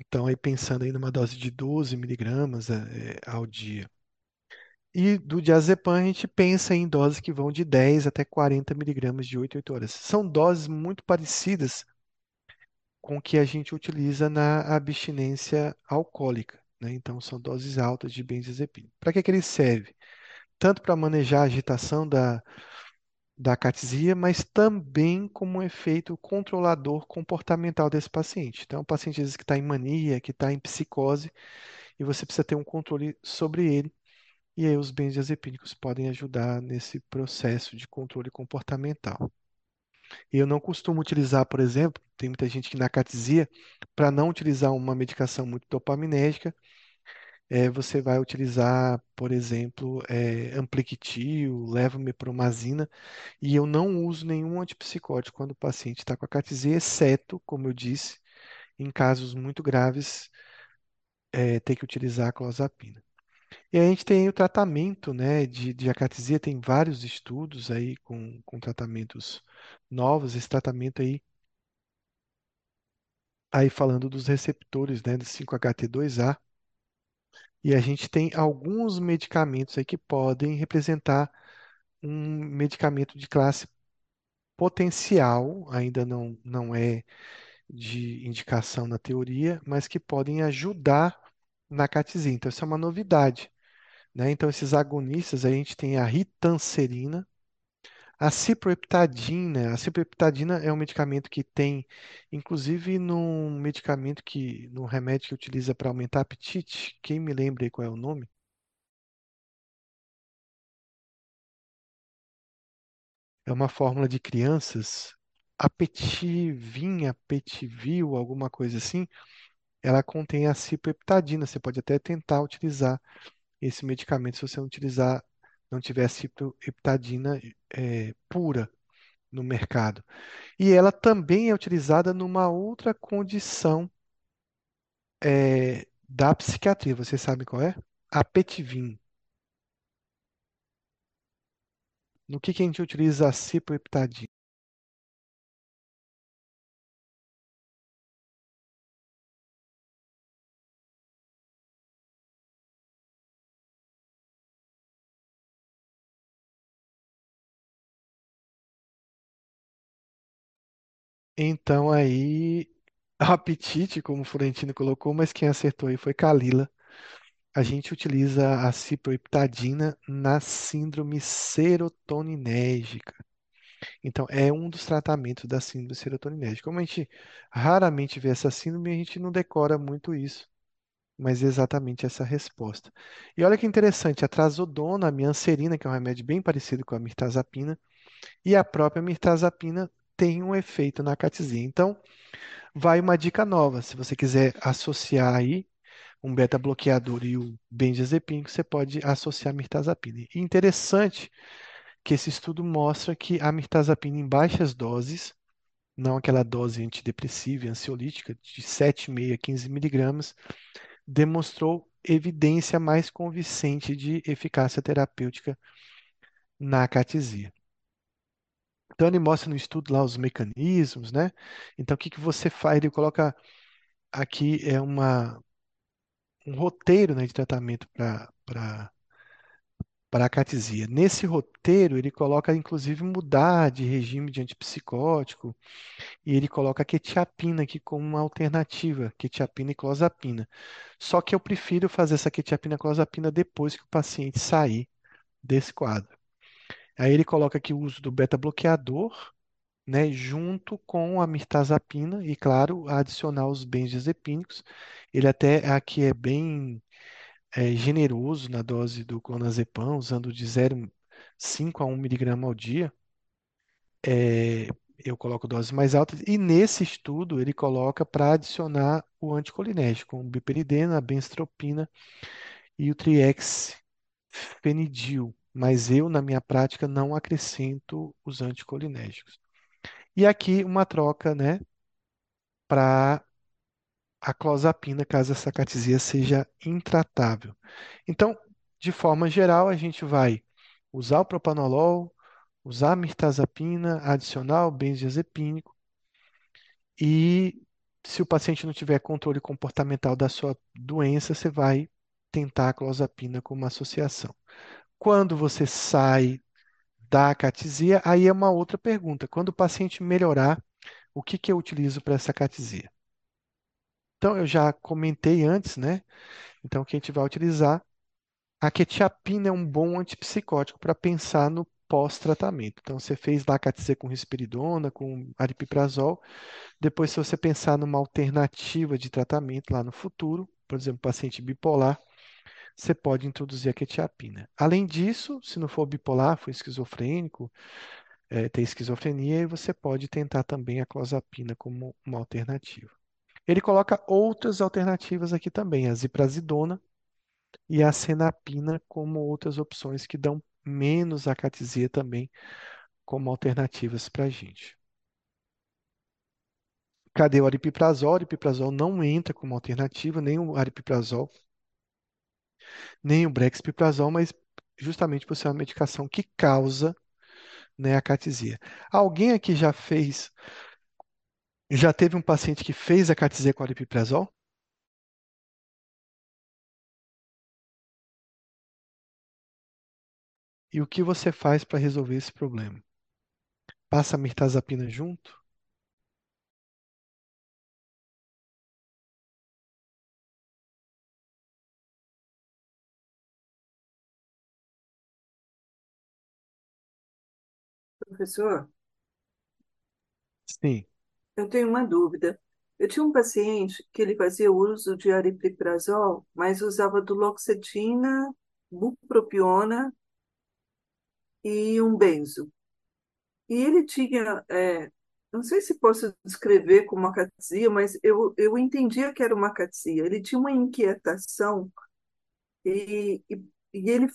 A: Então, aí pensando aí numa dose de 12 miligramas é, ao dia. E do diazepam a gente pensa em doses que vão de 10 até 40 miligramas de 8 em 8 horas. São doses muito parecidas com o que a gente utiliza na abstinência alcoólica. Né? Então, são doses altas de benzodiazepina. Para que, que ele serve? Tanto para manejar a agitação da, da catesia, mas também como um efeito controlador comportamental desse paciente. Então, o paciente às vezes que está em mania, que está em psicose, e você precisa ter um controle sobre ele. E aí os benzodiazepínicos podem ajudar nesse processo de controle comportamental. Eu não costumo utilizar, por exemplo, tem muita gente que na catesia, para não utilizar uma medicação muito dopaminérgica, é, você vai utilizar, por exemplo, é, Ampliquitil, levomepromazina, e eu não uso nenhum antipsicótico quando o paciente está com a catesia, exceto, como eu disse, em casos muito graves, é, ter que utilizar a clozapina. E a gente tem o tratamento, né, de, de acatesia, tem vários estudos aí com, com tratamentos novos, esse tratamento aí, aí falando dos receptores, né, do 5-HT2A, e a gente tem alguns medicamentos aí que podem representar um medicamento de classe potencial, ainda não, não é de indicação na teoria, mas que podem ajudar na catesia. Então, isso é uma novidade, né? Então, esses agonistas, a gente tem a ritanserina, a ciproheptadina. A ciproheptadina é um medicamento que tem, inclusive, num medicamento que, num remédio que utiliza para aumentar apetite. Quem me lembra aí qual é o nome? É uma fórmula de crianças, apetivinha, apetivil, alguma coisa assim. Ela contém a ciproheptadina. Você pode até tentar utilizar esse medicamento se você não utilizar, não tiver ciproheptadina é, pura no mercado. E ela também é utilizada numa outra condição é, da psiquiatria. Vocês sabem qual é? Apetivim. No que, que a gente utiliza a ciproheptadina? Então aí, apetite, como o Florentino colocou, mas quem acertou aí foi Kalila. A gente utiliza a ciproheptadina na síndrome serotoninérgica. Então, é um dos tratamentos da síndrome serotoninérgica. Como a gente raramente vê essa síndrome, a gente não decora muito isso, mas é exatamente essa resposta. E olha que interessante, a trazodona, a mianserina, que é um remédio bem parecido com a mirtazapina, e a própria mirtazapina tem um efeito na catesia. Então, vai uma dica nova. Se você quiser associar aí um beta-bloqueador e o benzodiazepínico, você pode associar a mirtazapina. E interessante que esse estudo mostra que a mirtazapina em baixas doses, não aquela dose antidepressiva e ansiolítica de 7,5 a 15 miligramas, demonstrou evidência mais convincente de eficácia terapêutica na catesia. Então ele mostra no estudo lá os mecanismos, né? Então o que que você faz? Ele coloca aqui é uma um roteiro, né, de tratamento para para a catesia. Nesse roteiro, ele coloca, inclusive, mudar de regime de antipsicótico e ele coloca a quetiapina aqui como uma alternativa, quetiapina e clozapina. Só que eu prefiro fazer essa quetiapina e clozapina depois que o paciente sair desse quadro. Aí ele coloca aqui o uso do beta-bloqueador, né, junto com a mirtazapina e, claro, adicionar os benzodiazepínicos. Ele até aqui é bem é, generoso na dose do clonazepam, usando de 0,5 a 1 miligrama ao dia. É, eu coloco doses mais altas. E nesse estudo, ele coloca para adicionar o anticolinérgico, o biperidina, a benztropina e o triexfenidil. Mas eu, na minha prática, não acrescento os anticolinérgicos. E aqui uma troca, né, para a clozapina, caso essa catesia seja intratável. Então, de forma geral, a gente vai usar o propanolol, usar a mirtazapina, adicionar o benzodiazepínico e se o paciente não tiver controle comportamental da sua doença, você vai tentar a clozapina como associação. Quando você sai da catesia, aí é uma outra pergunta. Quando o paciente melhorar, o que que eu utilizo para essa catesia? Então, eu já comentei antes, né? Então, que a gente vai utilizar. A quetiapina é um bom antipsicótico para pensar no pós-tratamento. Então, você fez lá a catesia com risperidona, com aripiprazol. Depois, se você pensar numa alternativa de tratamento lá no futuro, por exemplo, paciente bipolar, você pode introduzir a quetiapina. Além disso, se não for bipolar, for esquizofrênico, é, ter esquizofrenia você pode tentar também a clozapina como uma alternativa. Ele coloca outras alternativas aqui também, a ziprasidona e a senapina como outras opções que dão menos acatesia também como alternativas para a gente. Cadê o aripiprazol? O aripiprazol não entra como alternativa, nem o aripiprazol, nem o brexpiprazol, mas justamente por ser uma medicação que causa né, acatesia. Alguém aqui já fez, já teve um paciente que fez acatesia com aripiprazol? E o que você faz para resolver esse problema? Passa a mirtazapina junto?
B: Professor,
A: Sim.
B: eu tenho uma dúvida. Eu tinha um paciente que ele fazia uso de aripiprazol, mas usava duloxetina, bupropiona e um benzo. E ele tinha, é, não sei se posso descrever como acatesia, mas eu, eu entendia que era uma acatesia. Ele tinha uma inquietação e, e, e ele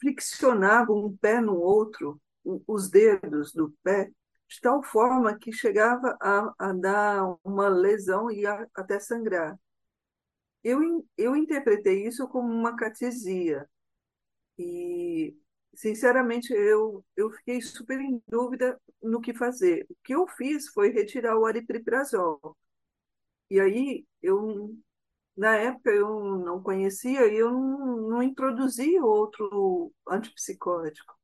B: friccionava um pé no outro, os dedos do pé, de tal forma que chegava a, a dar uma lesão e a- até sangrar. Eu, eu interpretei isso como uma catesia e, sinceramente, eu, eu fiquei super em dúvida no que fazer. O que eu fiz foi retirar o aripiprazol. E aí, eu, na época, eu não conhecia e eu não, não introduzi outro antipsicótico.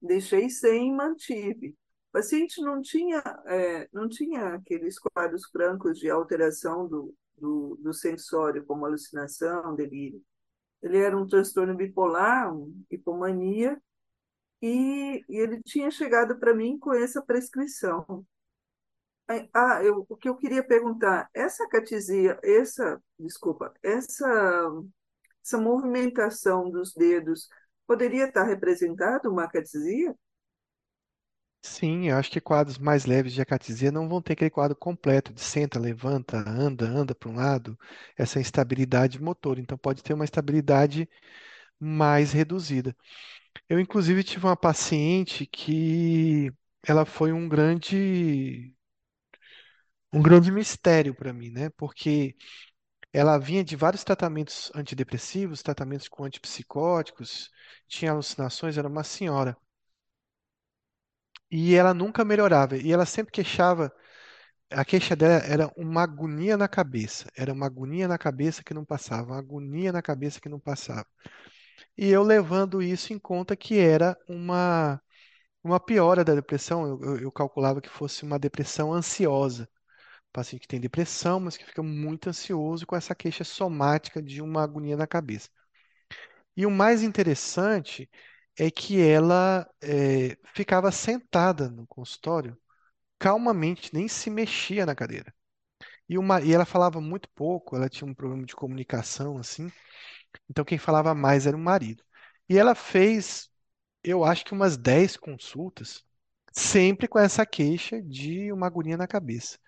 B: Deixei sem e mantive. O paciente não tinha, é, não tinha aqueles quadros francos de alteração do, do, do sensório, como alucinação, delírio. Ele era um transtorno bipolar, um hipomania, e, e ele tinha chegado para mim com essa prescrição. Ah, eu, o que eu queria perguntar, essa catesia, essa, desculpa, essa, essa movimentação dos dedos poderia estar representado uma catesia?
A: Sim, eu acho que quadros mais leves de acatesia não vão ter aquele quadro completo de senta, levanta, anda, anda para um lado, essa instabilidade motor. Então pode ter uma estabilidade mais reduzida. Eu, inclusive, tive uma paciente que ela foi um grande, um grande mistério para mim, né? Porque ela vinha de vários tratamentos antidepressivos, tratamentos com antipsicóticos, tinha alucinações, era uma senhora. E ela nunca melhorava. E ela sempre queixava, a queixa dela era uma agonia na cabeça. Era uma agonia na cabeça que não passava, uma agonia na cabeça que não passava. E eu levando isso em conta que era uma Uma piora da depressão, eu, eu- eu calculava que fosse uma depressão ansiosa. Paciente que tem depressão, mas que fica muito ansioso com essa queixa somática de uma agonia na cabeça. E o mais interessante é que ela eh, ficava sentada no consultório, calmamente, nem se mexia na cadeira. E, uma, e ela falava muito pouco, ela tinha um problema de comunicação, assim. Então quem falava mais era o marido. E ela fez, eu acho que umas 10 consultas sempre com essa queixa de uma agonia na cabeça.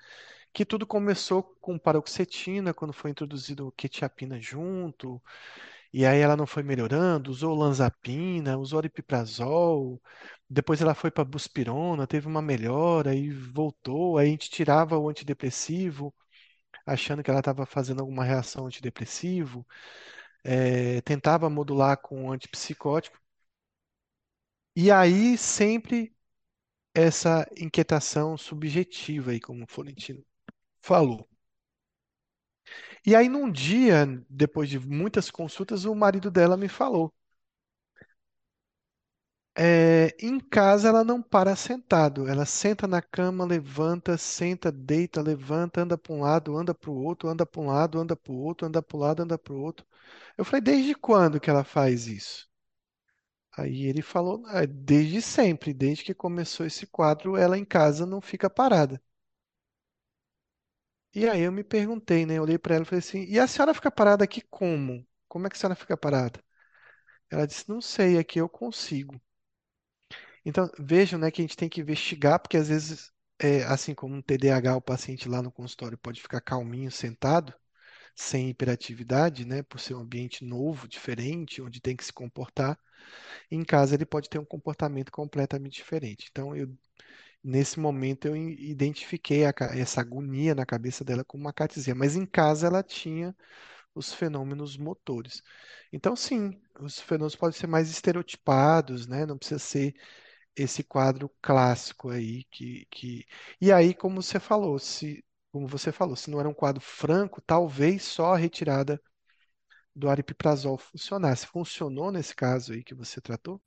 A: Que tudo começou com paroxetina, quando foi introduzido quetiapina junto, e aí ela não foi melhorando, usou olanzapina, usou aripiprazol, depois ela foi para buspirona, teve uma melhora e voltou, aí a gente tirava o antidepressivo, achando que ela estava fazendo alguma reação antidepressivo, eh, tentava modular com antipsicótico, e aí sempre essa inquietação subjetiva aí, como o Florentino falou. E aí, num dia, depois de muitas consultas, o marido dela me falou: é, em casa ela não para sentado, ela senta na cama, levanta, senta, deita, levanta, anda para um lado, anda para o outro, anda para um lado, anda para o outro, anda para o lado, anda para o outro. Eu falei: desde quando que ela faz isso? Aí ele falou: "Ah, desde sempre, desde que começou esse quadro, ela em casa não fica parada. E aí eu me perguntei, né? Eu olhei para ela e falei assim: e a senhora fica parada aqui como? Como é que a senhora fica parada? Ela disse: não sei, aqui eu consigo. Então, vejam, né, que a gente tem que investigar, porque às vezes, é, assim como um TDAH, o paciente lá no consultório pode ficar calminho, sentado, sem hiperatividade, né, por ser um ambiente novo, diferente, onde tem que se comportar. Em casa ele pode ter um comportamento completamente diferente. Então, eu, nesse momento eu identifiquei a essa agonia na cabeça dela como uma catesia, mas em casa ela tinha os fenômenos motores. Então, sim, os fenômenos podem ser mais estereotipados, né? Não precisa ser esse quadro clássico aí que, que... E aí, como você falou, se como você falou, se não era um quadro franco, talvez só a retirada do aripiprazol funcionasse. Funcionou nesse caso aí que você tratou?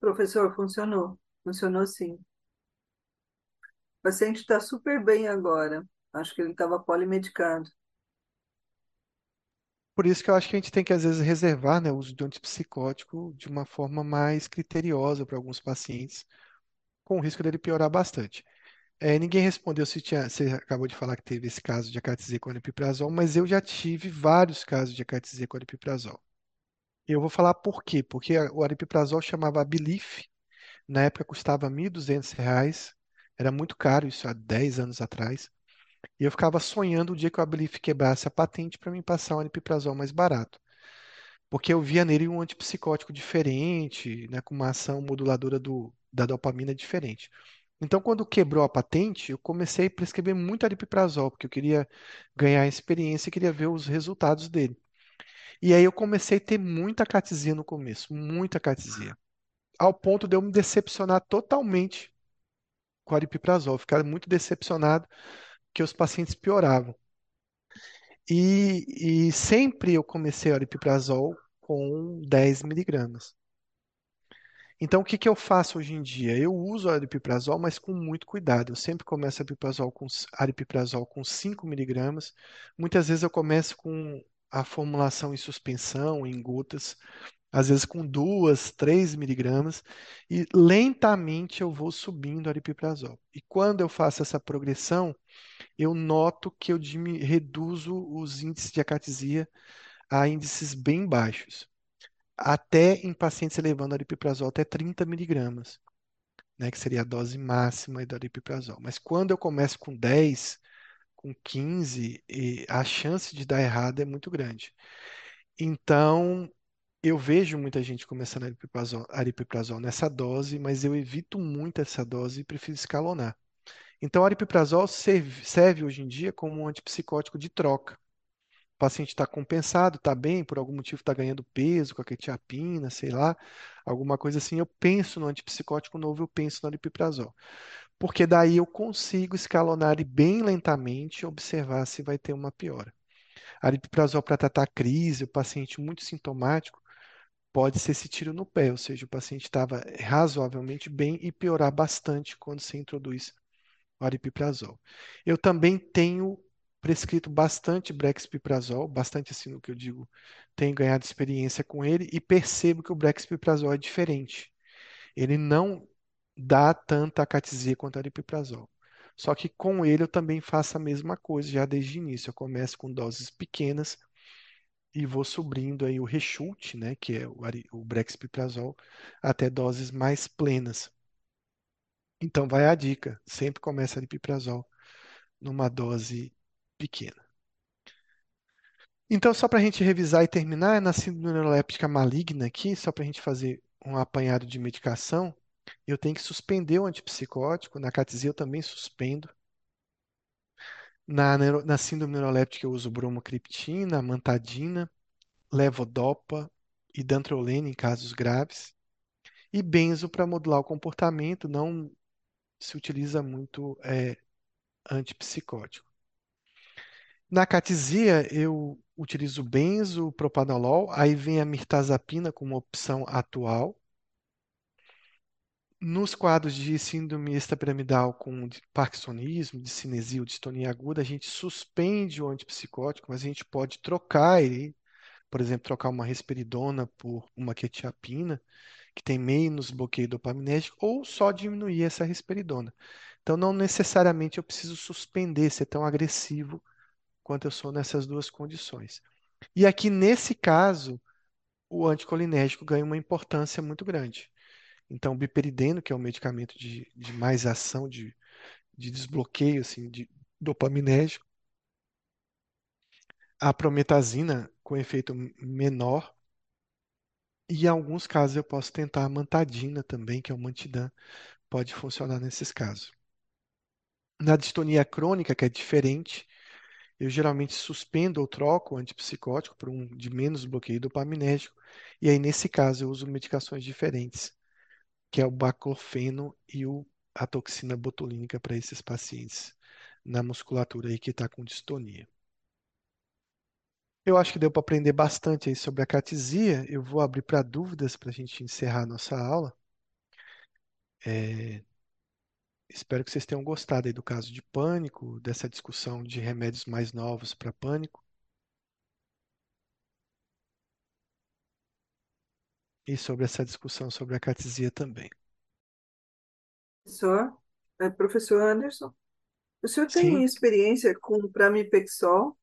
B: Professor, funcionou. Funcionou sim. O paciente está super bem agora. Acho que ele estava polimedicado.
A: Por isso que eu acho que a gente tem que, às vezes, reservar, né, o uso de antipsicótico de uma forma mais criteriosa para alguns pacientes, com o risco dele piorar bastante. É, ninguém respondeu se tinha, você acabou de falar que teve esse caso de acatisia com aripiprazol, mas eu já tive vários casos de acatisia com aripiprazol. Eu vou falar por quê? Porque o aripiprazol chamava Abilif, na época custava 1.200 reais, era muito caro, isso há 10 anos atrás. E eu ficava sonhando o dia que o Abilif quebrasse a patente para me passar um aripiprazol mais barato. Porque eu via nele um antipsicótico diferente, né, com uma ação moduladora do, da dopamina diferente. Então, quando quebrou a patente, eu comecei a prescrever muito aripiprazol, porque eu queria ganhar experiência e queria ver os resultados dele. E aí eu comecei a ter muita catesia no começo, muita catesia, ao ponto de eu me decepcionar totalmente com o aripiprazol, ficar muito decepcionado que os pacientes pioravam. E, e sempre eu comecei o aripiprazol com 10 miligramas. Então, o que que eu faço hoje em dia? Eu uso aripiprazol, mas com muito cuidado. Eu sempre começo aripiprazol com, aripiprazol com 5 miligramas. Muitas vezes eu começo com a formulação em suspensão, em gotas, às vezes com 2, 3 miligramas, e lentamente eu vou subindo aripiprazol. E quando eu faço essa progressão, eu noto que eu reduzo os índices de acatesia a índices bem baixos até em pacientes elevando aripiprazol até 30 miligramas, né, que seria a dose máxima do aripiprazol. Mas quando eu começo com 10, com 15, e a chance de dar errado é muito grande. Então, eu vejo muita gente começando aripiprazol, aripiprazol nessa dose, mas eu evito muito essa dose e prefiro escalonar. Então, o aripiprazol serve, serve hoje em dia como um antipsicótico de troca. O paciente está compensado, está bem, por algum motivo está ganhando peso com a quetiapina, sei lá, alguma coisa assim, eu penso no antipsicótico novo, eu penso no aripiprazol. Porque daí eu consigo escalonar ele bem lentamente e observar se vai ter uma piora. Aripiprazol para tratar crise, o paciente muito sintomático, pode ser esse tiro no pé, ou seja, o paciente estava razoavelmente bem e piorar bastante quando se introduz o aripiprazol. Eu também tenho prescrito bastante brexpiprazol, bastante assim no que eu digo, tenho ganhado experiência com ele e percebo que o brexpiprazol é diferente. Ele não dá tanta acatesia quanto o aripiprazol. Só que com ele eu também faço a mesma coisa já desde o início. Eu começo com doses pequenas e vou subindo aí o rechute, né, que é o, brexpiprazol, até doses mais plenas. Então vai a dica, sempre começa aripiprazol numa dose pequena. Então, só para a gente revisar e terminar, é na síndrome neuroléptica maligna aqui, só para a gente fazer um apanhado de medicação, eu tenho que suspender o antipsicótico, na catesia eu também suspendo. Na, na síndrome neuroléptica eu uso bromocriptina, amantadina, levodopa e dantrolene em casos graves. E benzo para modular o comportamento, não se utiliza muito é, antipsicótico. Na catesia, eu utilizo benzo, propanolol, aí vem a mirtazapina como opção atual. Nos quadros de síndrome extrapiramidal com parkinsonismo, de cinesia ou distonia aguda, a gente suspende o antipsicótico, mas a gente pode trocar ele, por exemplo, trocar uma risperidona por uma quetiapina, que tem menos bloqueio dopaminérgico, ou só diminuir essa risperidona. Então, não necessariamente eu preciso suspender, ser tão agressivo quanto eu sou nessas duas condições. E aqui, nesse caso, o anticolinérgico ganha uma importância muito grande. Então, o biperideno, que é um medicamento de, de mais ação, de, de desbloqueio assim, de dopaminérgico, a prometazina com efeito menor, e em alguns casos eu posso tentar a mantadina também, que é um antidam, pode funcionar nesses casos. Na distonia crônica, que é diferente, eu geralmente suspendo ou troco o antipsicótico por um de menos bloqueio dopaminérgico, e aí nesse caso eu uso medicações diferentes, que é o baclofeno e o, a toxina botulínica para esses pacientes na musculatura aí que está com distonia. Eu acho que deu para aprender bastante aí sobre a catesia. Eu vou abrir para dúvidas para a gente encerrar a nossa aula. É, Espero que vocês tenham gostado aí do caso de pânico, dessa discussão de remédios mais novos para pânico e sobre essa discussão sobre a catesia também.
B: Professor, é, professor Anderson, o senhor tem
A: Sim?
B: experiência com pramipexol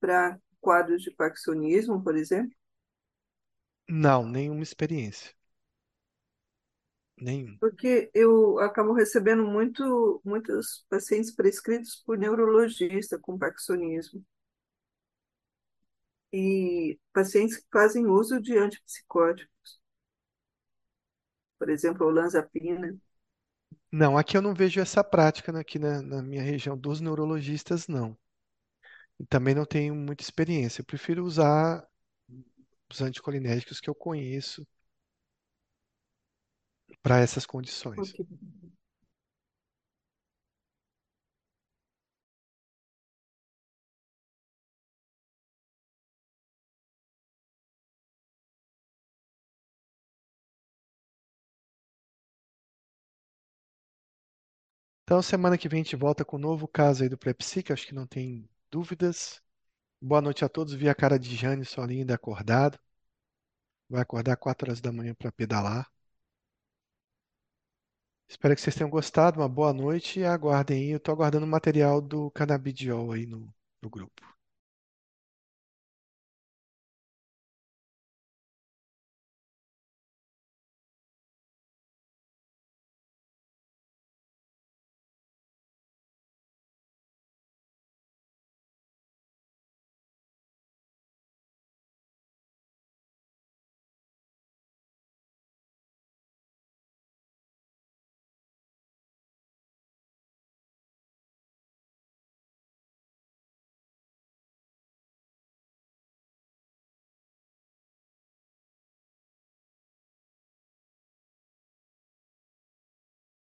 B: para quadros de parkinsonismo, por exemplo?
A: Não, nenhuma experiência. Nenhum.
B: Porque eu acabo recebendo muito, muitos pacientes prescritos por neurologista com parkinsonismo e pacientes que fazem uso de antipsicóticos, por exemplo, olanzapina.
A: Não, aqui eu não vejo essa prática aqui na, na minha região dos neurologistas, não. E também não tenho muita experiência. Eu prefiro usar os anticolinérgicos que eu conheço para essas condições.
B: Ok.
A: Então, semana que vem a gente volta com um novo caso aí do Prepsic, acho que não tem dúvidas. Boa noite a todos. Vi a cara de Jane só ainda acordado. Vai acordar 4 horas da manhã para pedalar. Espero que vocês tenham gostado. Uma boa noite e aguardem aí. Eu estou aguardando o material do canabidiol aí no, no grupo.